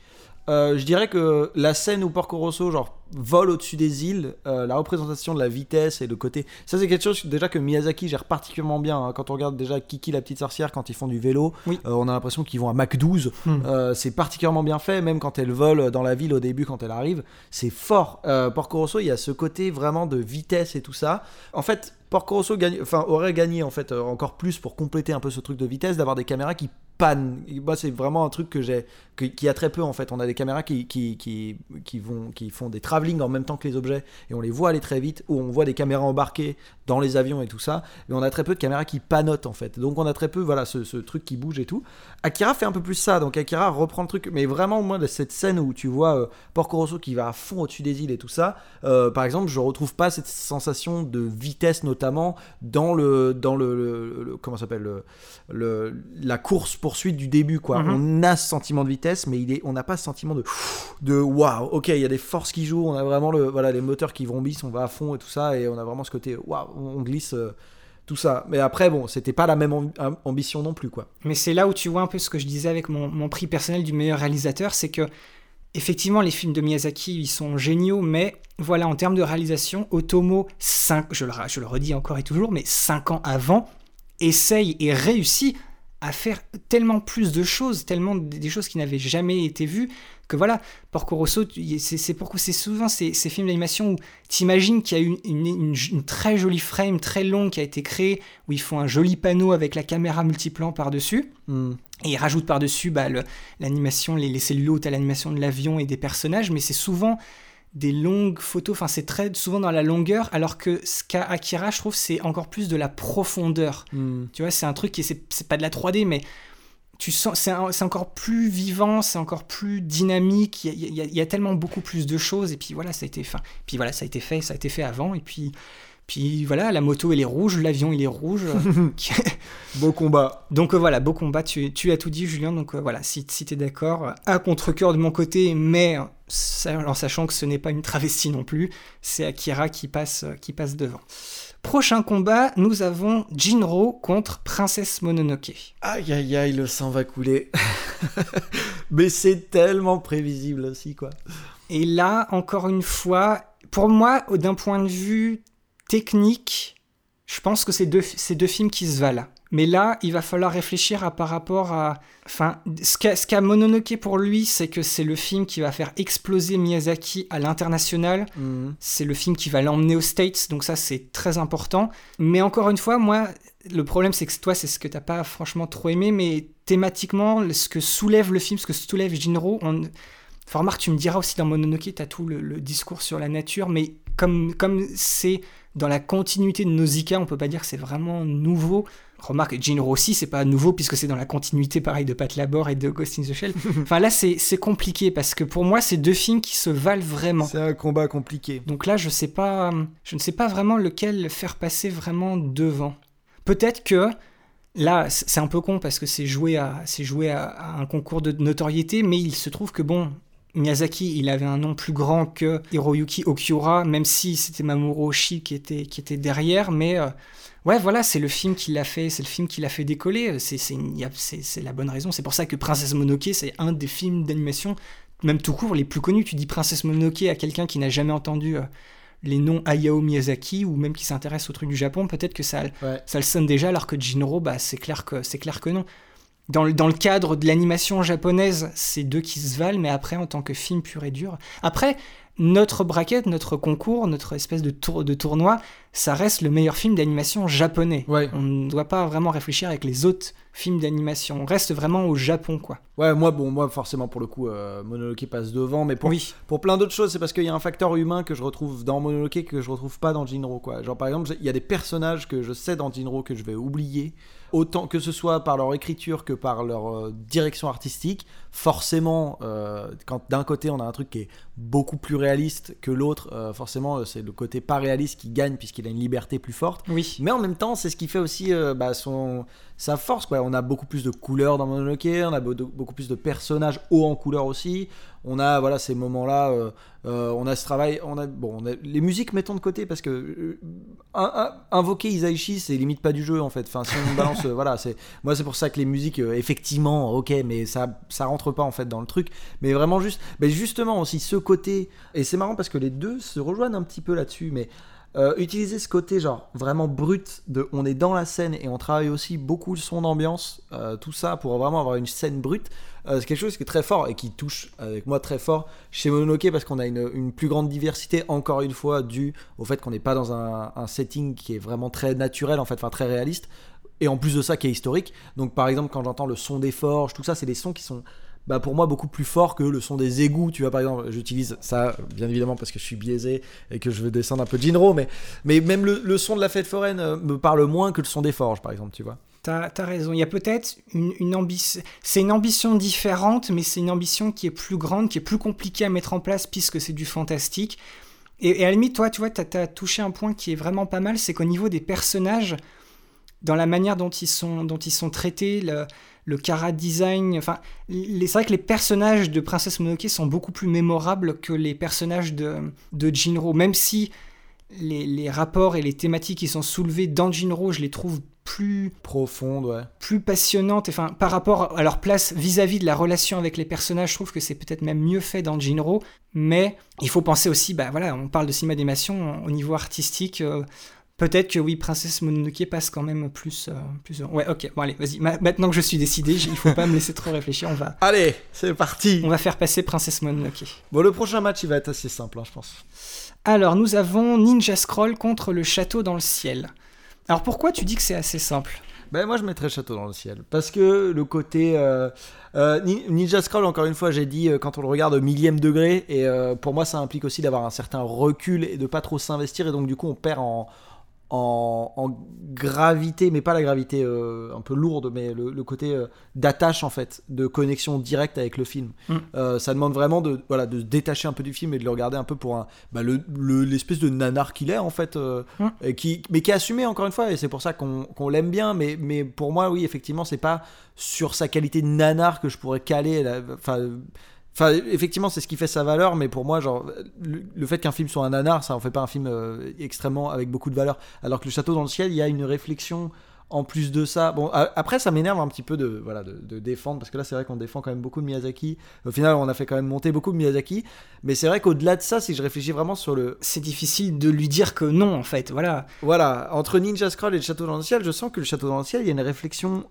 Je dirais que la scène où Porco Rosso genre vole au-dessus des îles, euh, la représentation de la vitesse et le côté, ça c'est quelque chose déjà que Miyazaki gère particulièrement bien. Hein. Quand on regarde déjà Kiki la petite sorcière quand ils font du vélo, euh, on a l'impression qu'ils vont à Mach 12. Hmm. c'est particulièrement bien fait, même quand elle vole dans la ville au début quand elle arrive, c'est fort. Porco Rosso, il y a ce côté vraiment de vitesse et tout ça. En fait, Porco Rosso gagne, enfin, aurait gagné en fait encore plus pour compléter un peu ce truc de vitesse, d'avoir des caméras qui panne. Moi, c'est vraiment un truc que j'ai, qui a très peu en fait. On a des caméras qui, qui, qui, qui vont, qui font des travelling en même temps que les objets et on les voit aller très vite. Ou on voit des caméras embarquées dans les avions et tout ça. Mais on a très peu de caméras qui panotent en fait. Donc on a très peu, voilà, ce, ce truc qui bouge et tout. Akira fait un peu plus ça. Donc Akira reprend le truc. Mais vraiment, moi, cette scène où tu vois euh, Porco Rosso qui va à fond au-dessus des îles et tout ça, euh, par exemple, je retrouve pas cette sensation de vitesse, notamment dans le, dans le, le- le- comment s'appelle, le, le- la course poursuite du début, quoi. Mhm. On a ce sentiment de vitesse, mais il est, on n'a pas ce sentiment de, de waouh. Ok, il y a des forces qui jouent. On a vraiment le, voilà, les moteurs qui vrombissent, on va à fond et tout ça, et on a vraiment ce côté waouh, on glisse. euh, tout ça. Mais après, bon, c'était pas la même am- am- ambition non plus, quoi. Mais c'est là où tu vois un peu ce que je disais avec mon, mon prix personnel du meilleur réalisateur, c'est que effectivement les films de Miyazaki ils sont géniaux, mais voilà en termes de réalisation, Otomo 5, je le, je le redis encore et toujours, mais 5 ans avant, essaye et réussit à faire tellement plus de choses, tellement des choses qui n'avaient jamais été vues, que voilà, Porco Rosso, c'est c'est pourquoi c'est souvent ces, ces films d'animation où t'imagines qu'il y a une, une, très jolie frame, très longue qui a été créée, où ils font un joli panneau avec la caméra multiplan par-dessus, Hmm. et ils rajoutent par-dessus bah, le- l'animation, les, les cellulotes à l'animation de l'avion et des personnages, mais c'est souvent des longues photos, enfin c'est très souvent dans la longueur, alors que ce qu'a Akira, je trouve, c'est encore plus de la profondeur. Hmm. Tu vois, c'est un truc qui c'est pas de la 3D, mais tu sens c'est encore plus vivant, c'est encore plus dynamique. Il y a, il y tellement beaucoup plus de choses. Et puis voilà, ça a été, enfin, puis voilà, ça a été fait, ça a été fait avant. Et puis, puis voilà, la moto elle est rouge, l'avion il est rouge. Qui- Beau combat. donc euh, voilà, beau combat. Tu, tu as tout dit, Julien. Donc euh, voilà, si, si t'es d'accord, euh, à contre-cœur de mon côté, mais euh, en sachant que ce n'est pas une travestie non plus, c'est Akira qui passe, euh, qui passe devant. Prochain combat, nous avons Jinro contre Princesse Mononoke. Aïe aïe aïe, le sang va couler. Mais c'est tellement prévisible aussi, quoi. Et là, encore une fois, pour moi, d'un point de vue technique, je pense que c'est deux, c'est deux films qui se valent. Mais là, il va falloir réfléchir à par rapport à. Enfin, ce qu'a, ce qu'a Mononoke pour lui, c'est que c'est le film qui va faire exploser Miyazaki à l'international. Hmm. C'est le film qui va l'emmener aux States, donc ça c'est très important. Mais encore une fois, moi, le problème c'est que toi, c'est ce que t'as pas franchement trop aimé, mais thématiquement, ce que soulève le film, ce que soulève Jinro, on... Enfin, remarque, tu me diras aussi dans Mononoke, t'as tout le, le discours sur la nature, mais comme comme c'est dans la continuité de Nausicaa, on peut pas dire que c'est vraiment nouveau. Remarque, Jinro aussi, c'est pas nouveau puisque c'est dans la continuité pareil de Pat Labor et de Ghost in the Shell. enfin là, c'est compliqué parce que pour moi, c'est deux films qui se valent vraiment. C'est un combat compliqué. Donc là, je sais pas, je ne sais pas vraiment lequel faire passer vraiment devant. Peut-être que là, c'est un peu con parce que c'est joué à, c'est joué à, à un concours de notoriété, mais il se trouve que bon, Miyazaki, il avait un nom plus grand que Hiroyuki Okiura, même si c'était Mamoru Oshii qui était, qui était derrière, mais euh, ouais, voilà, c'est le film qui l'a fait, c'est le film qui l'a fait décoller. C'est, c'est, la bonne raison. C'est pour ça que Princesse Mononoke, c'est un des films d'animation, même tout court, les plus connus. Tu dis Princesse Mononoke à quelqu'un qui n'a jamais entendu euh, les noms Hayao Miyazaki ou même qui s'intéresse au truc du Japon, peut-être que ça, Ouais. ça le sonne déjà, alors que Jinro, bah, c'est clair que c'est clair que non. Dans le, dans le cadre de l'animation japonaise, c'est deux qui se valent, mais après, en tant que film pur et dur. Après, notre braquette, notre concours, notre espèce de, tour, de tournoi, ça reste le meilleur film d'animation japonais. Ouais. On ne doit pas vraiment réfléchir avec les autres films d'animation. On reste vraiment au Japon, quoi. Ouais, moi, bon, moi, forcément, pour le coup, euh, Mononoke passe devant, mais pour, Oui. pour plein d'autres choses, c'est parce qu'il y a un facteur humain que je retrouve dans Mononoke que je retrouve pas dans Jinro, quoi. Genre, par exemple, il y a des personnages que je sais dans Jinro que je vais oublier, autant que ce soit par leur écriture que par leur euh, direction artistique. Forcément, euh, quand d'un côté on a un truc qui est beaucoup plus réaliste que l'autre, euh, forcément, c'est le côté pas réaliste qui gagne puisqu'il a une liberté plus forte. Oui. Mais en même temps, c'est ce qui fait aussi euh, bah, son, sa force. Quoi. On a beaucoup plus de couleurs dans Mononoke, on a beaucoup plus de personnages hauts en couleurs aussi. On a voilà, ces moments-là, euh, euh, on a ce travail. On a, bon, on a, les musiques, mettons de côté parce que un- un- invoquer Isaichi, c'est limite pas du jeu en fait. Enfin, si on balance, voilà, c'est moi c'est pour ça que les musiques, effectivement, ok, mais ça, ça rentre pas en fait dans le truc. Mais vraiment juste, mais justement aussi ce côté. Et c'est marrant parce que les deux se rejoignent un petit peu là-dessus, mais euh, utiliser ce côté genre vraiment brut de on est dans la scène et on travaille aussi beaucoup le son d'ambiance euh, tout ça pour vraiment avoir une scène brute euh, c'est quelque chose qui est très fort et qui touche avec moi très fort chez Mononoke parce qu'on a une, plus grande diversité encore une fois dû au fait qu'on n'est pas dans un, un setting qui est vraiment très naturel en fait enfin très réaliste et en plus de ça qui est historique. Donc par exemple quand j'entends le son des forges, tout ça, c'est des sons qui sont bah pour moi beaucoup plus forts que le son des égouts. Tu vois par exemple, j'utilise ça bien évidemment parce que je suis biaisé et que je veux descendre un peu Jinro, mais mais même le, le son de la fête foraine euh, me parle moins que le son des forges par exemple, tu vois. T'as as raison. Il y a peut-être une, ambition. C'est une ambition différente, mais c'est une ambition qui est plus grande, qui est plus compliquée à mettre en place puisque c'est du fantastique. Et, et à la limite, toi, tu vois, t'as as touché un point qui est vraiment pas mal, c'est qu'au niveau des personnages, dans la manière dont ils sont, dont ils sont traités, le cara design, enfin, c'est vrai que les personnages de Princesse Mononoke sont beaucoup plus mémorables que les personnages de, de Jinro, même si les, les rapports et les thématiques qui sont soulevés dans Jinro, je les trouve plus Profonde, ouais. plus passionnantes, enfin par rapport à leur place vis-à-vis de la relation avec les personnages, je trouve que c'est peut-être même mieux fait dans Jinro, mais il faut penser aussi, bah voilà, on parle de cinéma d'animation au niveau artistique, euh, peut-être que oui, Princesse Mononoke passe quand même plus, euh, plus... Ouais, ok, bon allez, vas-y, Ma- maintenant que je suis décidé, il faut pas me laisser trop réfléchir, on va, Allez, c'est parti. on va faire passer Princesse Mononoke. Bon, le prochain match, il va être assez simple, hein, je pense. Alors, nous avons Ninja Scroll contre le château dans le ciel. Alors pourquoi tu dis que c'est assez simple? Ben moi je mettrais Château dans le ciel parce que le côté euh, euh, Ni- Ninja Scroll encore une fois j'ai dit quand on le regarde au millième degré et pour moi ça implique aussi d'avoir un certain recul et de pas trop s'investir et donc du coup on perd en en, en gravité mais pas la gravité euh, un peu lourde mais le, le côté euh, d'attache en fait de connexion directe avec le film Mm. Euh, ça demande vraiment de voilà de se détacher un peu du film et de le regarder un peu pour un bah, le- le- l'espèce de nanar qu'il est en fait Mm. et qui mais qui est assumé encore une fois et c'est pour ça qu'on l'aime bien mais mais pour moi oui effectivement c'est pas sur sa qualité de nanar que je pourrais caler enfin Enfin, effectivement, c'est ce qui fait sa valeur, mais pour moi, genre, le, fait qu'un film soit un nanar, ça en fait pas un film euh, extrêmement avec beaucoup de valeur. Alors que Le Château dans le ciel, il y a une réflexion en plus de ça. Bon, après, ça m'énerve un petit peu de, voilà, de, de défendre, parce que là, c'est vrai qu'on défend quand même beaucoup de Miyazaki. Au final, on a fait quand même monter beaucoup de Miyazaki, mais c'est vrai qu'au-delà de ça, si je réfléchis vraiment sur le, C'est difficile de lui dire que non, en fait, voilà. voilà, entre Ninja Scroll et le Château dans le ciel, je sens que le Château dans le ciel, il y a une réflexion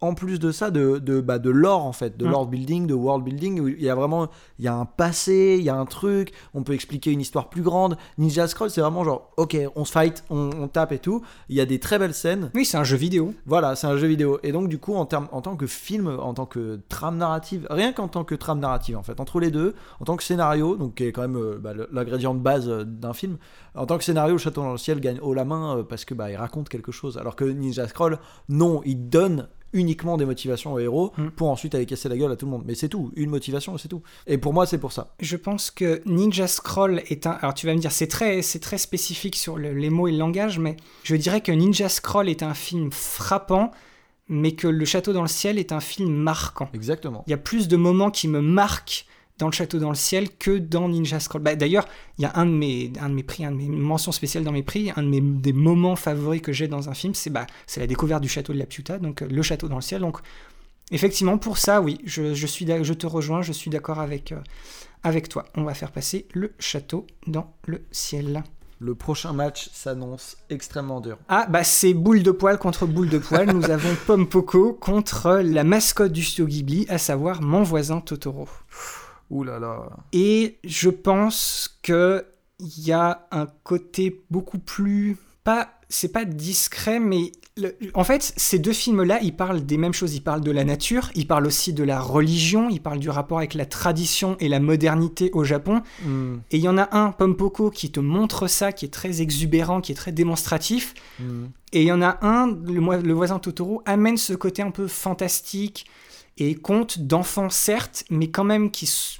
en plus de ça de de bah, de lore en fait, de Mm. lore building, de world building. Où il y a vraiment, il y a un passé, il y a un truc. On peut expliquer une histoire plus grande. Ninja Scroll, c'est vraiment genre, ok, on se fight, on, on tape et tout. Il y a des très belles scènes. Oui, c'est un jeu vidéo. Voilà, c'est un jeu vidéo. Et donc, du coup, en, termes- en tant que film, en tant que trame narrative, rien qu'en tant que trame narrative, en fait, entre les deux, en tant que scénario, donc qui est quand même euh, bah, l'ingrédient de base euh, d'un film, en tant que scénario, Château dans le ciel gagne haut la main euh, parce que bah, il raconte quelque chose. Alors que Ninja Scroll, non, il donne uniquement des motivations aux héros Mm. pour ensuite aller casser la gueule à tout le monde. Mais c'est tout, une motivation, c'est tout. Et pour moi, c'est pour ça. Je pense que Ninja Scroll est un. Alors tu vas me dire, c'est très, c'est très spécifique sur le- les mots et le langage, mais je dirais que Ninja Scroll est un film frappant, mais que Le Château dans le ciel est un film marquant. Exactement. Il y a plus de moments qui me marquent dans Le Château dans le ciel que dans Ninja Scroll. Bah, D'ailleurs, il y a un de mes, un de mes prix, un de mes mentions spéciales dans mes prix, un de mes des moments favoris que j'ai dans un film, c'est bah, c'est la découverte du château de la Piuta, donc euh, Le Château dans le ciel. Donc effectivement, pour ça, oui, je, je suis, je te rejoins, je suis d'accord avec, euh, avec toi. On va faire passer Le Château dans le ciel. Le prochain match s'annonce extrêmement dur. Ah, bah c'est boule de poil contre boule de poil. Nous avons Pomme Poco contre la mascotte du studio Ghibli, à savoir mon voisin Totoro. Ouh là là. Et je pense que il y a un côté beaucoup plus pas c'est pas discret mais le- en fait ces deux films là ils parlent des mêmes choses ils parlent de la nature ils parlent aussi de la religion ils parlent du rapport avec la tradition et la modernité au Japon Hmm, et il y en a un Pompoko qui te montre ça qui est très exubérant qui est très démonstratif hmm. et il y en a un, le voisin Totoro, amène ce côté un peu fantastique et conte d'enfants, certes, mais quand même qui s-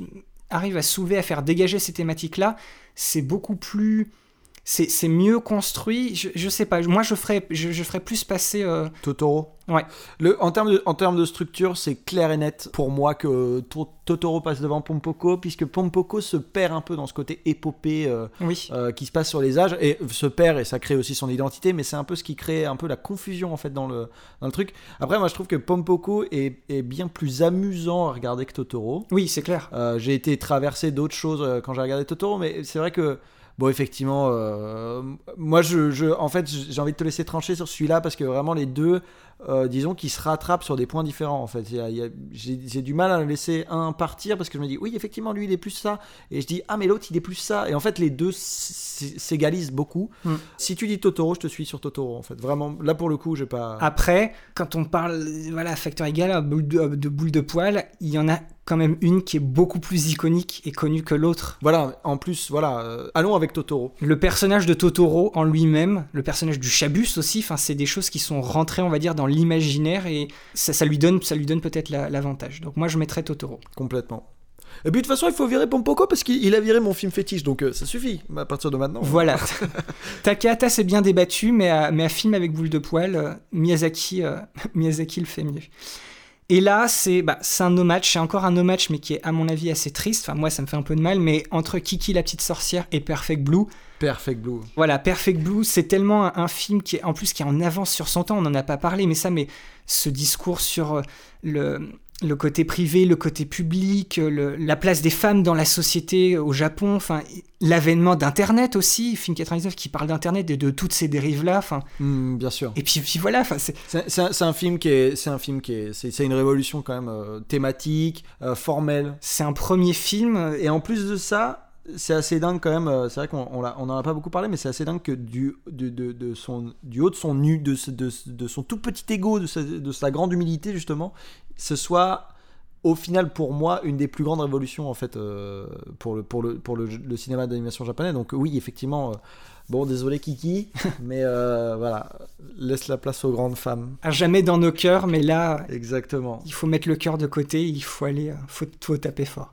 arrive à soulever, à faire dégager ces thématiques-là. C'est beaucoup plus. C'est c'est mieux construit. Je, je sais pas, moi je ferais, je, je ferais plus passer. euh, Totoro. Ouais. Le, en, termes de, en termes de structure, c'est clair et net pour moi que To- Totoro passe devant Pompoko, puisque Pompoko se perd un peu dans ce côté épopée euh, Oui. euh, qui se passe sur les âges, et se perd et ça crée aussi son identité, mais c'est un peu ce qui crée un peu la confusion en fait dans le, dans le truc. Après, moi je trouve que Pompoko est, est bien plus amusant à regarder que Totoro. Oui, c'est clair. Euh, j'ai été traversé d'autres choses euh, quand j'ai regardé Totoro, mais c'est vrai que bon, effectivement, euh, moi, je, je- en fait, j'ai envie de te laisser trancher sur celui-là parce que vraiment les deux, euh, disons, qui se rattrape sur des points différents. En fait, j'ai du mal à laisser un partir parce que je me dis, oui, effectivement, lui, il est plus ça. Et je dis, ah, mais l'autre, il est plus ça. Et en fait, les deux s'égalisent beaucoup. Mm. Si tu dis Totoro, je te suis sur Totoro. En fait, vraiment, là pour le coup, j'ai pas. Après, quand on parle, voilà, facteur égal à boule de, de boule de poil, il y en a quand même une qui est beaucoup plus iconique et connue que l'autre. Voilà, en plus, voilà, euh, allons avec Totoro. Le personnage de Totoro en lui-même, le personnage du Chabus aussi, enfin, c'est des choses qui sont rentrées, on va dire, dans l'imaginaire et ça, ça lui donne, ça lui donne peut-être la- l'avantage. Donc moi, je mettrais Totoro. Complètement. Et puis de toute façon, il faut virer Pompoko parce qu'il il a viré mon film fétiche, donc euh, ça suffit à partir de maintenant. Voilà. Takahata s'est bien débattu, mais à, mais à film avec boule de poil, euh, Miyazaki, euh, Miyazaki le fait mieux. Et là, c'est bah, c'est un no match, c'est encore un no match, mais qui est à mon avis assez triste. Enfin, moi, ça me fait un peu de mal, mais entre Kiki la petite sorcière et Perfect Blue, Perfect Blue. voilà, Perfect Blue, c'est tellement un, un film qui est en plus qui est en avance sur son temps. On n'en a pas parlé, mais ça, mais ce discours sur euh, le, le côté privé, le côté public, le- la place des femmes dans la société au Japon, enfin l'avènement d'Internet aussi, film 99 qui parle d'Internet et de toutes ces dérives là, enfin Hmm, bien sûr. et puis, puis voilà, enfin c'est un, film qui est, c'est un film qui est, c'est c'est une révolution quand même euh, thématique, euh, formelle. c'est un premier film. euh, Et en plus de ça, c'est assez dingue quand même. euh, C'est vrai qu'on on l'a- on en a pas beaucoup parlé, mais c'est assez dingue que du, de, de- de son, du haut de son nu, de, son tout petit ego, de sa, de sa grande humilité justement, ce soit au final pour moi une des plus grandes révolutions en fait euh, pour le pour le pour le, le cinéma d'animation japonais. Donc oui, effectivement. euh, Bon, désolé Kiki, mais euh, voilà, laisse la place aux grandes femmes. à jamais dans nos cœurs, mais là, Exactement. il faut mettre le cœur de côté, il faut aller, faut, faut taper fort.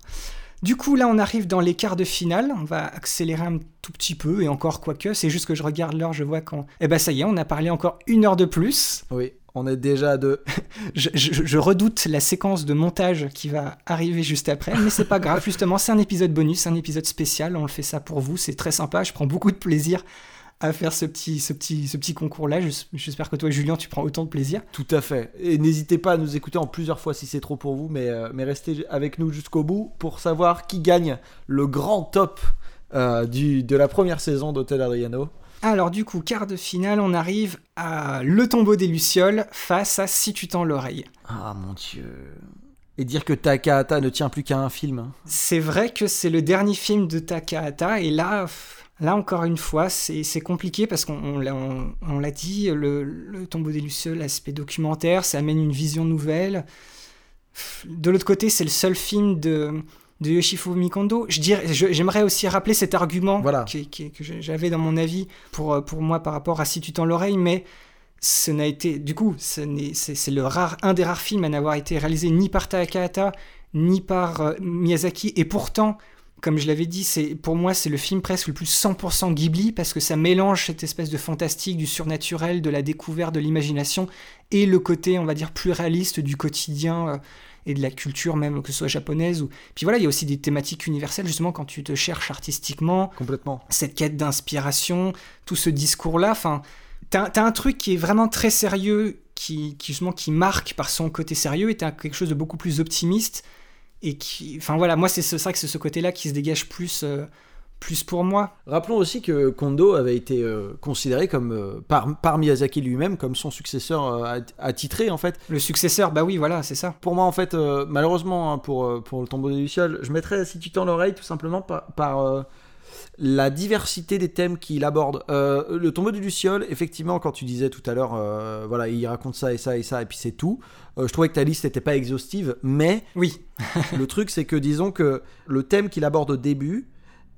Du coup, là, on arrive dans les quarts de finale. On va accélérer un tout petit peu, et encore quoique, c'est juste que je regarde l'heure, je vois qu'on. Eh ben, ça y est, on a parlé encore une heure de plus. Oui, on est déjà à deux. Je, je- je redoute la séquence de montage qui va arriver juste après, mais c'est pas grave, justement, c'est un épisode bonus, un épisode spécial. On le fait ça pour vous, c'est très sympa. Je prends beaucoup de plaisir à faire ce petit, ce petit, ce petit concours-là. J'es- J'espère que toi, Julien, tu prends autant de plaisir. Tout à fait. Et n'hésitez pas à nous écouter en plusieurs fois si c'est trop pour vous, mais, euh, mais restez avec nous jusqu'au bout pour savoir qui gagne le grand top euh, du, de la première saison d'Hôtel Adriano. Alors du coup, quart de finale, on arrive à Le tombeau des Lucioles face à Si tu tends l'oreille. Ah mon dieu. Et dire que Takahata ne tient plus qu'à un film. hein. C'est vrai que c'est le dernier film de Takahata, et là, pff, là encore une fois, c'est compliqué parce qu'on on l'a dit, le, le tombeau des Lucioles, l'aspect documentaire, ça amène une vision nouvelle. De l'autre côté, c'est le seul film de, de Yoshifumi Kondo. Je dirais- je- J'aimerais aussi rappeler cet argument Voilà. qui- qui- que j'avais dans mon avis pour, pour moi par rapport à Si tu tends l'oreille, mais ce n'a été, du coup, c'est le rare, un des rares films à n'avoir été réalisé ni par Takahata, ni par euh, Miyazaki, et pourtant, comme je l'avais dit, c'est pour moi c'est le film presque le plus 100% Ghibli parce que ça mélange cette espèce de fantastique, du surnaturel, de la découverte, de l'imagination et le côté, on va dire, plus réaliste du quotidien euh, et de la culture même, que ce soit japonaise ou. Puis voilà, il y a aussi des thématiques universelles justement quand tu te cherches artistiquement Complètement. cette quête d'inspiration, tout ce discours-là. Enfin, t'as un truc qui est vraiment très sérieux, qui, qui justement qui marque par son côté sérieux, et t'as quelque chose de beaucoup plus optimiste et qui, enfin voilà, moi c'est ce- c'est vrai que c'est ce côté-là qui se dégage plus, euh, plus pour moi. Rappelons aussi que Kondo avait été euh, considéré comme euh, par, par Miyazaki lui-même comme son successeur euh, at- attitré en fait. Le successeur, bah oui, voilà, c'est ça. Pour moi, en fait, malheureusement, hein, pour, pour le tombeau des Lucioles, je mettrais Si tu tends l'oreille tout simplement par, par, la diversité des thèmes qu'il aborde. Euh, le tombeau des Lucioles, effectivement, quand tu disais tout à l'heure, euh, voilà, il raconte ça et ça et ça, et puis c'est tout. Euh, je trouvais que ta liste n'était pas exhaustive, mais Oui, le truc, c'est que disons que le thème qu'il aborde au début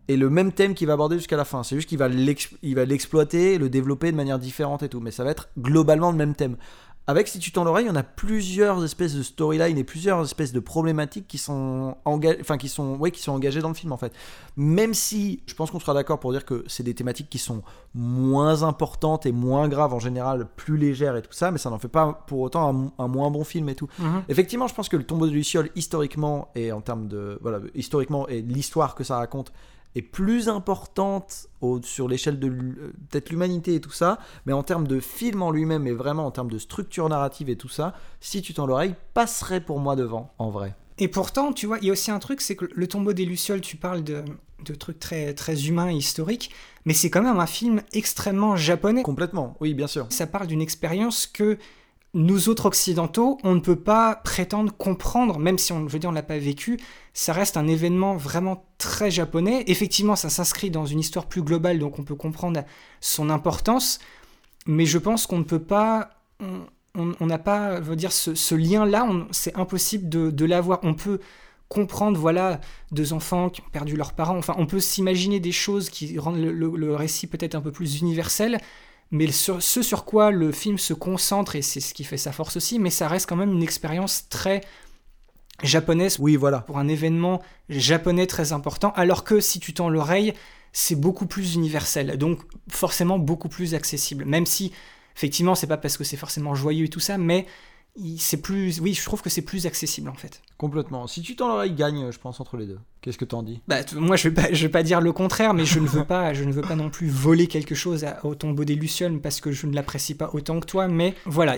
est le même thème qu'il va aborder jusqu'à la fin. C'est juste qu'il va l'exploiter, le développer de manière différente et tout. Mais ça va être globalement le même thème. Avec Si tu tends l'oreille, on a plusieurs espèces de storylines et plusieurs espèces de problématiques qui sont, enga- enfin, qui, sont, ouais, qui sont engagées dans le film en fait. Même si je pense qu'on sera d'accord pour dire que c'est des thématiques qui sont moins importantes et moins graves en général, plus légères et tout ça, mais ça n'en fait pas pour autant un- un moins bon film et tout. Mhm. Effectivement, je pense que le tombeau de Luciole, historiquement, et en termes de. Voilà, historiquement, et l'histoire que ça raconte, est plus importante au- sur l'échelle de euh, peut-être l'humanité et tout ça, mais en termes de film en lui-même, et vraiment en termes de structure narrative et tout ça, si tu tends l'oreille, passerait pour moi devant, en vrai. Et pourtant, tu vois, il y a aussi un truc, c'est que le tombeau des Lucioles, tu parles de, de trucs très, très humains et historiques, mais c'est quand même un film extrêmement japonais. Complètement, oui, bien sûr. Ça parle d'une expérience que nous autres occidentaux, on ne peut pas prétendre comprendre, même si on, je veux on l'a pas vécu, ça reste un événement vraiment très japonais. Effectivement, ça s'inscrit dans une histoire plus globale, donc on peut comprendre son importance, mais je pense qu'on ne peut pas, on n'a pas, veut dire, ce, lien-là, c'est impossible de, de l'avoir. On peut comprendre, voilà, deux enfants qui ont perdu leurs parents, enfin, on peut s'imaginer des choses qui rendent le récit peut-être un peu plus universel, mais ce sur quoi le film se concentre, et c'est ce qui fait sa force aussi, mais ça reste quand même une expérience très japonaise oui, voilà. pour un événement japonais très important, alors que si tu tends l'oreille, c'est beaucoup plus universel, donc forcément beaucoup plus accessible, même si effectivement c'est pas parce que c'est forcément joyeux et tout ça, mais c'est plus oui je trouve que c'est plus accessible en fait. Complètement. Si tu tends l'oreille gagne je pense entre les deux. Qu'est-ce que t'en dis? Bah, moi je vais pas je vais pas dire le contraire mais je ne veux pas je ne veux pas non plus voler quelque chose au tombeau des lucioles parce que je ne l'apprécie pas autant que toi mais voilà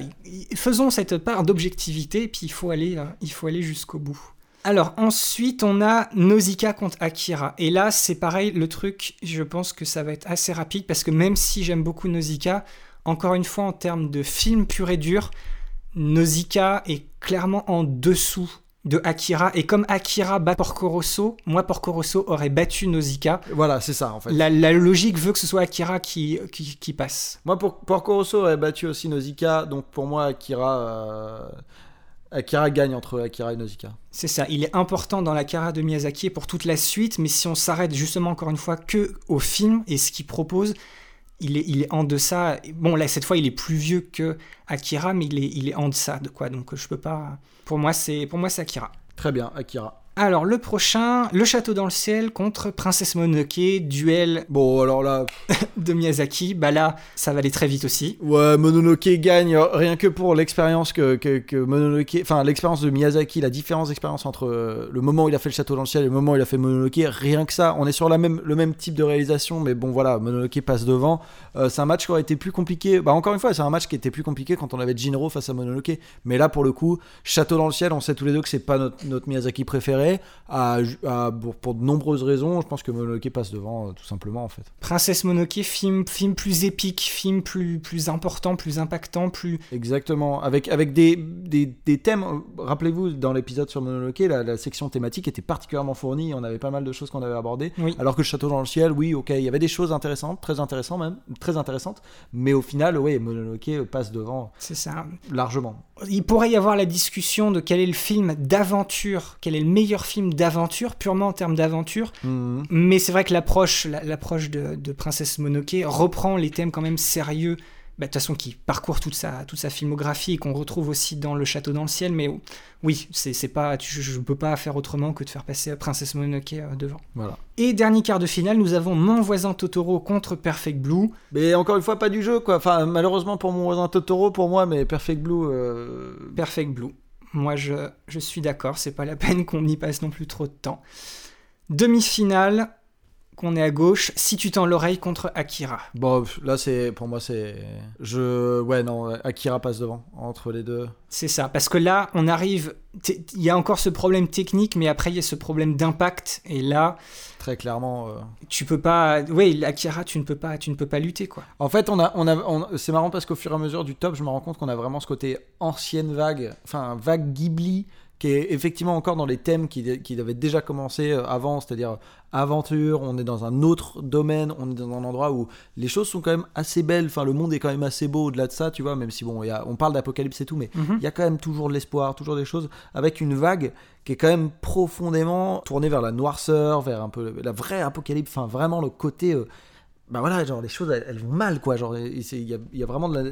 faisons cette part d'objectivité puis il faut aller euh, il faut aller jusqu'au bout. Alors ensuite on a Nausicaa contre Akira. Et là c'est pareil le truc je pense que ça va être assez rapide parce que même si j'aime beaucoup Nausicaa encore une fois en termes de film pur et dur Nausicaa est clairement en dessous de Akira. Et comme Akira bat Porco Rosso, moi, Porco Rosso aurait battu Nausicaa. Voilà, c'est ça, en fait. La, logique veut que ce soit Akira qui, qui, passe. Moi, pour, Porco Rosso aurait battu aussi Nausicaa. Donc, pour moi, Akira... Euh, Akira gagne entre Akira et Nausicaa. C'est ça, il est important dans la Kara de Miyazaki pour toute la suite, mais si on s'arrête justement encore une fois que au film et ce qu'il propose, il est, il est en deçà. Bon, là, cette fois, il est plus vieux que Akira, mais il est, il est en deçà de quoi. Donc, je peux pas. Pour moi, c'est, pour moi, c'est Akira. Très bien, Akira. Alors, le prochain, Le Château dans le ciel contre Princesse Mononoke, duel. Bon, alors là. de Miyazaki. Bah là, ça va aller très vite aussi. Ouais, Mononoke gagne rien que pour l'expérience que, Mononoke. Enfin, l'expérience de Miyazaki, la différence d'expérience entre euh, le moment où il a fait Le Château dans le ciel et le moment où il a fait Mononoke. Rien que ça, on est sur la même, le même type de réalisation, mais bon, voilà, Mononoke passe devant. Euh, c'est un match qui aurait été plus compliqué. Bah, encore une fois, c'est un match qui était plus compliqué quand on avait Jinro face à Mononoke. Mais là, pour le coup, Château dans le ciel, on sait tous les deux que c'est pas notre Miyazaki préféré à, pour, de nombreuses raisons. Je pense que Mononoke passe devant, euh, tout simplement, en fait. Princesse Mononoke, film, film plus épique, film plus, plus important, plus impactant, plus... Exactement, avec, avec des, des, des thèmes, rappelez-vous, dans l'épisode sur Mononoke, la, la, section thématique était particulièrement fournie, on avait pas mal de choses qu'on avait abordées, alors que le château dans le ciel, oui, ok, il y avait des choses intéressantes, très intéressantes même, très intéressantes, mais au final, oui, Mononoke passe devant. C'est ça. Largement. Il pourrait y avoir la discussion de quel est le film d'aventure, quel est le meilleur film d'aventure, purement en termes d'aventure. Mhm. Mais c'est vrai que l'approche, l'approche de, de, Princesse Mononoke reprend les thèmes quand même sérieux bah, de toute façon, qui parcourt toute sa, toute sa filmographie et qu'on retrouve aussi dans Le Château dans le ciel. Mais oui, c'est pas, je ne peux pas faire autrement que de faire passer Princesse Mononoke euh, devant. Voilà. Et dernier quart de finale, nous avons Mon voisin Totoro contre Perfect Blue. Mais encore une fois, pas du jeu, quoi. Enfin, malheureusement pour Mon voisin Totoro, pour moi, mais Perfect Blue. Euh, Perfect Blue. Moi, je, je suis d'accord, c'est pas la peine qu'on y passe non plus trop de temps. Demi-finale, qu'on est à gauche, si tu tends l'oreille contre Akira. Bon, là, c'est pour moi, c'est. Je. Ouais, non, Akira passe devant, entre les deux. C'est ça, parce que là, on arrive. Il y a encore ce problème technique, mais après, il y a ce problème d'impact, et là. Très clairement. Euh, tu peux pas. Oui, Akira, tu ne peux pas, tu ne peux pas lutter, quoi. En fait, on a, on a, c'est marrant parce qu'au fur et à mesure du top, je me rends compte qu'on a vraiment ce côté ancienne vague, enfin, vague Ghibli qui est effectivement encore dans les thèmes qui, qui avaient déjà commencé euh, avant, c'est-à-dire aventure, on est dans un autre domaine, on est dans un endroit où les choses sont quand même assez belles, enfin le monde est quand même assez beau au-delà de ça, tu vois, même si bon, y a, on parle d'apocalypse et tout, mais mhm. il y a quand même toujours de l'espoir, toujours des choses, avec une vague qui est quand même profondément tournée vers la noirceur, vers un peu la vraie apocalypse, enfin vraiment le côté... Euh, bah voilà, genre les choses elles, vont mal quoi. Genre il y, a, vraiment la,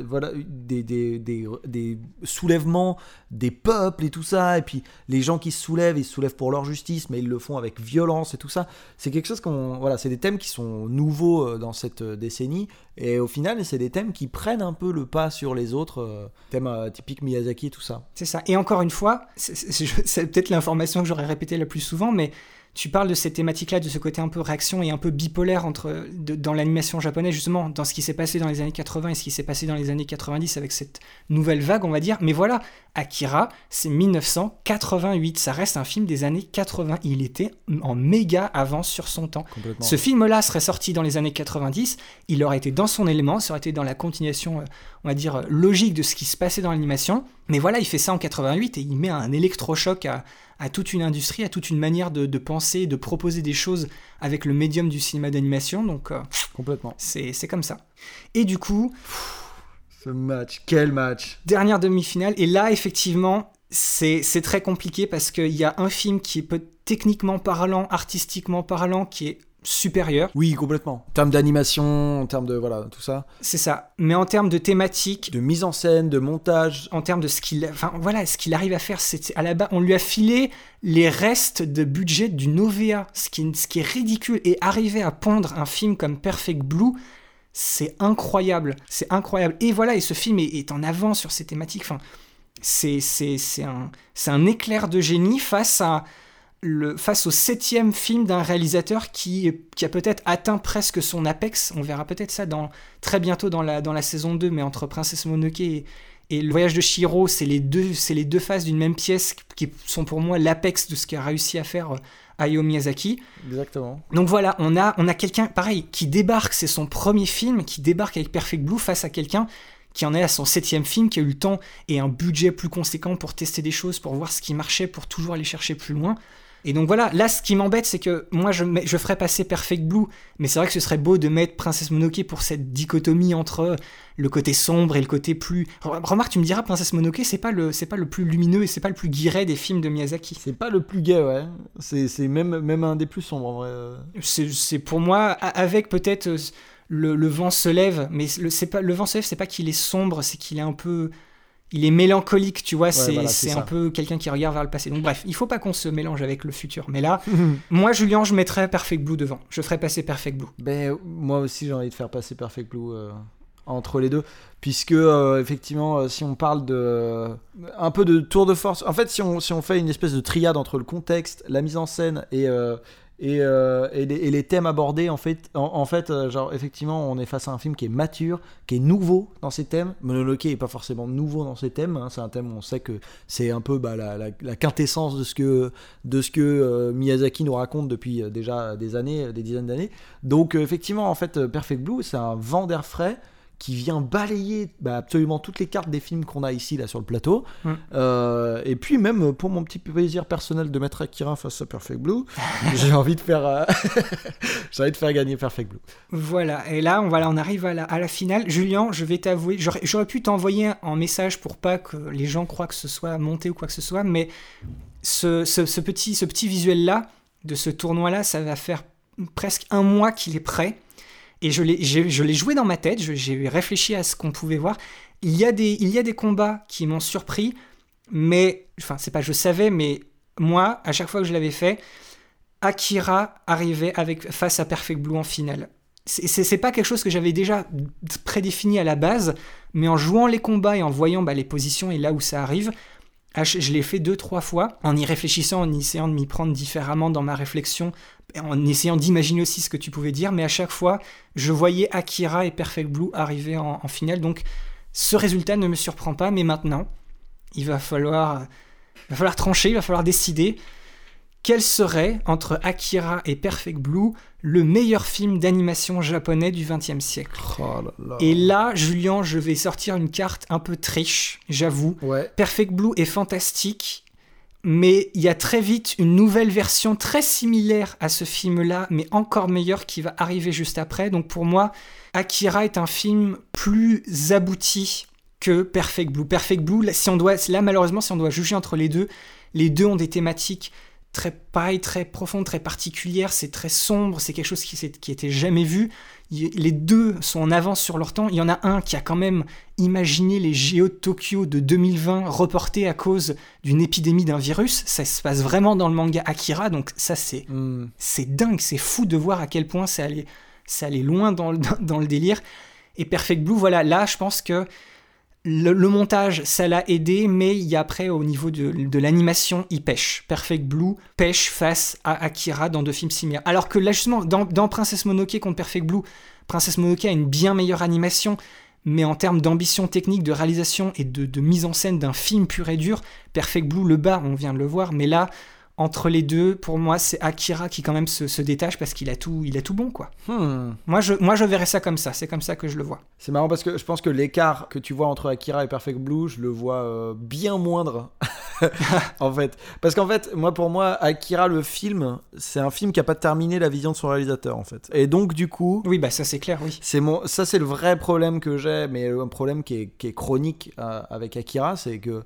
des, soulèvements des peuples et tout ça. Et puis les gens qui se soulèvent, ils se soulèvent pour leur justice, mais ils le font avec violence et tout ça. C'est quelque chose qu'on. Voilà, c'est des thèmes qui sont nouveaux euh, dans cette euh, décennie. Et au final, c'est des thèmes qui prennent un peu le pas sur les autres euh, thèmes typiques Miyazaki et tout ça. C'est ça. Et encore une fois, c'est peut-être l'information que j'aurais répétée le plus souvent, mais tu parles de cette thématique-là, de ce côté un peu réaction et un peu bipolaire entre, de- dans l'animation japonaise, justement, dans ce qui s'est passé dans les années 80 et ce qui s'est passé dans les années 90 avec cette nouvelle vague, on va dire. Mais voilà, Akira, c'est 1988. Ça reste un film des années 80. Il était en méga avance sur son temps. Ce film-là serait sorti dans les années 90, il aurait été dans son élément, ça aurait été dans la continuation, euh, on va dire, logique de ce qui se passait dans l'animation. Mais voilà, il fait ça en 88 et il met un électrochoc à, à toute une industrie, à toute une manière de, de penser, de proposer des choses avec le médium du cinéma d'animation. Donc euh, Complètement. c'est comme ça. Et du coup, Ce match, quel match dernière demi-finale. Et là, effectivement, c'est c'est très compliqué parce qu'il y a un film qui est peut- techniquement parlant, artistiquement parlant, qui est supérieur. Oui, complètement. En termes d'animation, en termes de voilà, tout ça, C'est ça. Mais en termes de thématique, de mise en scène, de montage, en termes de ce qu'il, enfin voilà, ce qu'il arrive à faire, c'est à la base, on lui a filé les restes de budget du Novea, ce qui, ce qui est ridicule. Et arriver à pondre un film comme Perfect Blue, c'est incroyable, c'est incroyable. Et voilà, et ce film est, est en avant sur ces thématiques. Enfin, c'est un c'est un éclair de génie face à le, face au septième film d'un réalisateur qui, qui a peut-être atteint presque son apex. On verra peut-être ça dans, très bientôt dans la, dans la saison 2, mais entre Princesse Mononoke et, et le voyage de Shiro, c'est les deux, les deux faces d'une même pièce qui sont pour moi l'apex de ce qu'a réussi à faire euh, Hayao Miyazaki. exactement. Donc voilà, on a, on a quelqu'un, pareil, qui débarque, c'est son premier film, qui débarque avec Perfect Blue face à quelqu'un qui en est à son septième film, qui a eu le temps et un budget plus conséquent pour tester des choses, pour voir ce qui marchait, pour toujours aller chercher plus loin. Et donc voilà, là ce qui m'embête c'est que moi je, ferais passer Perfect Blue, mais c'est vrai que ce serait beau de mettre Princesse Mononoke pour cette dichotomie entre le côté sombre et le côté plus... Re- Remarque, tu me diras, Princesse Mononoke c'est pas, le, c'est pas le plus lumineux et c'est pas le plus guiré des films de Miyazaki. C'est pas le plus gay, ouais. C'est c'est même, même un des plus sombres, en vrai. euh. c'est pour moi avec peut-être euh, le, le vent se lève mais le c'est pas le vent se lève c'est pas qu'il est sombre c'est qu'il est un peu il est mélancolique tu vois c'est voilà, un peu quelqu'un qui regarde vers le passé donc bref il faut pas qu'on se mélange avec le futur mais là moi Julien je mettrais Perfect Blue devant je ferais passer Perfect Blue Ben, moi aussi, j'ai envie de faire passer Perfect Blue euh, entre les deux. Puisque, euh, effectivement, euh, si on parle de. un peu de tour de force. En fait, si on, si on fait une espèce de triade entre le contexte, la mise en scène et. Euh, et, les, thèmes abordés, en fait, en, en fait euh, genre, effectivement, on est face à un film qui est mature, qui est nouveau dans ses thèmes. Mononoke est pas forcément nouveau dans ses thèmes. hein. C'est un thème où on sait que c'est un peu bah, la, quintessence de ce que, euh, Miyazaki nous raconte depuis déjà des années, des dizaines d'années. Donc, effectivement, en fait, Perfect Blue, c'est un vent d'air frais qui vient balayer bah, absolument toutes les cartes des films qu'on a ici là sur le plateau. Mm. Euh, et puis même pour mon petit plaisir personnel de mettre Akira face à Perfect Blue, j'ai envie de faire, euh, j'ai envie de faire gagner Perfect Blue. Voilà, et là, on, voilà, on arrive à la, à la finale. Julien, je vais t'avouer, j'aurais pu t'envoyer en message pour pas que les gens croient que ce soit monté ou quoi que ce soit, mais ce, ce- ce petit, ce petit visuel-là, de ce tournoi-là, ça va faire presque un mois qu'il est prêt. Et je l'ai joué dans ma tête, j'ai réfléchi à ce qu'on pouvait voir. Il y, a des, combats qui m'ont surpris, mais, enfin, c'est pas je savais, mais moi, à chaque fois que je l'avais fait, Akira arrivait avec, face à Perfect Blue en finale. C'est- pas quelque chose que j'avais déjà prédéfini à la base, mais en jouant les combats et en voyant bah, les positions et là où ça arrive, je je l'ai fait deux, trois fois, en y réfléchissant, en essayant de m'y prendre différemment dans ma réflexion, en essayant d'imaginer aussi ce que tu pouvais dire, mais à chaque fois, je voyais Akira et Perfect Blue arriver en, finale, donc ce résultat ne me surprend pas, mais maintenant, il va falloir trancher, il va falloir décider quel serait, entre Akira et Perfect Blue, le meilleur film d'animation japonais du XXe siècle? Oh là là. Et là, Julien, je vais sortir une carte un peu triche, j'avoue. Ouais. Perfect Blue est fantastique, mais il y a très vite une nouvelle version très similaire à ce film-là, mais encore meilleure qui va arriver juste après. Donc pour moi, Akira est un film plus abouti que Perfect Blue. Perfect Blue, si on doit, là malheureusement, si on doit juger entre les deux, les deux ont des thématiques très pareilles, très profondes, très particulières. C'est très sombre, c'est quelque chose qui, qui était jamais vu. Il- Les deux sont en avance sur leur temps. Il y en a un qui a quand même imaginé les JO de Tokyo de 2020 reportés à cause d'une épidémie d'un virus. Ça se passe vraiment dans le manga Akira, donc ça c'est Hmm. c'est dingue, c'est fou de voir à quel point ça allait, ça allait loin dans le, dans, dans le délire. Et Perfect Blue, voilà, là, je pense que le, montage, ça l'a aidé, mais il y a après, au niveau de, l'animation, il pêche. Perfect Blue pêche face à Akira dans deux films similaires. Alors que là, justement, dans, dans Princess Mononoke contre Perfect Blue, Princess Mononoke a une bien meilleure animation, mais en termes d'ambition technique, de réalisation et de, de mise en scène d'un film pur et dur, Perfect Blue le bat, on vient de le voir, mais là, entre les deux, pour moi, c'est Akira qui quand même se, se détache parce qu'il a tout, il a tout bon, quoi. Hmm. Moi je, moi, je verrais ça comme ça, c'est comme ça que je le vois. C'est marrant parce que je pense que l'écart que tu vois entre Akira et Perfect Blue, je le vois euh, bien moindre. en fait. Parce qu'en fait, moi pour moi, Akira le film, c'est un film qui a pas terminé la vision de son réalisateur en fait. Et donc du coup, Oui, bah ça c'est clair, oui. c'est mon ça c'est le vrai problème que j'ai, mais un problème qui est, qui est chronique euh, avec Akira, c'est que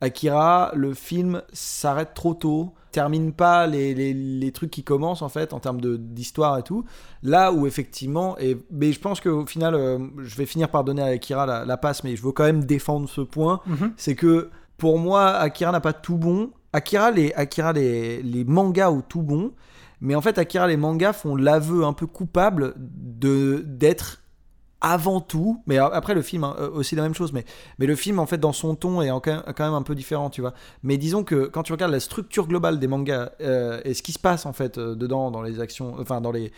Akira, le film s'arrête trop tôt, termine pas les, les, les trucs qui commencent en fait en termes d'histoire et tout. Là où effectivement, et, mais je pense qu'au final, euh, je vais finir par donner à Akira la, la passe, mais je veux quand même défendre ce point, Mhm. c'est que pour moi, Akira n'a pas tout bon. Akira, les, Akira, les, les mangas ont tout bon, mais en fait, Akira, les mangas font l'aveu un peu coupable de d'être avant tout, mais après le film hein, euh, aussi la même chose, mais, le film en fait dans son ton est quand même, un peu différent, tu vois. Mais disons que quand tu regardes la structure globale des mangas euh, et ce qui se passe en fait euh, dedans dans les actions, enfin dans les,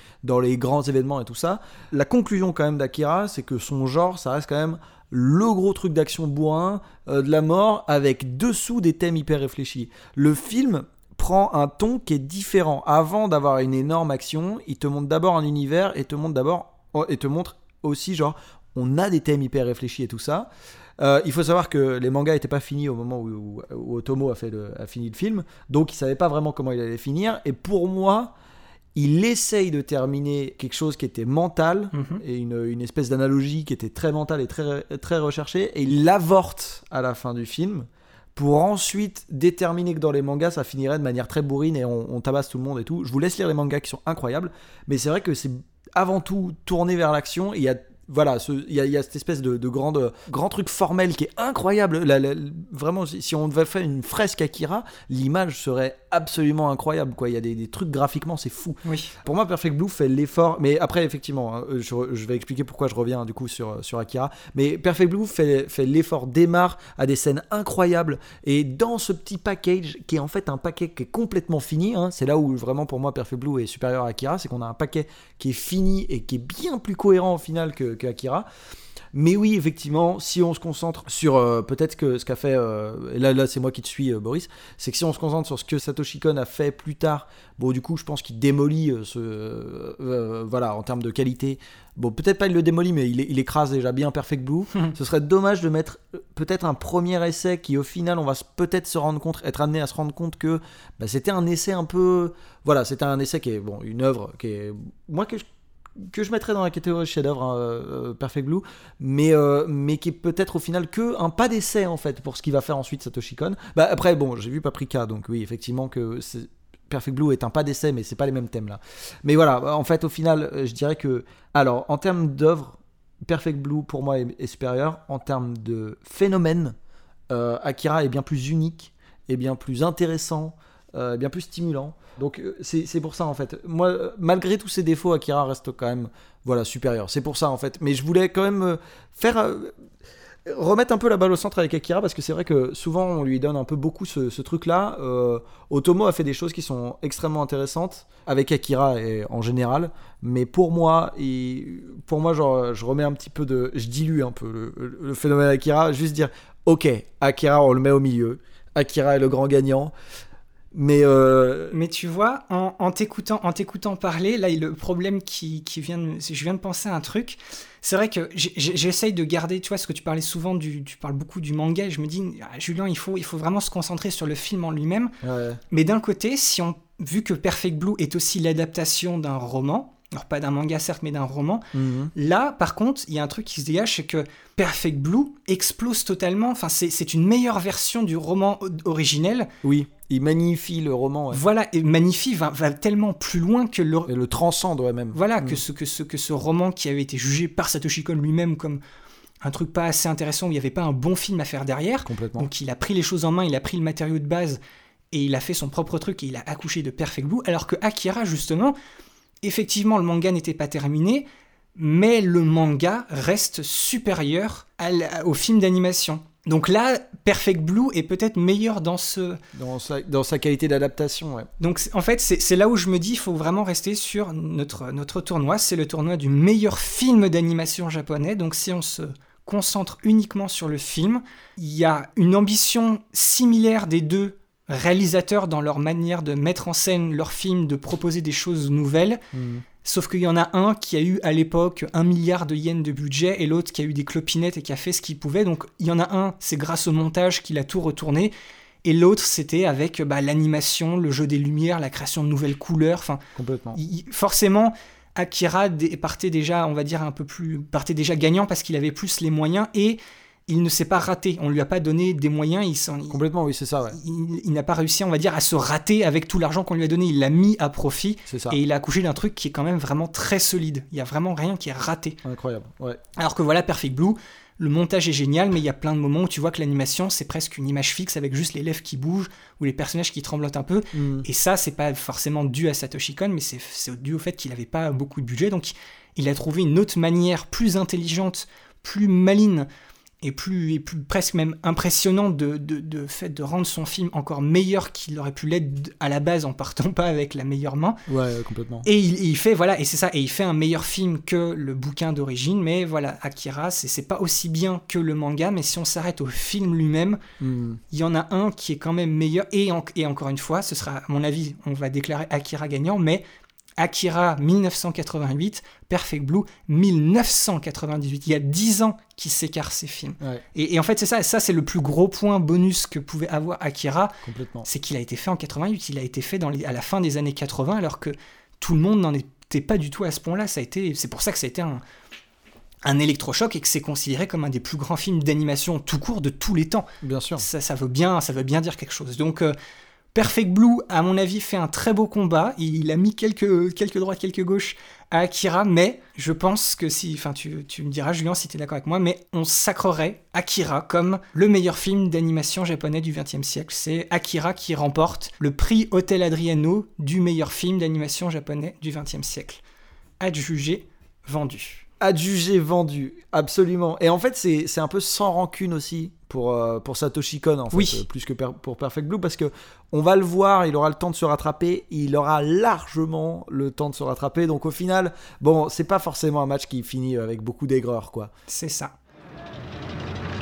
grands événements et tout ça, la conclusion quand même d'Akira, c'est que son genre, ça reste quand même le gros truc d'action bourrin, de la mort, avec dessous des thèmes hyper réfléchis. Le film prend un ton qui est différent. Avant d'avoir une énorme action, il te montre d'abord un univers et te montre d'abord oh, et te montre aussi genre on a des thèmes hyper réfléchis et tout ça. Euh, il faut savoir que les mangas n'étaient pas finis au moment où, où- où Otomo a, fait le- a fini le film, donc il savait pas vraiment comment il allait finir. Et pour moi, il essaye de terminer quelque chose qui était mental Mhm. et une, une espèce d'analogie qui était très mentale et très, très recherchée, et il l'avorte à la fin du film pour ensuite déterminer que dans les mangas ça finirait de manière très bourrine et on, on tabasse tout le monde et tout. Je vous laisse lire les mangas qui sont incroyables, mais c'est vrai que c'est avant tout tourné vers l'action. Il y a voilà, il y, a- cette espèce de, de grand, truc formel qui est incroyable. Vraiment, si si on devait faire une fresque Akira, l'image serait absolument incroyable. Quoi. Il y a des, des trucs graphiquement, c'est fou. Oui. Pour moi, Perfect Blue fait l'effort, mais après, effectivement, hein, je, re- je vais expliquer pourquoi je reviens du coup sur, sur Akira. Mais Perfect Blue fait, fait l'effort, démarre à des scènes incroyables, et dans ce petit package, qui est en fait un paquet qui est complètement fini, hein, c'est là où vraiment pour moi Perfect Blue est supérieur à Akira, c'est qu'on a un paquet qui est fini et qui est bien plus cohérent au final que, que Akira. Mais oui, effectivement, si on se concentre sur euh, peut-être que ce qu'a fait, euh, et là, là c'est moi qui te suis, euh, Boris, c'est que si on se concentre sur ce que Satoshi Kon a fait plus tard, bon, du coup, je pense qu'il démolit ce, voilà, en termes de qualité. Bon, peut-être pas il le démolit, mais il, il écrase déjà bien Perfect Blue. ce serait dommage de mettre peut-être un premier essai qui, au final, on va peut-être se rendre compte, être amené à se rendre compte que bah, c'était un essai un peu, voilà, c'était un essai qui est bon, une œuvre qui est, moi que je que je mettrais dans la catégorie chef-d'œuvre hein, euh, Perfect Blue, mais, euh, mais qui est peut-être au final que un pas d'essai en fait pour ce qu'il va faire ensuite Satoshi Kon. Bah, après, bon, j'ai vu Paprika, donc oui, effectivement que Perfect Blue est un pas d'essai, mais c'est pas les mêmes thèmes là. Mais voilà, en fait, au final, euh, je dirais que, alors, en termes d'œuvre, Perfect Blue pour moi est, supérieur. En termes de phénomène, euh, Akira est bien plus unique, est bien plus intéressant, euh, bien plus stimulant. Donc euh, c'est pour ça en fait. Moi, euh, malgré tous ses défauts, Akira reste quand même voilà supérieur. C'est pour ça en fait. Mais je voulais quand même faire remettre un peu la balle au centre avec Akira parce que c'est vrai que souvent on lui donne un peu beaucoup ce, truc-là. Otomo a fait des choses qui sont extrêmement intéressantes avec Akira et en général. Mais pour moi, pour moi, genre, je remets un petit peu de, je dilue un peu le, le phénomène Akira, juste dire, ok, Akira, on le met au milieu. Akira est le grand gagnant. Mais euh, Mais tu vois, en, en t'écoutant, en t'écoutant parler, là, le problème qui, qui vient, de- je viens de penser à un truc. C'est vrai que j'essaye de garder, tu vois, ce que tu parlais souvent du, tu parles beaucoup du manga. Et je me dis, ah, Julien, il faut, il faut vraiment se concentrer sur le film en lui-même. ouais. Mais d'un côté, si on, vu que Perfect Blue est aussi l'adaptation d'un roman, alors pas d'un manga certes, mais d'un roman, Mhm. Là, par contre, il y a un truc qui se dégage, c'est que Perfect Blue explose totalement. Enfin, c'est une meilleure version du roman originel. oui, il magnifie le roman ouais. Voilà, et Magnifi va, va tellement plus loin que le, et le transcende ouais, même. voilà, Mhm. que, ce, que, ce, que ce roman qui avait été jugé par Satoshi Kon lui-même comme un truc pas assez intéressant, où il n'y avait pas un bon film à faire derrière. Complètement. Donc il a pris les choses en main, il a pris le matériau de base et il a fait son propre truc et il a accouché de Perfect Blue. Alors que Akira, justement, effectivement, le manga n'était pas terminé, mais le manga reste supérieur à la- au film d'animation. Donc là, Perfect Blue est peut-être meilleur dans ce, Dans sa, dans sa qualité d'adaptation, ouais. donc en fait, c'est c'est là où je me dis, il faut vraiment rester sur notre, notre tournoi. C'est le tournoi du meilleur film d'animation japonais. Donc si on se concentre uniquement sur le film, il y a une ambition similaire des deux réalisateurs dans leur manière de mettre en scène leur film, de proposer des choses nouvelles. Mm. Sauf qu'il y en a un qui a eu à l'époque un milliard de yens de budget et l'autre qui a eu des clopinettes et qui a fait ce qu'il pouvait. Donc il y en a un, c'est grâce au montage qu'il a tout retourné. Et l'autre, c'était avec bah, l'animation, le jeu des lumières, la création de nouvelles couleurs. Enfin, Complètement. il- forcément, Akira partait déjà, on va dire, un peu plus. partait déjà gagnant parce qu'il avait plus les moyens et il ne s'est pas raté. On lui a pas donné des moyens. Il, s'en- Complètement, oui, c'est ça, ouais. il- il n'a pas réussi, on va dire, à se rater avec tout l'argent qu'on lui a donné. Il l'a mis à profit. C'est ça. Et il a accouché d'un truc qui est quand même vraiment très solide. Il y a vraiment rien qui est raté. Incroyable, ouais. Alors que voilà, Perfect Blue, le montage est génial, mais il y a plein de moments où tu vois que l'animation, c'est presque une image fixe avec juste les lèvres qui bougent ou les personnages qui tremblotent un peu. Mm. Et ça, c'est pas forcément dû à Satoshi Kon, mais c'est c'est dû au fait qu'il n'avait pas beaucoup de budget. Donc, il a trouvé une autre manière plus intelligente, plus maligne et plus, et plus presque même impressionnante de, de, de fait de rendre son film encore meilleur qu'il aurait pu l'être à la base en partant pas avec la meilleure main. Ouais, ouais, complètement. Et il, il fait voilà et c'est ça et il fait un meilleur film que le bouquin d'origine mais voilà Akira c'est c'est pas aussi bien que le manga mais si on s'arrête au film lui-même Mm. il y en a un qui est quand même meilleur et, en- et encore une fois ce sera à mon avis on va déclarer Akira gagnant mais Akira 1988 Perfect Blue 1998 il y a 10 ans qui s'écartent ces films Ouais, et, et en fait c'est ça ça c'est le plus gros point bonus que pouvait avoir Akira complètement. c'est qu'il a été fait en 88, il a été fait dans les- à la fin des années 80, alors que tout le monde n'en était pas du tout à ce point-là. Ça a été, c'est pour ça que ça a été un, un électrochoc et que c'est considéré comme un des plus grands films d'animation tout court de tous les temps. Bien sûr. Ça, ça veut bien, ça veut bien dire quelque chose. Donc euh, Perfect Blue, à mon avis, fait un très beau combat. Il a mis quelques, quelques droites, quelques gauches à Akira, mais je pense que si, enfin, tu, tu me diras, Julien, si tu es d'accord avec moi, mais on sacrerait Akira comme le meilleur film d'animation japonais du XXe siècle. C'est Akira qui remporte le prix Hotel Adriano du meilleur film d'animation japonais du XXe siècle. Adjugé, vendu. Adjugé, vendu, absolument. Et en fait, c'est c'est un peu sans rancune aussi pour, euh, pour Satoshi Kon, en fait, Oui. euh, plus que per- pour Perfect Blue, parce que on va le voir, il aura le temps de se rattraper, il aura largement le temps de se rattraper. Donc au final, bon, c'est pas forcément un match qui finit avec beaucoup d'aigreur, quoi. C'est ça.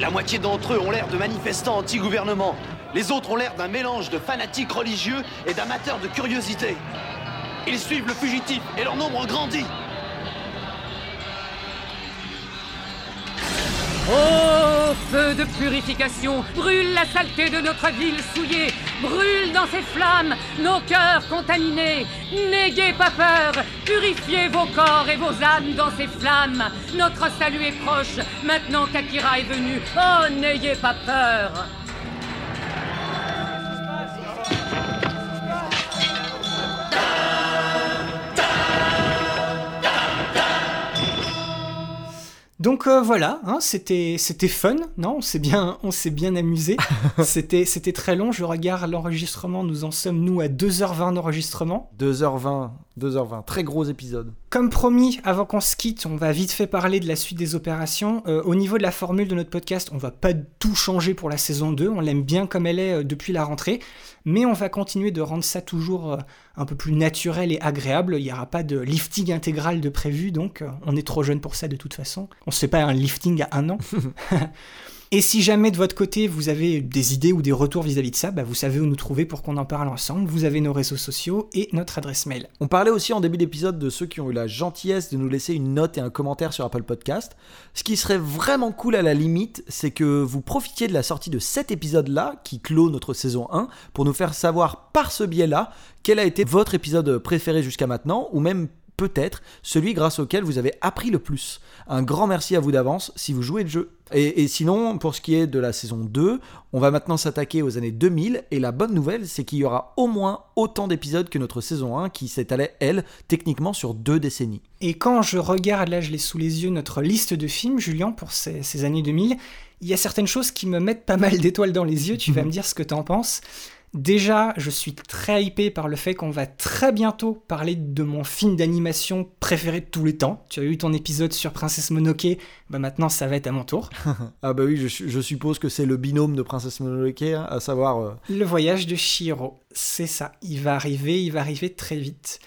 La moitié d'entre eux ont l'air de manifestants anti-gouvernement. Les autres ont l'air d'un mélange de fanatiques religieux et d'amateurs de curiosité. Ils suivent le fugitif et leur nombre grandit. Ô feu de purification, brûle la saleté de notre ville souillée, brûle dans ces flammes nos cœurs contaminés. N'ayez pas peur, purifiez vos corps et vos âmes dans ces flammes. Notre salut est proche, maintenant qu'Akira est venu. Oh, n'ayez pas peur. Donc euh, voilà, hein, c'était c'était fun, non On s'est bien on s'est bien amusé. c'était c'était très long. Je regarde l'enregistrement. Nous en sommes nous à 2h20 d'enregistrement. 2h20, 2h20, très gros épisode. Comme promis, avant qu'on se quitte, on va vite fait parler de la suite des opérations. Euh, au niveau de la formule de notre podcast, on va pas tout changer pour la saison 2. On l'aime bien comme elle est euh, depuis la rentrée. Mais on va continuer de rendre ça toujours euh, un peu plus naturel et agréable. Il n'y aura pas de lifting intégral de prévu, donc on est trop jeune pour ça de toute façon. On se fait pas un lifting à un an. Et si jamais de votre côté vous avez des idées ou des retours vis-à-vis de ça, bah, vous savez où nous trouver pour qu'on en parle ensemble. Vous avez nos réseaux sociaux et notre adresse mail. On parlait aussi en début d'épisode de ceux qui ont eu la gentillesse de nous laisser une note et un commentaire sur Apple Podcast. Ce qui serait vraiment cool à la limite, c'est que vous profitiez de la sortie de cet épisode-là, qui clôt notre saison 1, pour nous faire savoir par ce biais-là quel a été votre épisode préféré jusqu'à maintenant, ou même peut-être celui grâce auquel vous avez appris le plus. Un grand merci à vous d'avance si vous jouez le jeu. Et, et sinon, pour ce qui est de la saison 2, on va maintenant s'attaquer aux années 2000, et la bonne nouvelle, c'est qu'il y aura au moins autant d'épisodes que notre saison 1, qui s'étalait, elle, techniquement sur deux décennies. Et quand je regarde, là je l'ai sous les yeux, notre liste de films, Julien, pour ces, ces années 2000, il y a certaines choses qui me mettent pas mal d'étoiles dans les yeux, tu vas me dire ce que t'en penses. Déjà, je suis très hypé par le fait qu'on va très bientôt parler de mon film d'animation préféré de tous les temps. Tu as eu ton épisode sur Princesse Mononoke, bah maintenant ça va être à mon tour. ah bah oui, je, je suppose que c'est le binôme de Princesse Mononoke, hein, à savoir... euh, Le voyage de Shiro, c'est ça. Il va arriver, il va arriver très vite.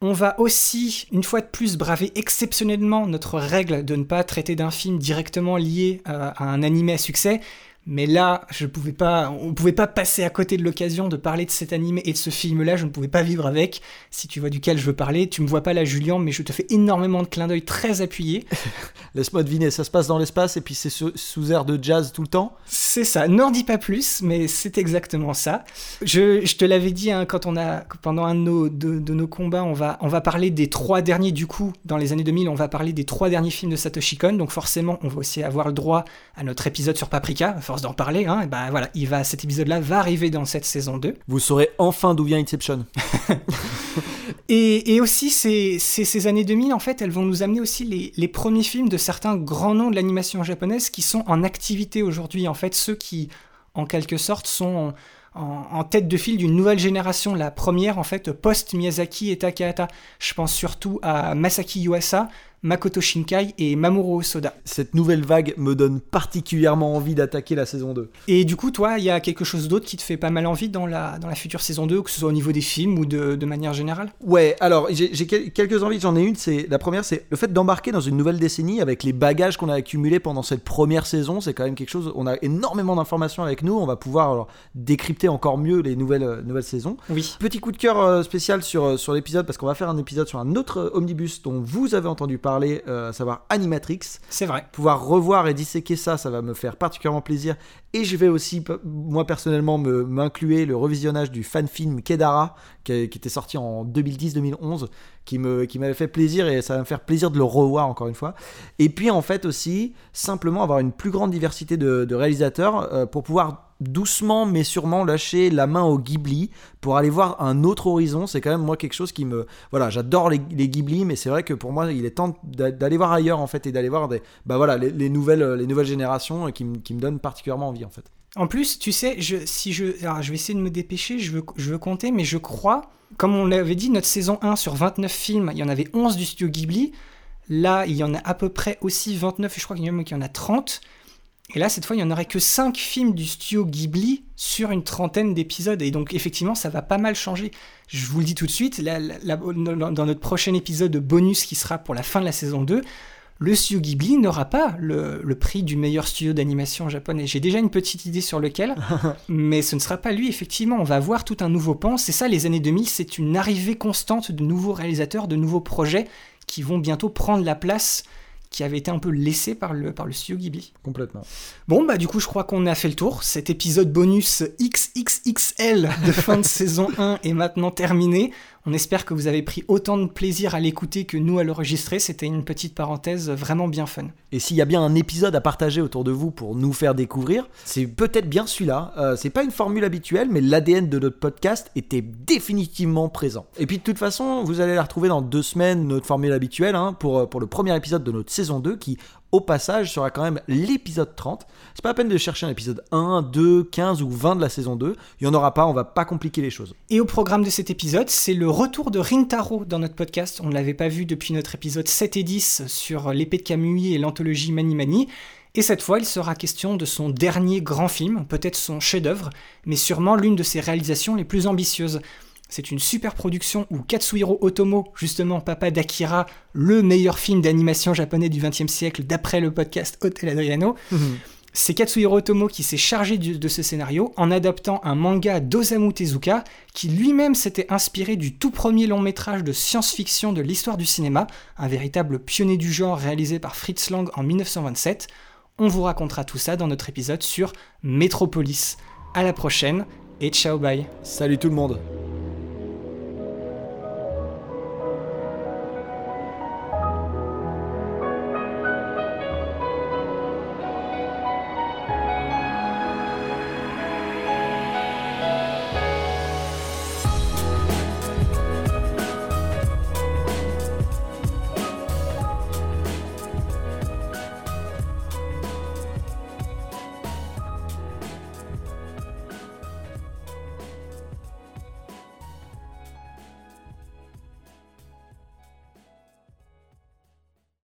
On va aussi, une fois de plus, braver exceptionnellement notre règle de ne pas traiter d'un film directement lié euh, à un animé à succès. Mais là, je pouvais pas, on pouvait pas passer à côté de l'occasion de parler de cet animé et de ce film-là. Je ne pouvais pas vivre avec. Si tu vois duquel je veux parler, tu me vois pas là, Julien, mais je te fais énormément de clins d'œil très appuyés. Laisse-moi deviner, ça se passe dans l'espace et puis c'est sous, air de jazz tout le temps? C'est ça, n'en dis pas plus, mais c'est exactement ça. Je, je te l'avais dit hein, quand on a pendant un de nos, de, de nos combats, on va, on va parler des trois derniers du coup dans les années 2000, on va parler des trois derniers films de Satoshi Kon. Donc forcément, on va aussi avoir le droit à notre épisode sur Paprika, force d'en parler. Hein, et ben voilà, il va, cet épisode-là va arriver dans cette saison 2. Vous saurez enfin d'où vient Inception. Et, et aussi, ces, ces, ces années 2000, en fait, elles vont nous amener aussi les, les premiers films de certains grands noms de l'animation japonaise qui sont en activité aujourd'hui. En fait, ceux qui, en quelque sorte, sont en tête de file d'une nouvelle génération. La première, en fait, post-Miyazaki et Takahata. Je pense surtout à Masaki Yuasa, Makoto Shinkai et Mamoru Hosoda. Cette nouvelle vague me donne particulièrement envie d'attaquer la saison 2. Et du coup, toi, il y a quelque chose d'autre qui te fait pas mal envie dans la, dans la future saison 2, que ce soit au niveau des films ou de, de manière générale? Ouais, alors j'ai j'ai quel- quelques envies, j'en ai une, c'est la première, c'est le fait d'embarquer dans une nouvelle décennie avec les bagages qu'on a accumulés pendant cette première saison, c'est quand même quelque chose, on a énormément d'informations avec nous, on va pouvoir alors, décrypter encore mieux les nouvelles, euh, nouvelles saisons. Oui. Petit coup de cœur euh, spécial sur, euh, sur l'épisode, parce qu'on va faire un épisode sur un autre euh, omnibus dont vous avez entendu parler, euh, à savoir Animatrix. C'est vrai. Pouvoir revoir et disséquer ça, ça va me faire particulièrement plaisir. Et je vais aussi, moi personnellement, me- m'incluer le revisionnage du fan film Kedara, qui, qui était sorti en 2010-2011, qui m'avait fait plaisir et ça va me faire plaisir de le revoir encore une fois. Et puis en fait aussi, simplement avoir une plus grande diversité de, réalisateurs euh, pour pouvoir doucement mais sûrement lâcher la main au Ghibli pour aller voir un autre horizon. C'est quand même moi quelque chose qui me... Voilà, j'adore les, les Ghibli, mais c'est vrai que pour moi, il est temps d'a- d'aller voir ailleurs en fait et d'aller voir bah voilà, les, les nouvelles, les nouvelles générations euh, qui, me- qui me donnent particulièrement envie en fait. En plus, tu sais, je, si je, je vais essayer de me dépêcher, je veux, je veux compter, mais je crois, comme on l'avait dit, notre saison 1 sur 29 films, il y en avait 11 du studio Ghibli. Là, il y en a à peu près aussi 29, et je crois qu'il y en a, qu'il y en a 30. Et là, cette fois, il n'y en aurait que 5 films du studio Ghibli sur une trentaine d'épisodes. Et donc, effectivement, ça va pas mal changer. Je vous le dis tout de suite, dans notre prochain épisode de bonus qui sera pour la fin de la saison 2, le studio Ghibli n'aura pas le, le prix du meilleur studio d'animation japonais. J'ai déjà une petite idée sur lequel, mais ce ne sera pas lui, effectivement. On va voir tout un nouveau pan. C'est ça, les années 2000, c'est une arrivée constante de nouveaux réalisateurs, de nouveaux projets qui vont bientôt prendre la place qui avait été un peu laissée par le, par le studio Ghibli. Complètement. Bon, bah du coup, je crois qu'on a fait le tour. Cet épisode bonus XXXL de fin de saison 1 est maintenant terminé. On espère que vous avez pris autant de plaisir à l'écouter que nous à l'enregistrer. C'était une petite parenthèse vraiment bien fun. Et s'il y a bien un épisode à partager autour de vous pour nous faire découvrir, c'est peut-être bien celui-là. Euh, c'est pas une formule habituelle, mais l'ADN de notre podcast était définitivement présent. Et puis de toute façon, vous allez la retrouver dans deux semaines, notre formule habituelle, hein, pour, euh, pour le premier épisode de notre saison 2 qui, au passage, sera quand même l'épisode 30. C'est pas la peine de chercher un épisode 1, 2, 15 ou 20 de la saison 2. Il y en aura pas, on va pas compliquer les choses. Et au programme de cet épisode, c'est le retour de Rintaro dans notre podcast. On ne l'avait pas vu depuis notre épisode 7 et 10 sur l'épée de Kamui et l'anthologie Mani Mani. Et cette fois, il sera question de son dernier grand film, peut-être son chef-d'œuvre, mais sûrement l'une de ses réalisations les plus ambitieuses. C'est une super production où Katsuhiro Otomo, justement papa d'Akira, le meilleur film d'animation japonais du XXe siècle d'après le podcast Hotel Adriano, c'est Katsuhiro Otomo qui s'est chargé de ce scénario en adaptant un manga d'Osamu Tezuka qui lui-même s'était inspiré du tout premier long métrage de science-fiction de l'histoire du cinéma, un véritable pionnier du genre réalisé par Fritz Lang en 1927. On vous racontera tout ça dans notre épisode sur Metropolis. À la prochaine et ciao bye. Salut tout le monde